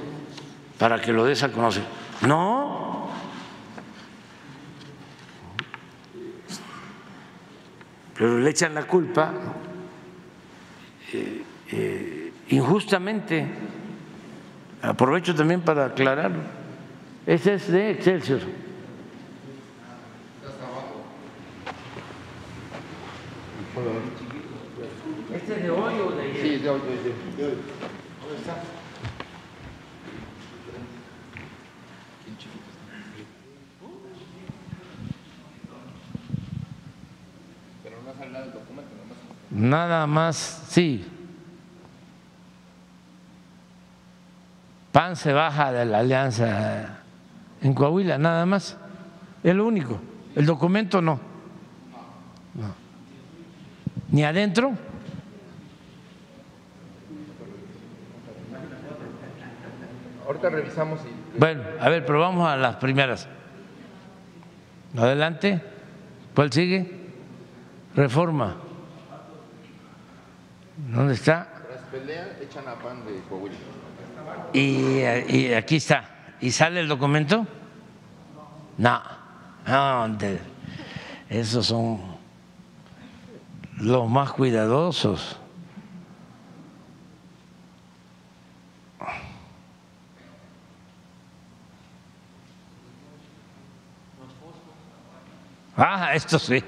[SPEAKER 1] para que lo des a conocer. No. Pero le echan la culpa eh, eh, injustamente. Aprovecho también para aclararlo. Ese es de Excelsior. ¿Este es de hoy o de ayer?
[SPEAKER 8] Sí, de hoy, de hoy.
[SPEAKER 1] ¿Dónde está?
[SPEAKER 8] Pero no sale nada del documento, nomás.
[SPEAKER 1] Nada más, sí. PAN se baja de la alianza en Coahuila, nada más. Es lo único. El documento no. No. Ni adentro.
[SPEAKER 8] Ahorita revisamos y
[SPEAKER 1] Bueno, a ver, pero vamos a las primeras. Adelante. ¿Cuál sigue? Reforma. ¿Dónde está?
[SPEAKER 8] tras pelea echan a pan de Coahuila.
[SPEAKER 1] Y, y aquí está. ¿Y sale el documento? No. No, esos son los más cuidadosos. Ah, esto sí,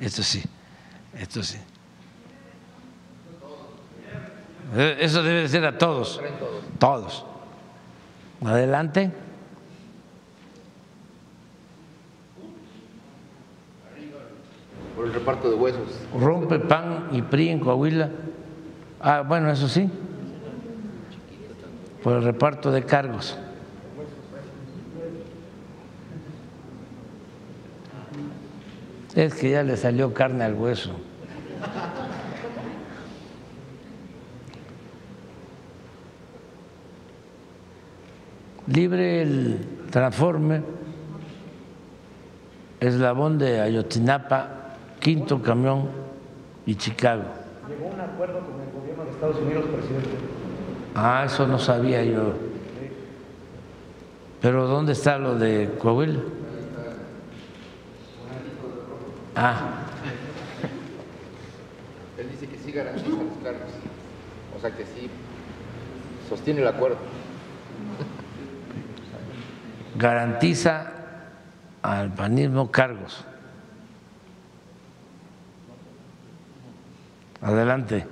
[SPEAKER 1] esto sí, esto sí. Eso debe de ser a todos. Todos. Adelante.
[SPEAKER 8] Por el reparto de huesos.
[SPEAKER 1] Rompe pan y PRI en Coahuila. Ah, bueno, eso sí. Por el reparto de cargos. Es que ya le salió carne al hueso. Libre el transforme, eslabón de Ayotzinapa, quinto camión y Chicago.
[SPEAKER 9] Llegó un acuerdo con el gobierno de Estados Unidos, presidente.
[SPEAKER 1] Ah, eso no sabía yo. Pero ¿dónde está lo de Coahuila? Ah,
[SPEAKER 8] Él dice que sí garantiza los cargos. O sea que sí sostiene el acuerdo.
[SPEAKER 1] Garantiza al panismo cargos. Adelante.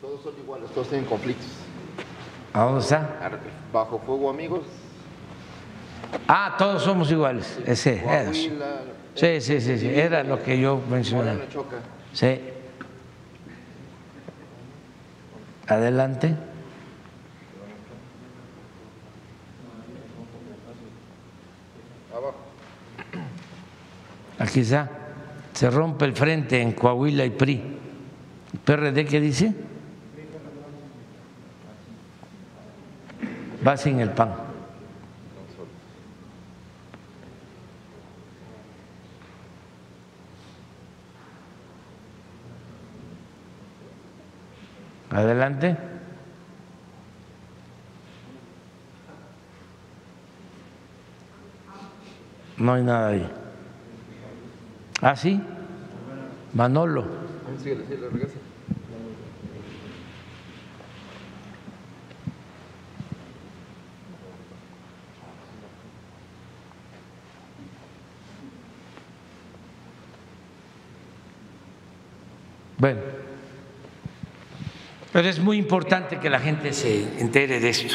[SPEAKER 8] Todos son iguales, todos tienen conflictos.
[SPEAKER 1] ¿A dónde está?
[SPEAKER 8] Bajo fuego amigos,
[SPEAKER 1] Ah, todos somos iguales. Ese.
[SPEAKER 8] Coahuila,
[SPEAKER 1] Sí, sí, sí, sí. Era lo que yo mencionaba. Sí. Adelante. Aquí está. Se rompe el frente en Coahuila y PRI. ¿PRD qué dice? Va sin el pan. Adelante. No hay nada ahí. ¿Ah, sí? Manolo. Bueno, pero es muy importante que la gente se entere de esto.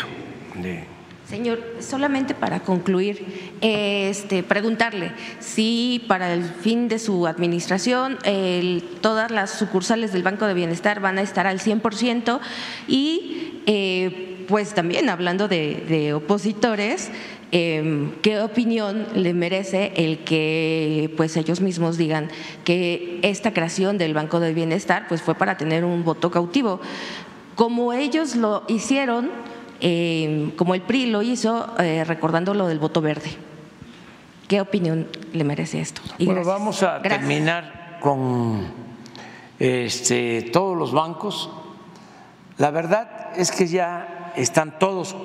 [SPEAKER 1] de-
[SPEAKER 7] Señor, solamente para concluir, este, preguntarle si para el fin de su administración el- todas las sucursales del Banco de Bienestar van a estar al 100% y eh, pues también hablando de, opositores, eh, ¿qué opinión le merece el que pues ellos mismos digan que esta creación del Banco de Bienestar pues fue para tener un voto cautivo? Como ellos lo hicieron eh, como el PRI lo hizo, eh, recordando lo del voto verde. ¿Qué opinión le merece esto? Y
[SPEAKER 1] Bueno,
[SPEAKER 7] gracias.
[SPEAKER 1] vamos a
[SPEAKER 7] Gracias.
[SPEAKER 1] terminar con este, todos los bancos. La verdad es que ya están todos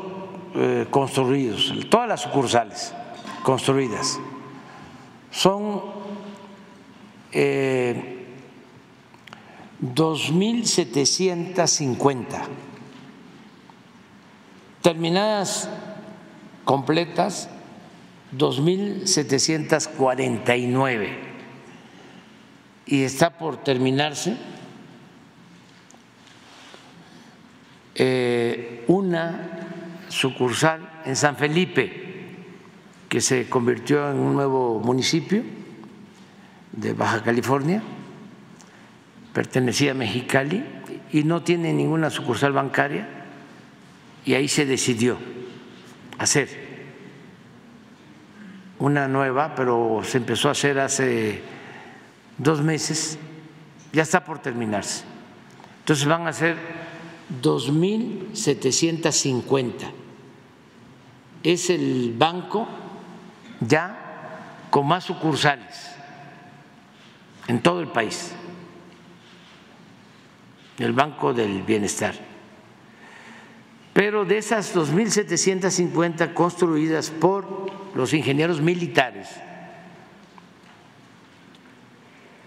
[SPEAKER 1] eh, construidos, todas las sucursales construidas. Son eh, 2.750 terminadas completas 2.749 y está por terminarse eh, una sucursal en San Felipe que se convirtió en un nuevo municipio de Baja California, pertenecía a Mexicali y no tiene ninguna sucursal bancaria y ahí se decidió hacer una nueva, pero se empezó a hacer hace dos meses, ya está por terminarse. Entonces van a ser 2.750. Es el banco ya con más sucursales en todo el país, el Banco del Bienestar. Pero de esas 2.750 construidas por los ingenieros militares,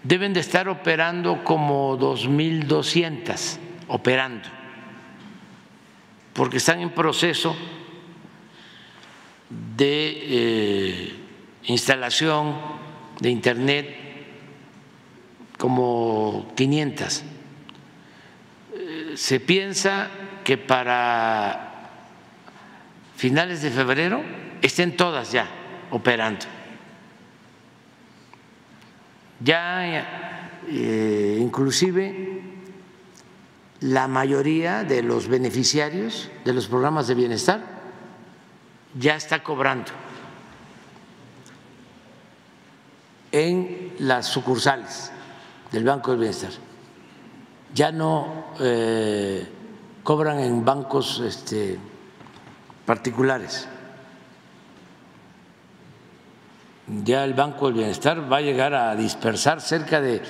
[SPEAKER 1] deben de estar operando como 2.200 operando, porque están en proceso de eh, instalación de Internet como 500. Eh, Se piensa que para finales de febrero estén todas ya operando. Ya eh, inclusive la mayoría de los beneficiarios de los programas de bienestar ya está cobrando en las sucursales del Banco del Bienestar. Ya no eh, cobran en bancos este, particulares. Ya el Banco del Bienestar va a llegar a dispersar cerca de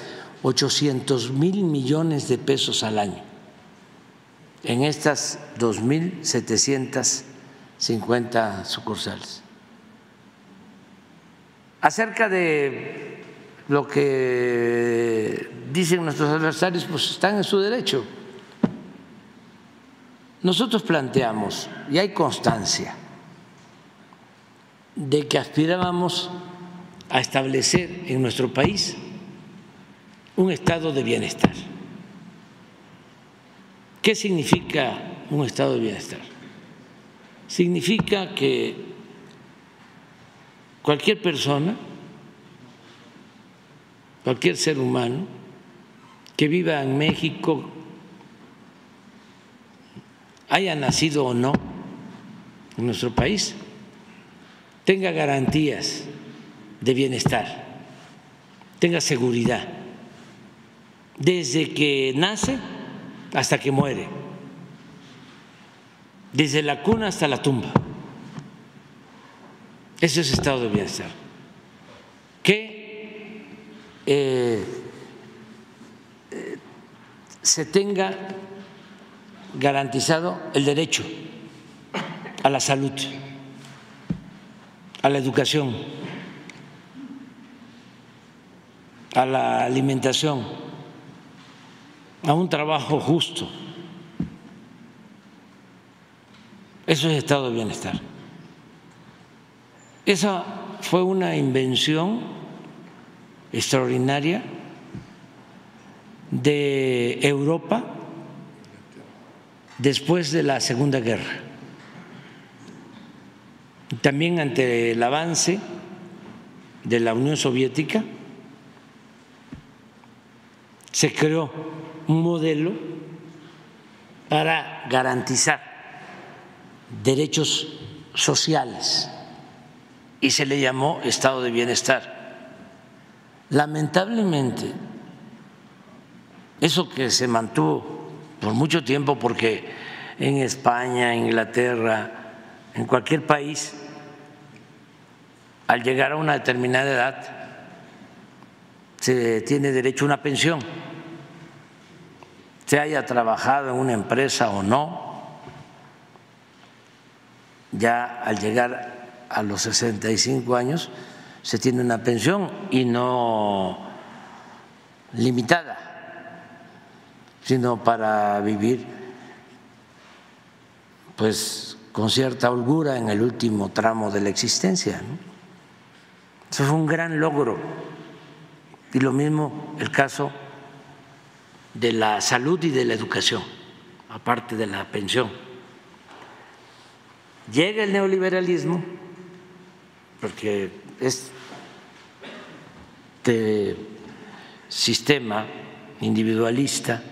[SPEAKER 1] 800 mil millones de pesos al año en estas 2.750 sucursales. Acerca de lo que dicen nuestros adversarios, pues están en su derecho. Nosotros planteamos, y hay constancia, de que aspirábamos a establecer en nuestro país un estado de bienestar. ¿Qué significa un estado de bienestar? Significa que cualquier persona, cualquier ser humano que viva en México, haya nacido o no en nuestro país, tenga garantías de bienestar tenga seguridad, desde que nace hasta que muere, desde la cuna hasta la tumba. Ese es estado de bienestar. Que eh, eh, se tenga garantizado el derecho a la salud, a la educación, a la alimentación, a un trabajo justo. Eso es estado de bienestar. Esa fue una invención extraordinaria de Europa después de la Segunda Guerra. También ante el avance de la Unión Soviética, se creó un modelo para garantizar derechos sociales y se le llamó estado de bienestar. Lamentablemente, eso que se mantuvo por mucho tiempo, porque en España, Inglaterra, en cualquier país, al llegar a una determinada edad, se tiene derecho a una pensión, se haya trabajado en una empresa o no, ya al llegar a los 65 años se tiene una pensión y no limitada, sino para vivir pues con cierta holgura en el último tramo de la existencia. Eso fue un gran logro. Y lo mismo el caso de la salud y de la educación, aparte de la pensión. Llega el neoliberalismo porque este sistema individualista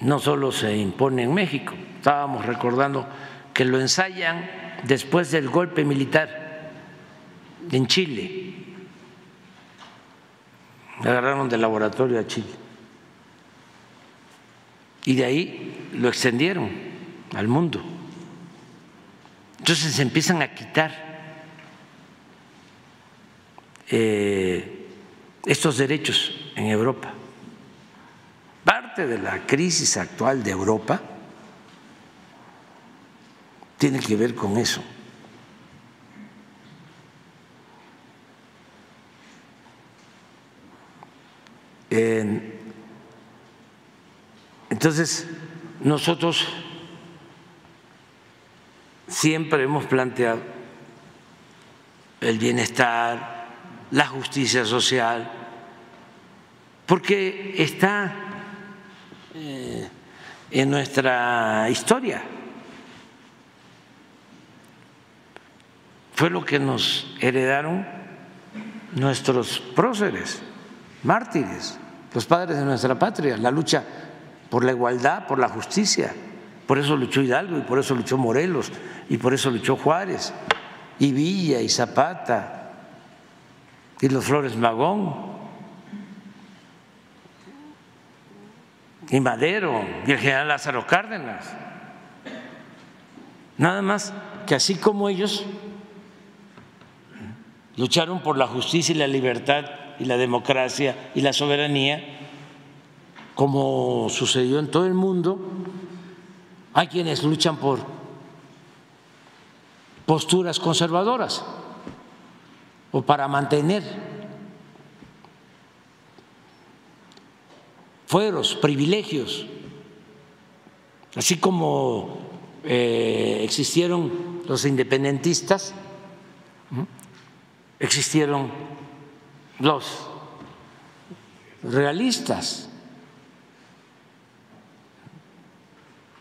[SPEAKER 1] no solo se impone en México, estábamos recordando que lo ensayan después del golpe militar en Chile. Agarraron del laboratorio a Chile. Y de ahí lo extendieron al mundo. Entonces se empiezan a quitar eh, estos derechos en Europa. Parte de la crisis actual de Europa tiene que ver con eso. entonces, nosotros siempre hemos planteado el bienestar, la justicia social, porque está en nuestra historia. Fue lo que nos heredaron nuestros próceres, mártires, los padres de nuestra patria, la lucha por la igualdad, por la justicia. Por eso luchó Hidalgo y por eso luchó Morelos y por eso luchó Juárez y Villa y Zapata y los Flores Magón, y Madero, y el general Lázaro Cárdenas. Nada más que así como ellos lucharon por la justicia y la libertad y la democracia y la soberanía, como sucedió en todo el mundo, hay quienes luchan por posturas conservadoras o para mantener fueros, privilegios, así como eh, existieron los independentistas, existieron los realistas,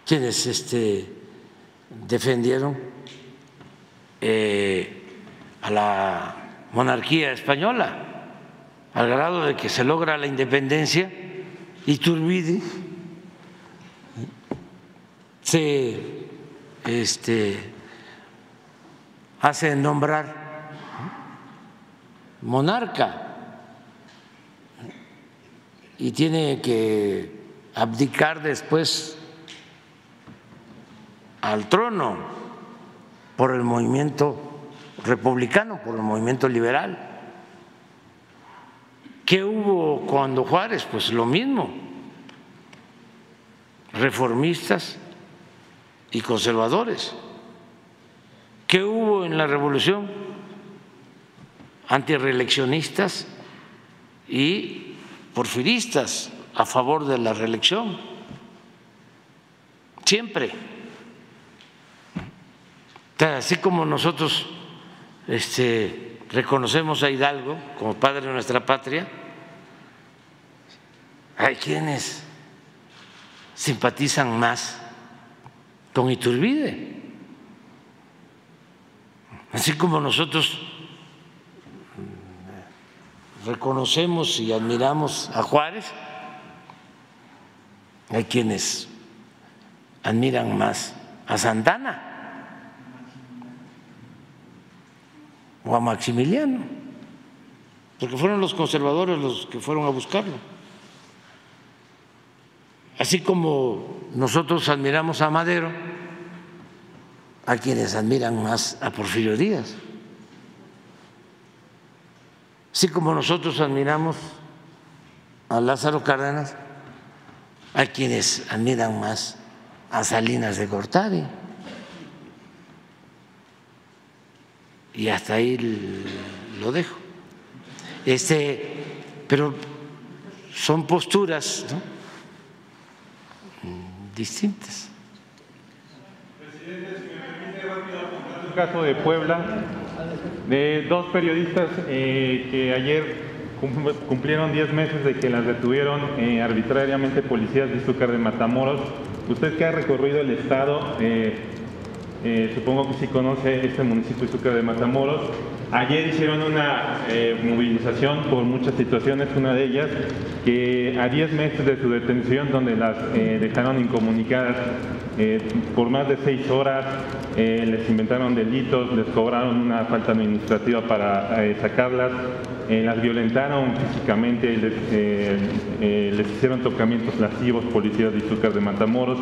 [SPEAKER 1] quienes este, defendieron eh, a la monarquía española, al grado de que se logra la independencia, y Turbide se este, hace nombrar monarca y tiene que abdicar después al trono por el movimiento republicano, por el movimiento liberal. ¿Qué hubo cuando Juárez? Pues lo mismo, reformistas y conservadores. ¿Qué hubo en la revolución? Antireeleccionistas y porfiristas a favor de la reelección. Siempre. Así como nosotros este, reconocemos a Hidalgo como padre de nuestra patria, hay quienes simpatizan más con Iturbide. Así como nosotros reconocemos y admiramos a Juárez, hay quienes admiran más a Santana o a Maximiliano, porque fueron los conservadores los que fueron a buscarlo. Así como nosotros admiramos a Madero, hay quienes admiran más a Porfirio Díaz. Así como nosotros admiramos a Lázaro Cárdenas, hay quienes admiran más a Salinas de Gortari. Y hasta ahí lo dejo. Este, pero son posturas distintas.
[SPEAKER 11] Presidente, si me permite rápido un caso de Puebla, de dos periodistas eh, que ayer cumplieron 10 meses de que las detuvieron eh, arbitrariamente policías de Izúcar de Matamoros. Usted que ha recorrido el estado, eh, eh, supongo que sí conoce este municipio Izúcar de Matamoros. Ayer hicieron una movilización por muchas situaciones, una de ellas que a 10 meses de su detención, donde las dejaron incomunicadas por más de 6 horas, les inventaron delitos, les cobraron una falta administrativa para sacarlas, eh, las violentaron físicamente, les, eh, eh, les, hicieron tocamientos lascivos policías de Izúcar de Matamoros.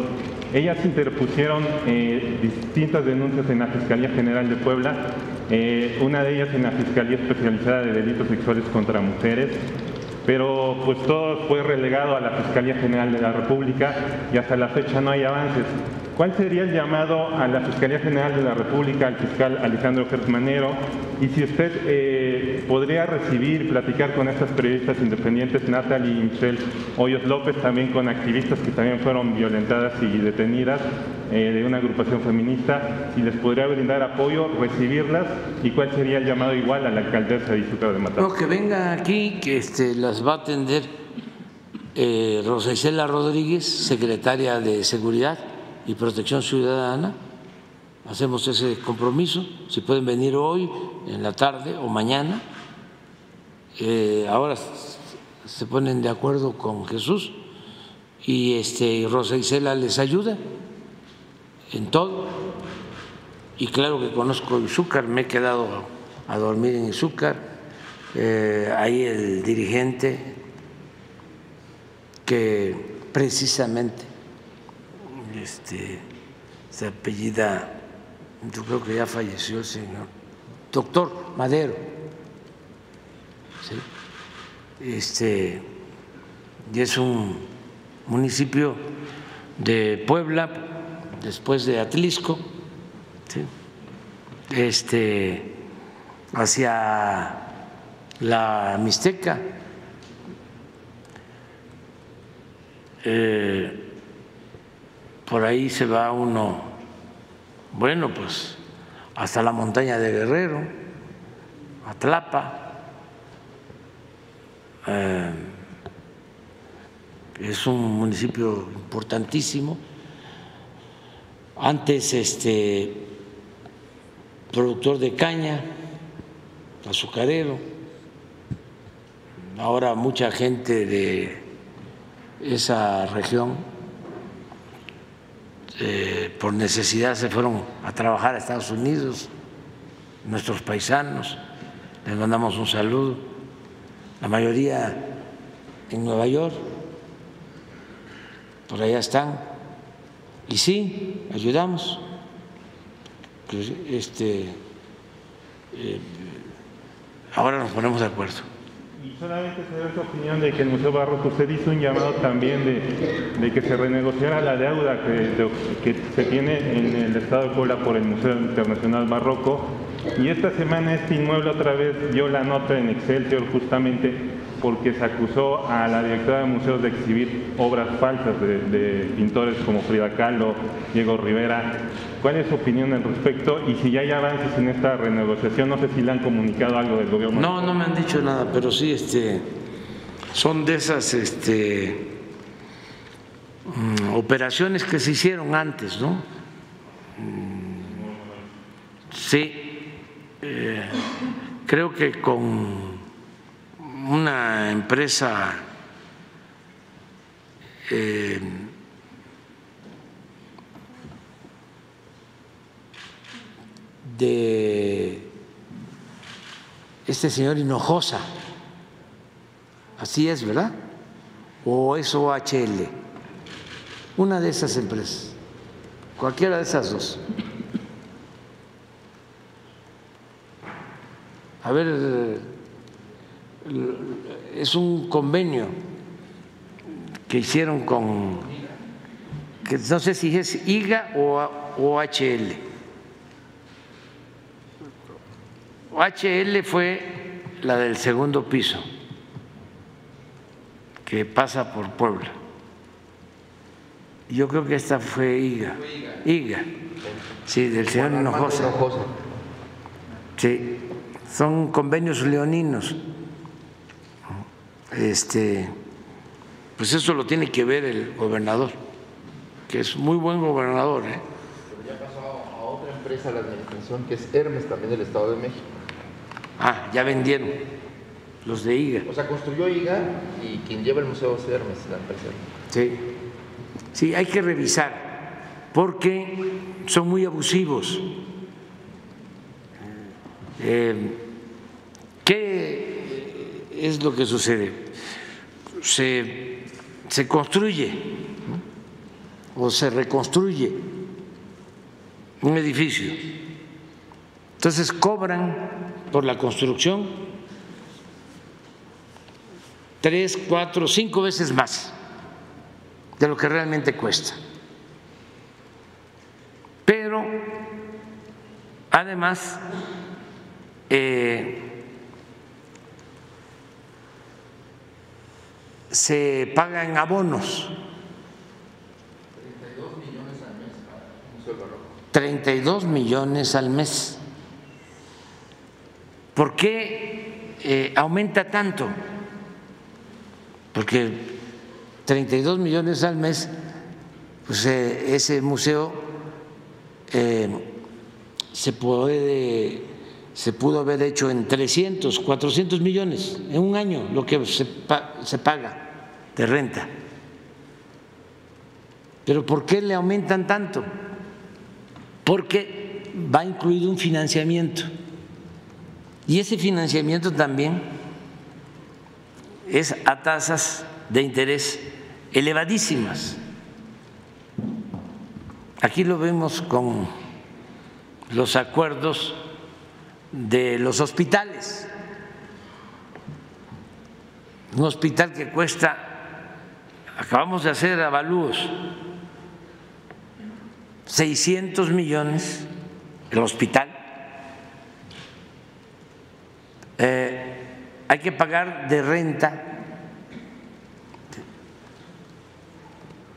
[SPEAKER 11] Ellas interpusieron distintas denuncias en la Fiscalía General de Puebla, una de ellas en la Fiscalía Especializada de Delitos Sexuales contra Mujeres, pero pues todo fue relegado a la Fiscalía General de la República y hasta la fecha no hay avances. ¿Cuál sería el llamado a la Fiscalía General de la República, al fiscal Alejandro Gertmanero? Y si usted eh, podría recibir, platicar con estas periodistas independientes, Natalie y Michelle Hoyos López, también con activistas que también fueron violentadas y detenidas eh, de una agrupación feminista, si les podría brindar apoyo, recibirlas y cuál sería el llamado igual a la alcaldesa de Izúcar de Matamoros.
[SPEAKER 1] No, que venga aquí, que este, las va a atender eh, Rodríguez, secretaria de Seguridad y Protección Ciudadana. Hacemos ese compromiso, si pueden venir hoy, en la tarde o mañana. Eh, ahora se ponen de acuerdo con Jesús y este, Rosa Isela les ayuda en todo. Y claro que conozco Izúcar, me he quedado a dormir en Izúcar. Eh, ahí el dirigente que precisamente este, se apellida, yo creo que ya falleció el señor, doctor Madero. Este, y es un municipio de Puebla, después de Atlisco, este, hacia la Mixteca. Eh, por ahí se va uno, bueno, pues hasta la montaña de Guerrero, Atlapa. Eh, es un municipio importantísimo. Antes este productor de caña, azucarero. Ahora mucha gente de esa región eh, por necesidad se fueron a trabajar a Estados Unidos, nuestros paisanos, les mandamos un saludo. La mayoría en Nueva York, por allá están, y sí, ayudamos. Pues, este, eh, ahora nos ponemos de acuerdo.
[SPEAKER 11] Y solamente saber su opinión de que el Museo Barroco, usted hizo un llamado también de, de que se renegociara la deuda que, que se tiene en el Estado de Puebla por el Museo Internacional Barroco. Y esta semana este inmueble otra vez dio la nota en Excelsior justamente porque se acusó a la directora de museos de exhibir obras falsas de, pintores como Frida Kahlo, Diego Rivera. ¿Cuál es su opinión al respecto? Y si ya hay avances en esta renegociación, no sé si le han comunicado algo del gobierno.
[SPEAKER 1] No, no me han dicho nada, pero sí, este, son de esas este, mm, operaciones que se hicieron antes, ¿no? Mm, Sí, eh, creo que con una empresa eh, de este señor Hinojosa, así es, ¿verdad? O es OHL, una de esas empresas, cualquiera de esas dos. A ver, es un convenio que hicieron con, que no sé si es IGA o OHL. OHL fue la del segundo piso, que pasa por Puebla. Yo creo que esta fue IGA. IGA. Sí, del señor Hinojosa. Sí, son convenios leoninos. Este, pues eso lo tiene que ver el gobernador, que es muy buen gobernador. ¿eh?
[SPEAKER 8] Pero ya pasó a otra empresa la administración que es Hermes también del Estado de México.
[SPEAKER 1] Ah, ya vendieron los de IGA.
[SPEAKER 8] O sea, construyó IGA y quien lleva el museo es Hermes, la empresa.
[SPEAKER 1] Sí, sí, hay que revisar porque son muy abusivos. Eh, ¿Qué es lo que sucede? Se, se construye o se reconstruye un edificio. Entonces cobran por la construcción tres, cuatro, cinco veces más de lo que realmente cuesta. Pero además eh, se pagan abonos. 32 millones al mes. ¿Por qué eh, aumenta tanto? Porque 32 millones al mes, pues eh, ese museo eh, se puede, se pudo haber hecho en 300, 400 millones en un año, lo que se paga de renta. Pero ¿por qué le aumentan tanto? Porque va incluido un financiamiento. Y ese financiamiento también es a tasas de interés elevadísimas. Aquí lo vemos con los acuerdos de los hospitales. Un hospital que cuesta, acabamos de hacer avalúos, 600 millones el hospital. Eh, hay que pagar de renta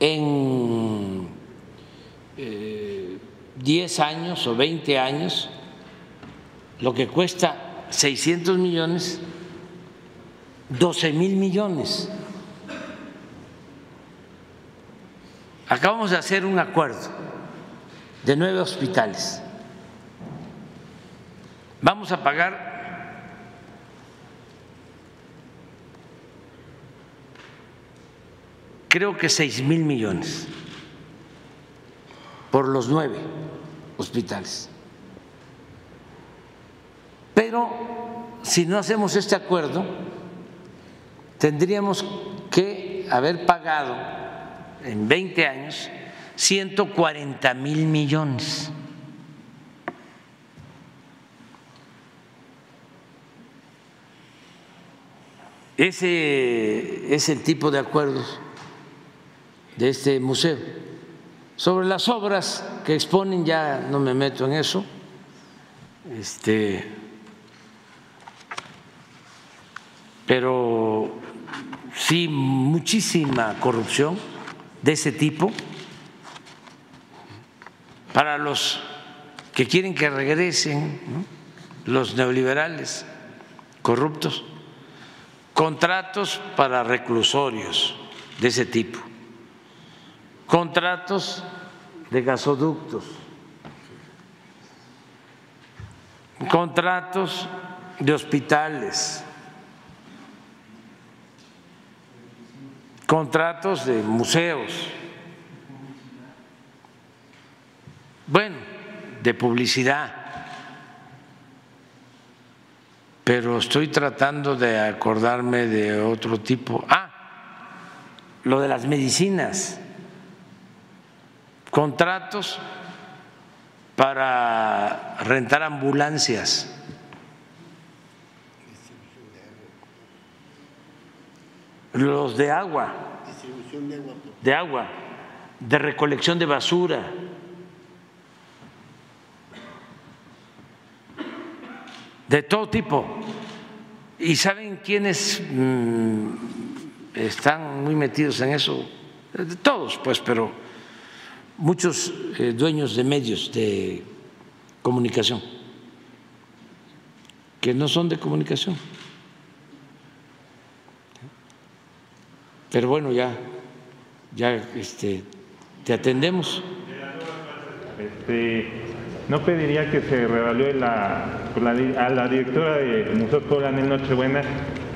[SPEAKER 1] en eh, 10 años o 20 años lo que cuesta 600 millones, 12 mil millones. Acabamos de hacer un acuerdo de nueve hospitales. Vamos a pagar creo que seis mil millones por los nueve hospitales. Pero si no hacemos este acuerdo, tendríamos haber pagado en 20 años 140 mil millones. Ese es el tipo de acuerdos de este museo. Sobre las obras que exponen, ya no me meto en eso. Este, pero sí, muchísima corrupción de ese tipo. Para los que quieren que regresen, los neoliberales corruptos contratos para reclusorios de ese tipo, contratos de gasoductos, contratos de hospitales, contratos de museos, bueno, de publicidad pero estoy tratando de acordarme de otro tipo. Ah, lo de las medicinas, contratos para rentar ambulancias. Los de agua, de agua, de recolección de basura. de todo tipo. ¿Y saben quiénes mm, están muy metidos en eso? Todos, pues, pero muchos eh, dueños de medios de comunicación, que no son de comunicación. Pero bueno, ya, ya este, te atendemos.
[SPEAKER 11] Este, no pediría que se revalúe la, a la directora del Museo en Nochebuena,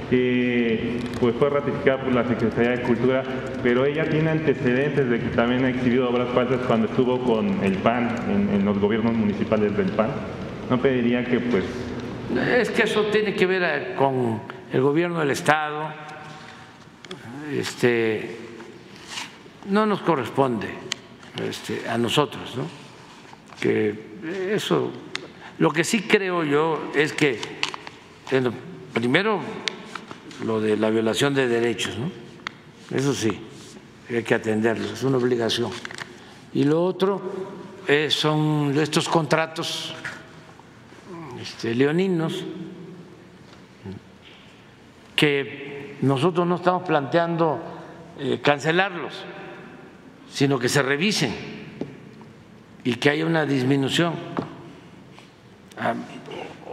[SPEAKER 11] que pues, fue ratificada por la Secretaría de Cultura, pero ella tiene antecedentes de que también ha exhibido obras falsas cuando estuvo con el PAN, en, los gobiernos municipales del PAN. No pediría que pues...
[SPEAKER 1] Es que eso tiene que ver eh, con el gobierno del Estado. Este, no nos corresponde este, a nosotros, ¿no? Que eso, lo que sí creo yo es que, primero, lo de la violación de derechos, ¿no? Eso sí, hay que atenderlo, es una obligación. Y lo otro eh, son estos contratos este, leoninos que nosotros no estamos planteando eh, cancelarlos, sino que se revisen y que haya una disminución. Ah,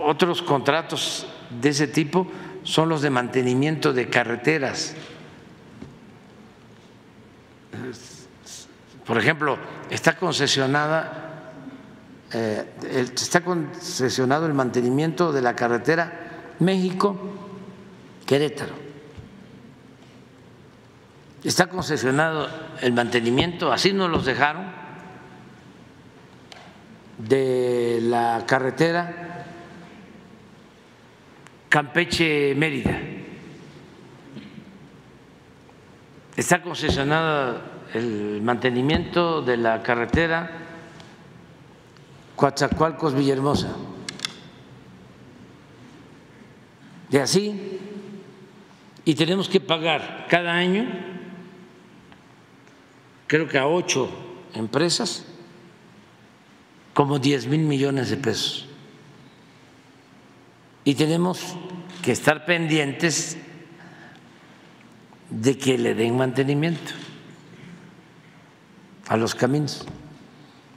[SPEAKER 1] otros contratos de ese tipo son los de mantenimiento de carreteras. Por ejemplo, está concesionada, eh, está concesionado el mantenimiento de la carretera México-Querétaro. Está concesionado el mantenimiento, así nos los dejaron de la carretera Campeche-Mérida. Está concesionado el mantenimiento de la carretera Coatzacoalcos-Villahermosa. Y así, y tenemos que pagar cada año, creo que a ocho empresas, como 10 mil millones de pesos. Y tenemos que estar pendientes de que le den mantenimiento a los caminos.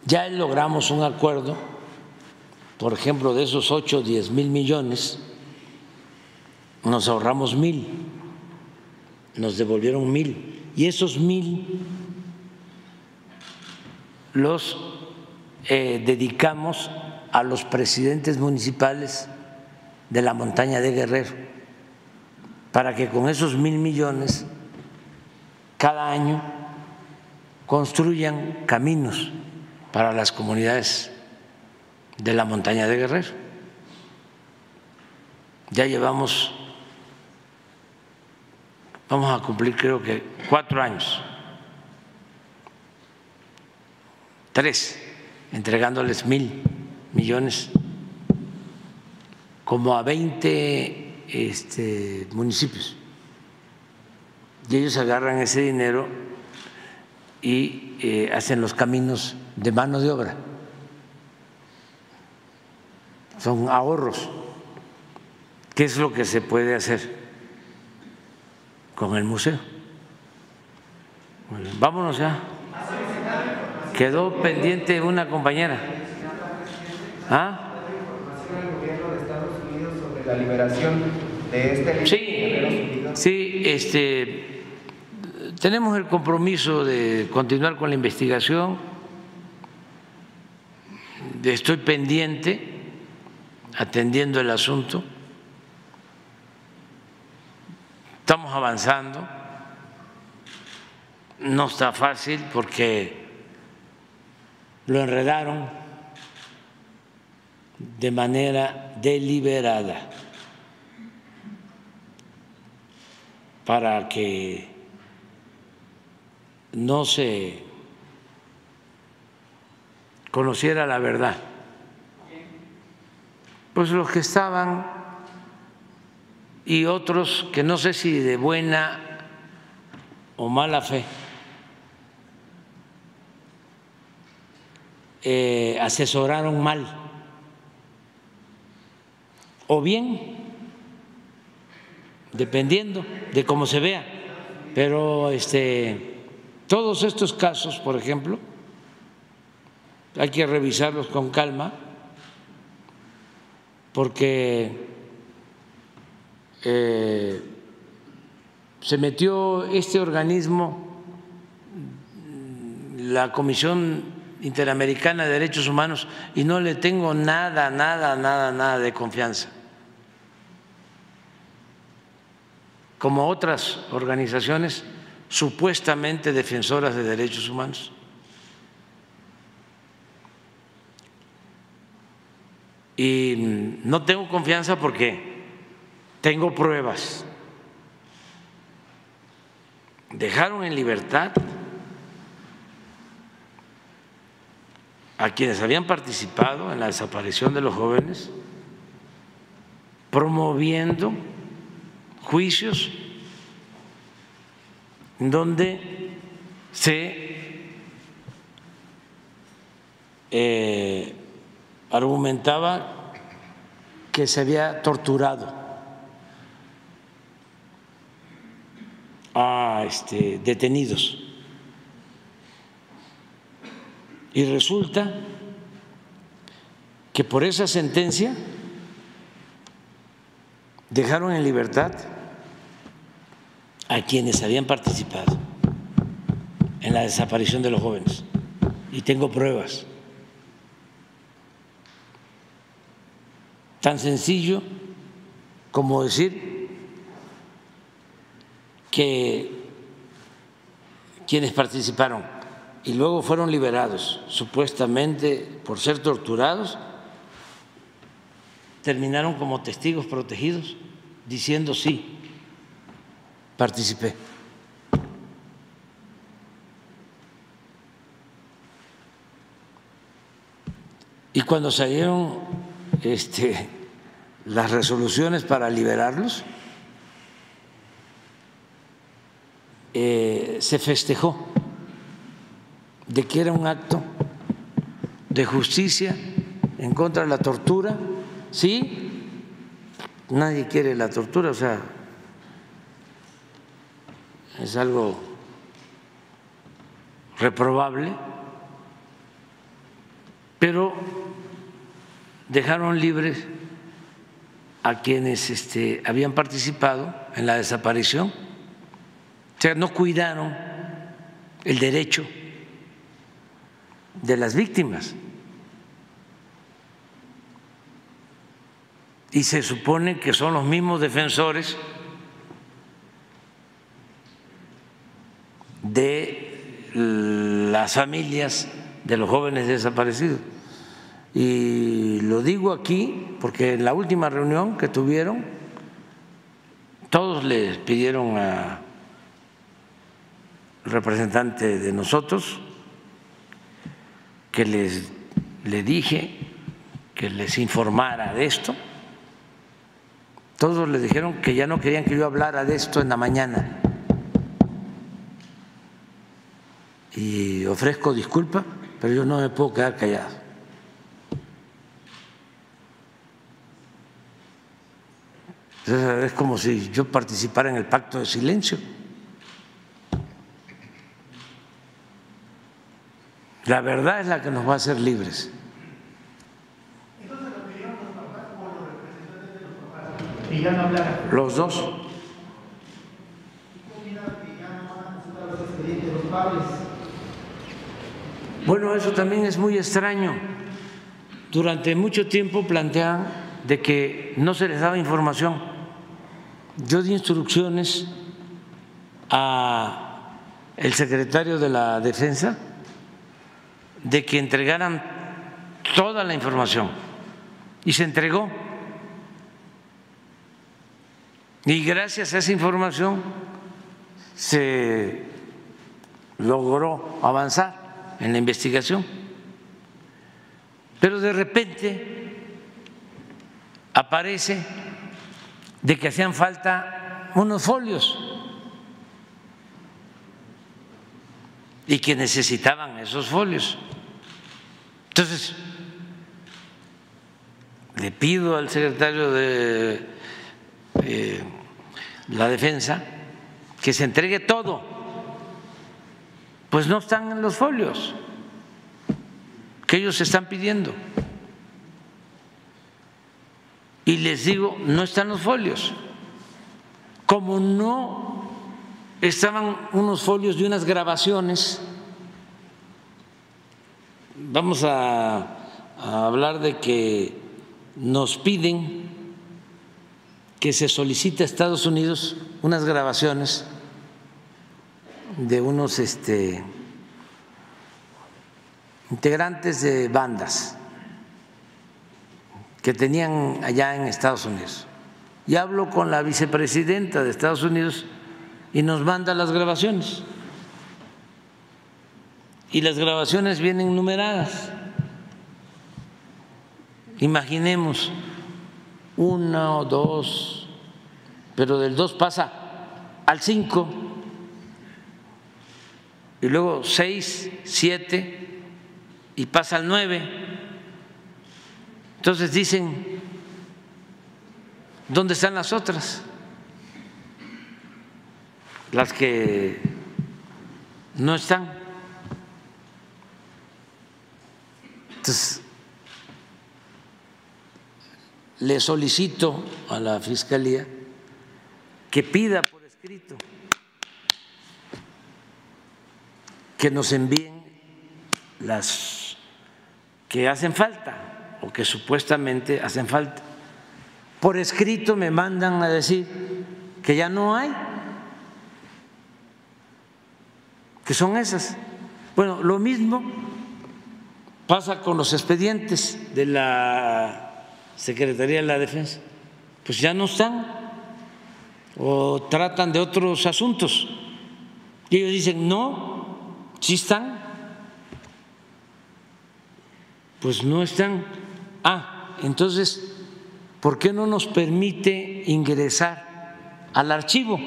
[SPEAKER 1] Ya logramos un acuerdo, por ejemplo, de esos 8 o 10 mil millones, nos ahorramos mil, nos devolvieron mil, y esos mil los eh, dedicamos a los presidentes municipales de la montaña de Guerrero, para que con esos mil millones cada año construyan caminos para las comunidades de la montaña de Guerrero. Ya llevamos vamos a cumplir creo que cuatro años, tres, entregándoles mil millones como a 20 este, municipios. Y ellos agarran ese dinero y eh, hacen los caminos de mano de obra. Son ahorros. ¿Qué es lo que se puede hacer con el museo? Vámonos ya. Quedó pendiente una compañera. ¿Ah? Sí, sí, este, tenemos el compromiso de continuar con la investigación. Estoy pendiente, atendiendo el asunto. Estamos avanzando. No está fácil porque lo enredaron de manera deliberada para que no se conociera la verdad. Pues los que estaban y otros que no sé si de buena o mala fe eh, asesoraron mal o bien dependiendo de cómo se vea. Pero este, todos estos casos, por ejemplo, hay que revisarlos con calma porque eh, se metió este organismo, la Comisión Interamericana de Derechos Humanos, y no le tengo nada, nada, nada, nada de confianza. como otras organizaciones supuestamente defensoras de derechos humanos. Y no tengo confianza porque tengo pruebas. Dejaron en libertad a quienes habían participado en la desaparición de los jóvenes, promoviendo juicios donde se eh, argumentaba que se había torturado a este, detenidos. Y resulta que por esa sentencia dejaron en libertad a quienes habían participado en la desaparición de los jóvenes. Y tengo pruebas. Tan sencillo como decir que quienes participaron y luego fueron liberados supuestamente por ser torturados, terminaron como testigos protegidos diciendo sí, participé. Y cuando salieron este, las resoluciones para liberarlos, eh, se festejó de que era un acto de justicia en contra de la tortura, ¿sí? Nadie quiere la tortura, o sea, es algo reprobable, pero dejaron libres a quienes este, habían participado en la desaparición, o sea, no cuidaron el derecho de las víctimas. Y se supone que son los mismos defensores de las familias de los jóvenes desaparecidos. Y lo digo aquí porque en la última reunión que tuvieron, todos les pidieron a representante de nosotros, que les le dije que les informara de esto. Todos les dijeron que ya no querían que yo hablara de esto en la mañana. Y ofrezco disculpa, pero yo no me puedo quedar callado. es como si yo participara en el pacto de silencio. La verdad es la que nos va a hacer libres. Los dos. Bueno, eso también es muy extraño. Durante mucho tiempo plantean de que no se les daba información. Yo di instrucciones a el secretario de la Defensa de que entregaran toda la información y se entregó. Y gracias a esa información se logró avanzar en la investigación. Pero de repente aparece de que hacían falta unos folios y que necesitaban esos folios. Entonces, le pido al secretario de eh, la defensa que se entregue todo, pues no están en los folios que ellos están pidiendo. Y les digo, no están los folios. Como no estaban unos folios de unas grabaciones vamos a, hablar de que nos piden que se solicite a Estados Unidos unas grabaciones de unos este, integrantes de bandas que tenían allá en Estados Unidos. Y hablo con la vicepresidenta de Estados Unidos y nos manda las grabaciones y las grabaciones vienen numeradas. Imaginemos una o dos, pero del dos pasa al cinco y luego seis, siete y pasa al nueve. Entonces dicen, ¿dónde están las otras? Las que no están. Entonces, le solicito a la Fiscalía que pida por escrito que nos envíen las que hacen falta o que supuestamente hacen falta. Por escrito me mandan a decir que ya no hay, que son esas. Bueno, lo mismo pasa con los expedientes de la Secretaría de la Defensa? Pues ya no están o tratan de otros asuntos. Y ellos dicen, no, sí están. Pues no están. Ah, entonces, ¿por qué no nos permite ingresar al archivo?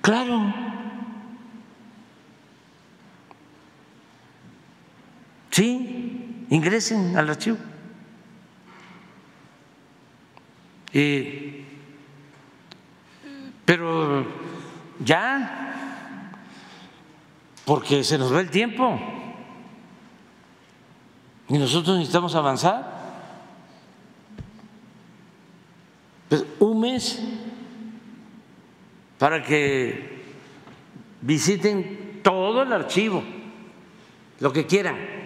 [SPEAKER 1] Claro, Sí, ingresen al archivo. pero ya, porque se nos va el tiempo y nosotros necesitamos avanzar. Pues un mes para que visiten todo el archivo, lo que quieran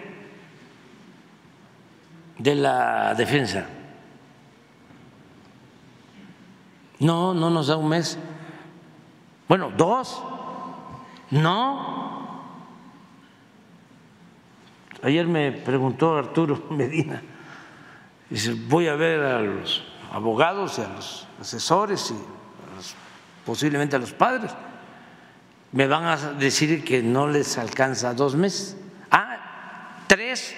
[SPEAKER 1] de la defensa. No, no nos da un mes. Bueno, dos. No. Ayer me preguntó Arturo <laughs> Medina, dice, voy a ver a los abogados y a los asesores y posiblemente a los padres. me van a decir que no les alcanza dos meses. Ah, tres.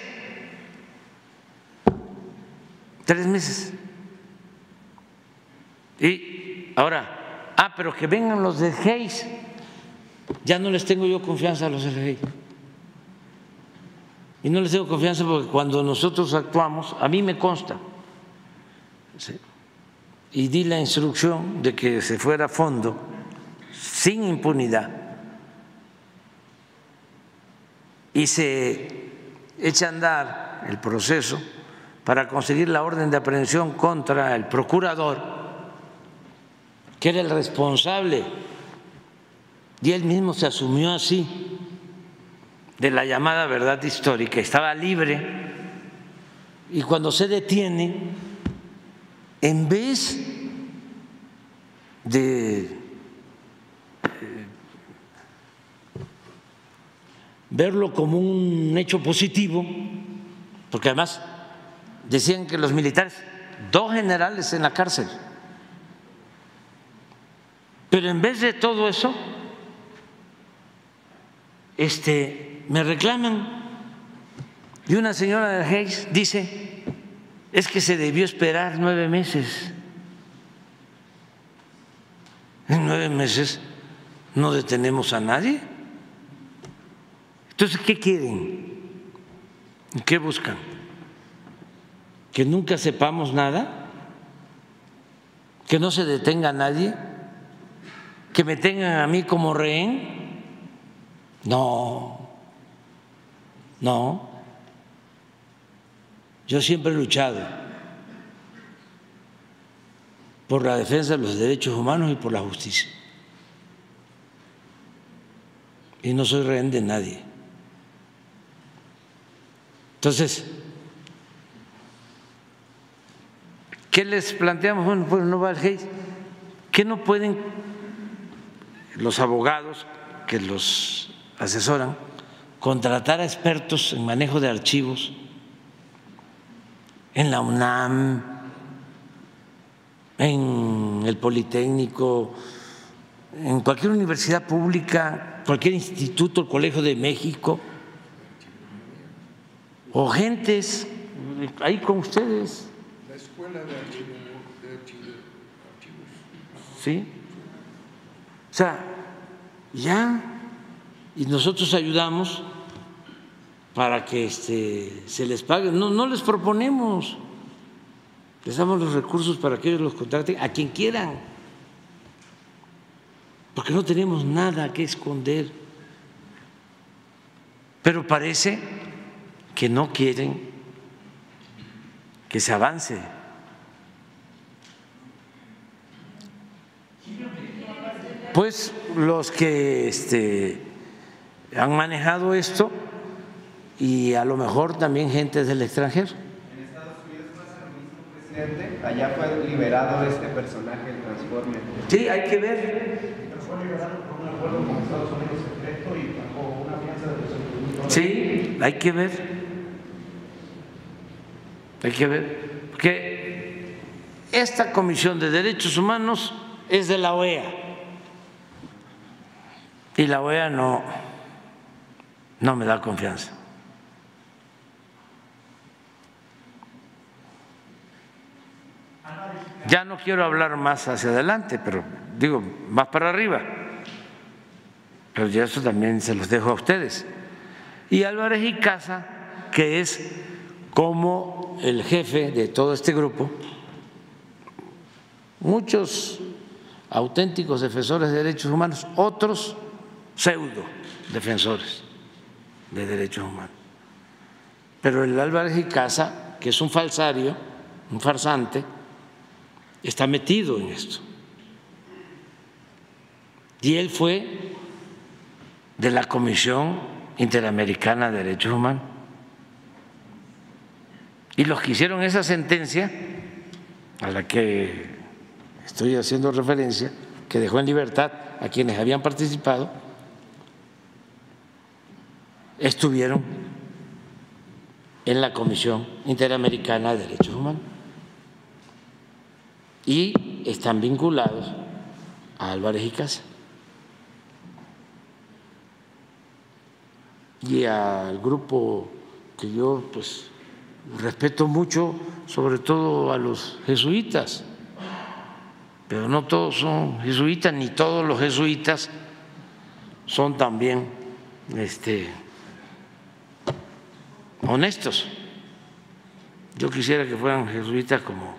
[SPEAKER 1] Tres meses. Y ahora, ah, pero que vengan los de Hayes. Ya no les tengo yo confianza a los del Hayes. Y no les tengo confianza porque cuando nosotros actuamos, a mí me consta. Y di la instrucción de que se fuera a fondo, sin impunidad. Y se echa a andar el proceso para conseguir la orden de aprehensión contra el procurador, que era el responsable, y él mismo se asumió así de la llamada verdad histórica, estaba libre y cuando se detiene, en vez de eh, verlo como un hecho positivo, porque además decían que los militares, dos generales en la cárcel, pero en vez de todo eso, este me reclaman y una señora de Hayes dice, es que se debió esperar nueve meses. En nueve meses no detenemos a nadie. Entonces, ¿qué quieren? ¿Qué buscan? ¿Que nunca sepamos nada? ¿Que no se detenga a nadie? ¿Que me tengan a mí como rehén? No. No, yo siempre he luchado por la defensa de los derechos humanos y por la justicia. Y no soy rehén de nadie. Entonces, ¿qué les planteamos? Bueno, pues no va. ¿Qué no pueden los abogados que los asesoran? contratar a expertos en manejo de archivos en la UNAM, en el Politécnico, en cualquier universidad pública, cualquier instituto, el Colegio de México, o gentes ahí con ustedes.
[SPEAKER 5] De archivos.
[SPEAKER 1] ¿Sí? O sea, ya, y nosotros ayudamos para que este, se les pague. No, no les proponemos, les damos los recursos para que ellos los contraten a quien quieran, porque no tenemos nada que esconder. Pero parece que no quieren que se avance. Pues los que este, han manejado esto y a lo mejor también gente del extranjero.
[SPEAKER 12] En Estados Unidos pasa lo mismo, presidente. Allá fue liberado este personaje, el Transformer.
[SPEAKER 1] Sí, hay que ver.
[SPEAKER 9] Pero fue liberado por un acuerdo con Estados Unidos secreto y bajo una fianza de 200 mil dólares.
[SPEAKER 1] Sí, hay que ver. Hay que ver. Porque esta Comisión de Derechos Humanos es de la OEA. Y la OEA no, no me da confianza. Ya no quiero hablar más hacia adelante, pero digo, más para arriba. Pero ya eso también se los dejo a ustedes. Y Álvarez y Casa, que es como el jefe de todo este grupo, muchos auténticos defensores de derechos humanos, otros pseudo defensores de derechos humanos. Pero el Álvarez y Casa, que es un falsario, un farsante, está metido en esto. Y él fue de la Comisión Interamericana de Derechos Humanos. Y los que hicieron esa sentencia, a la que estoy haciendo referencia, que dejó en libertad a quienes habían participado, estuvieron en la Comisión Interamericana de Derechos Humanos y están vinculados a Álvarez y Casa. y al grupo que yo pues respeto mucho, sobre todo a los jesuitas, pero no todos son jesuitas, ni todos los jesuitas son también este, honestos. Yo quisiera que fueran jesuitas como,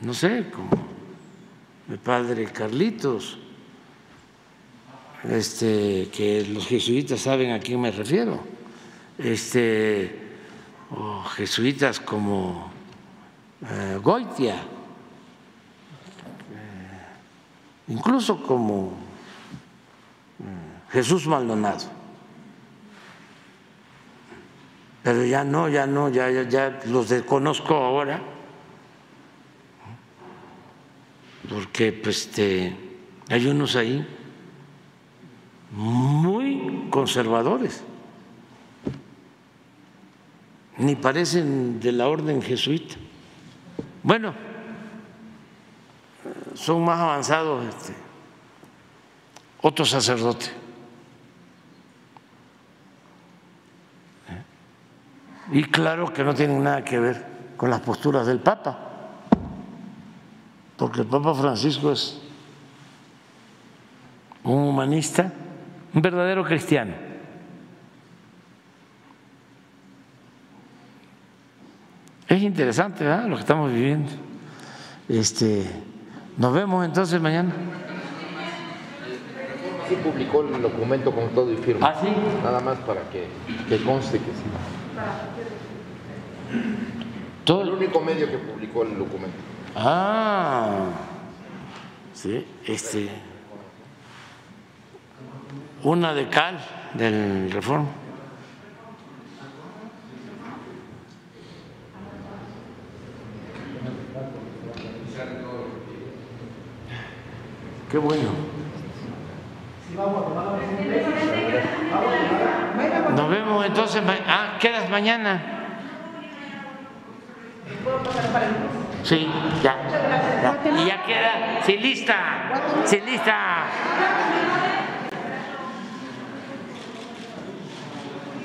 [SPEAKER 1] no sé, como mi padre Carlitos, este, que los jesuitas saben a quién me refiero, este, o jesuitas como eh, Goitia, eh, incluso como eh, Jesús Maldonado. Pero ya no, ya no, ya, ya, los desconozco ahora, porque pues, este, hay unos ahí muy conservadores, ni parecen de la orden jesuita. Bueno, son más avanzados este, otros sacerdotes. Y claro que no tienen nada que ver con las posturas del Papa, porque el Papa Francisco es un humanista, un verdadero cristiano. Es interesante ¿verdad? lo que estamos viviendo. Este, nos vemos entonces mañana.
[SPEAKER 8] Sí publicó el documento con todo y firma.
[SPEAKER 1] ¿Ah, sí?
[SPEAKER 8] Nada más para que, que conste que sí.
[SPEAKER 1] Todo
[SPEAKER 8] El único medio que publicó el documento.
[SPEAKER 1] Ah, sí, este, una de cal del Reforma. Qué bueno. Nos vemos entonces. Ah, quedas mañana. Sí, ya. ya. Y ya queda. Sí, lista. Sí, lista.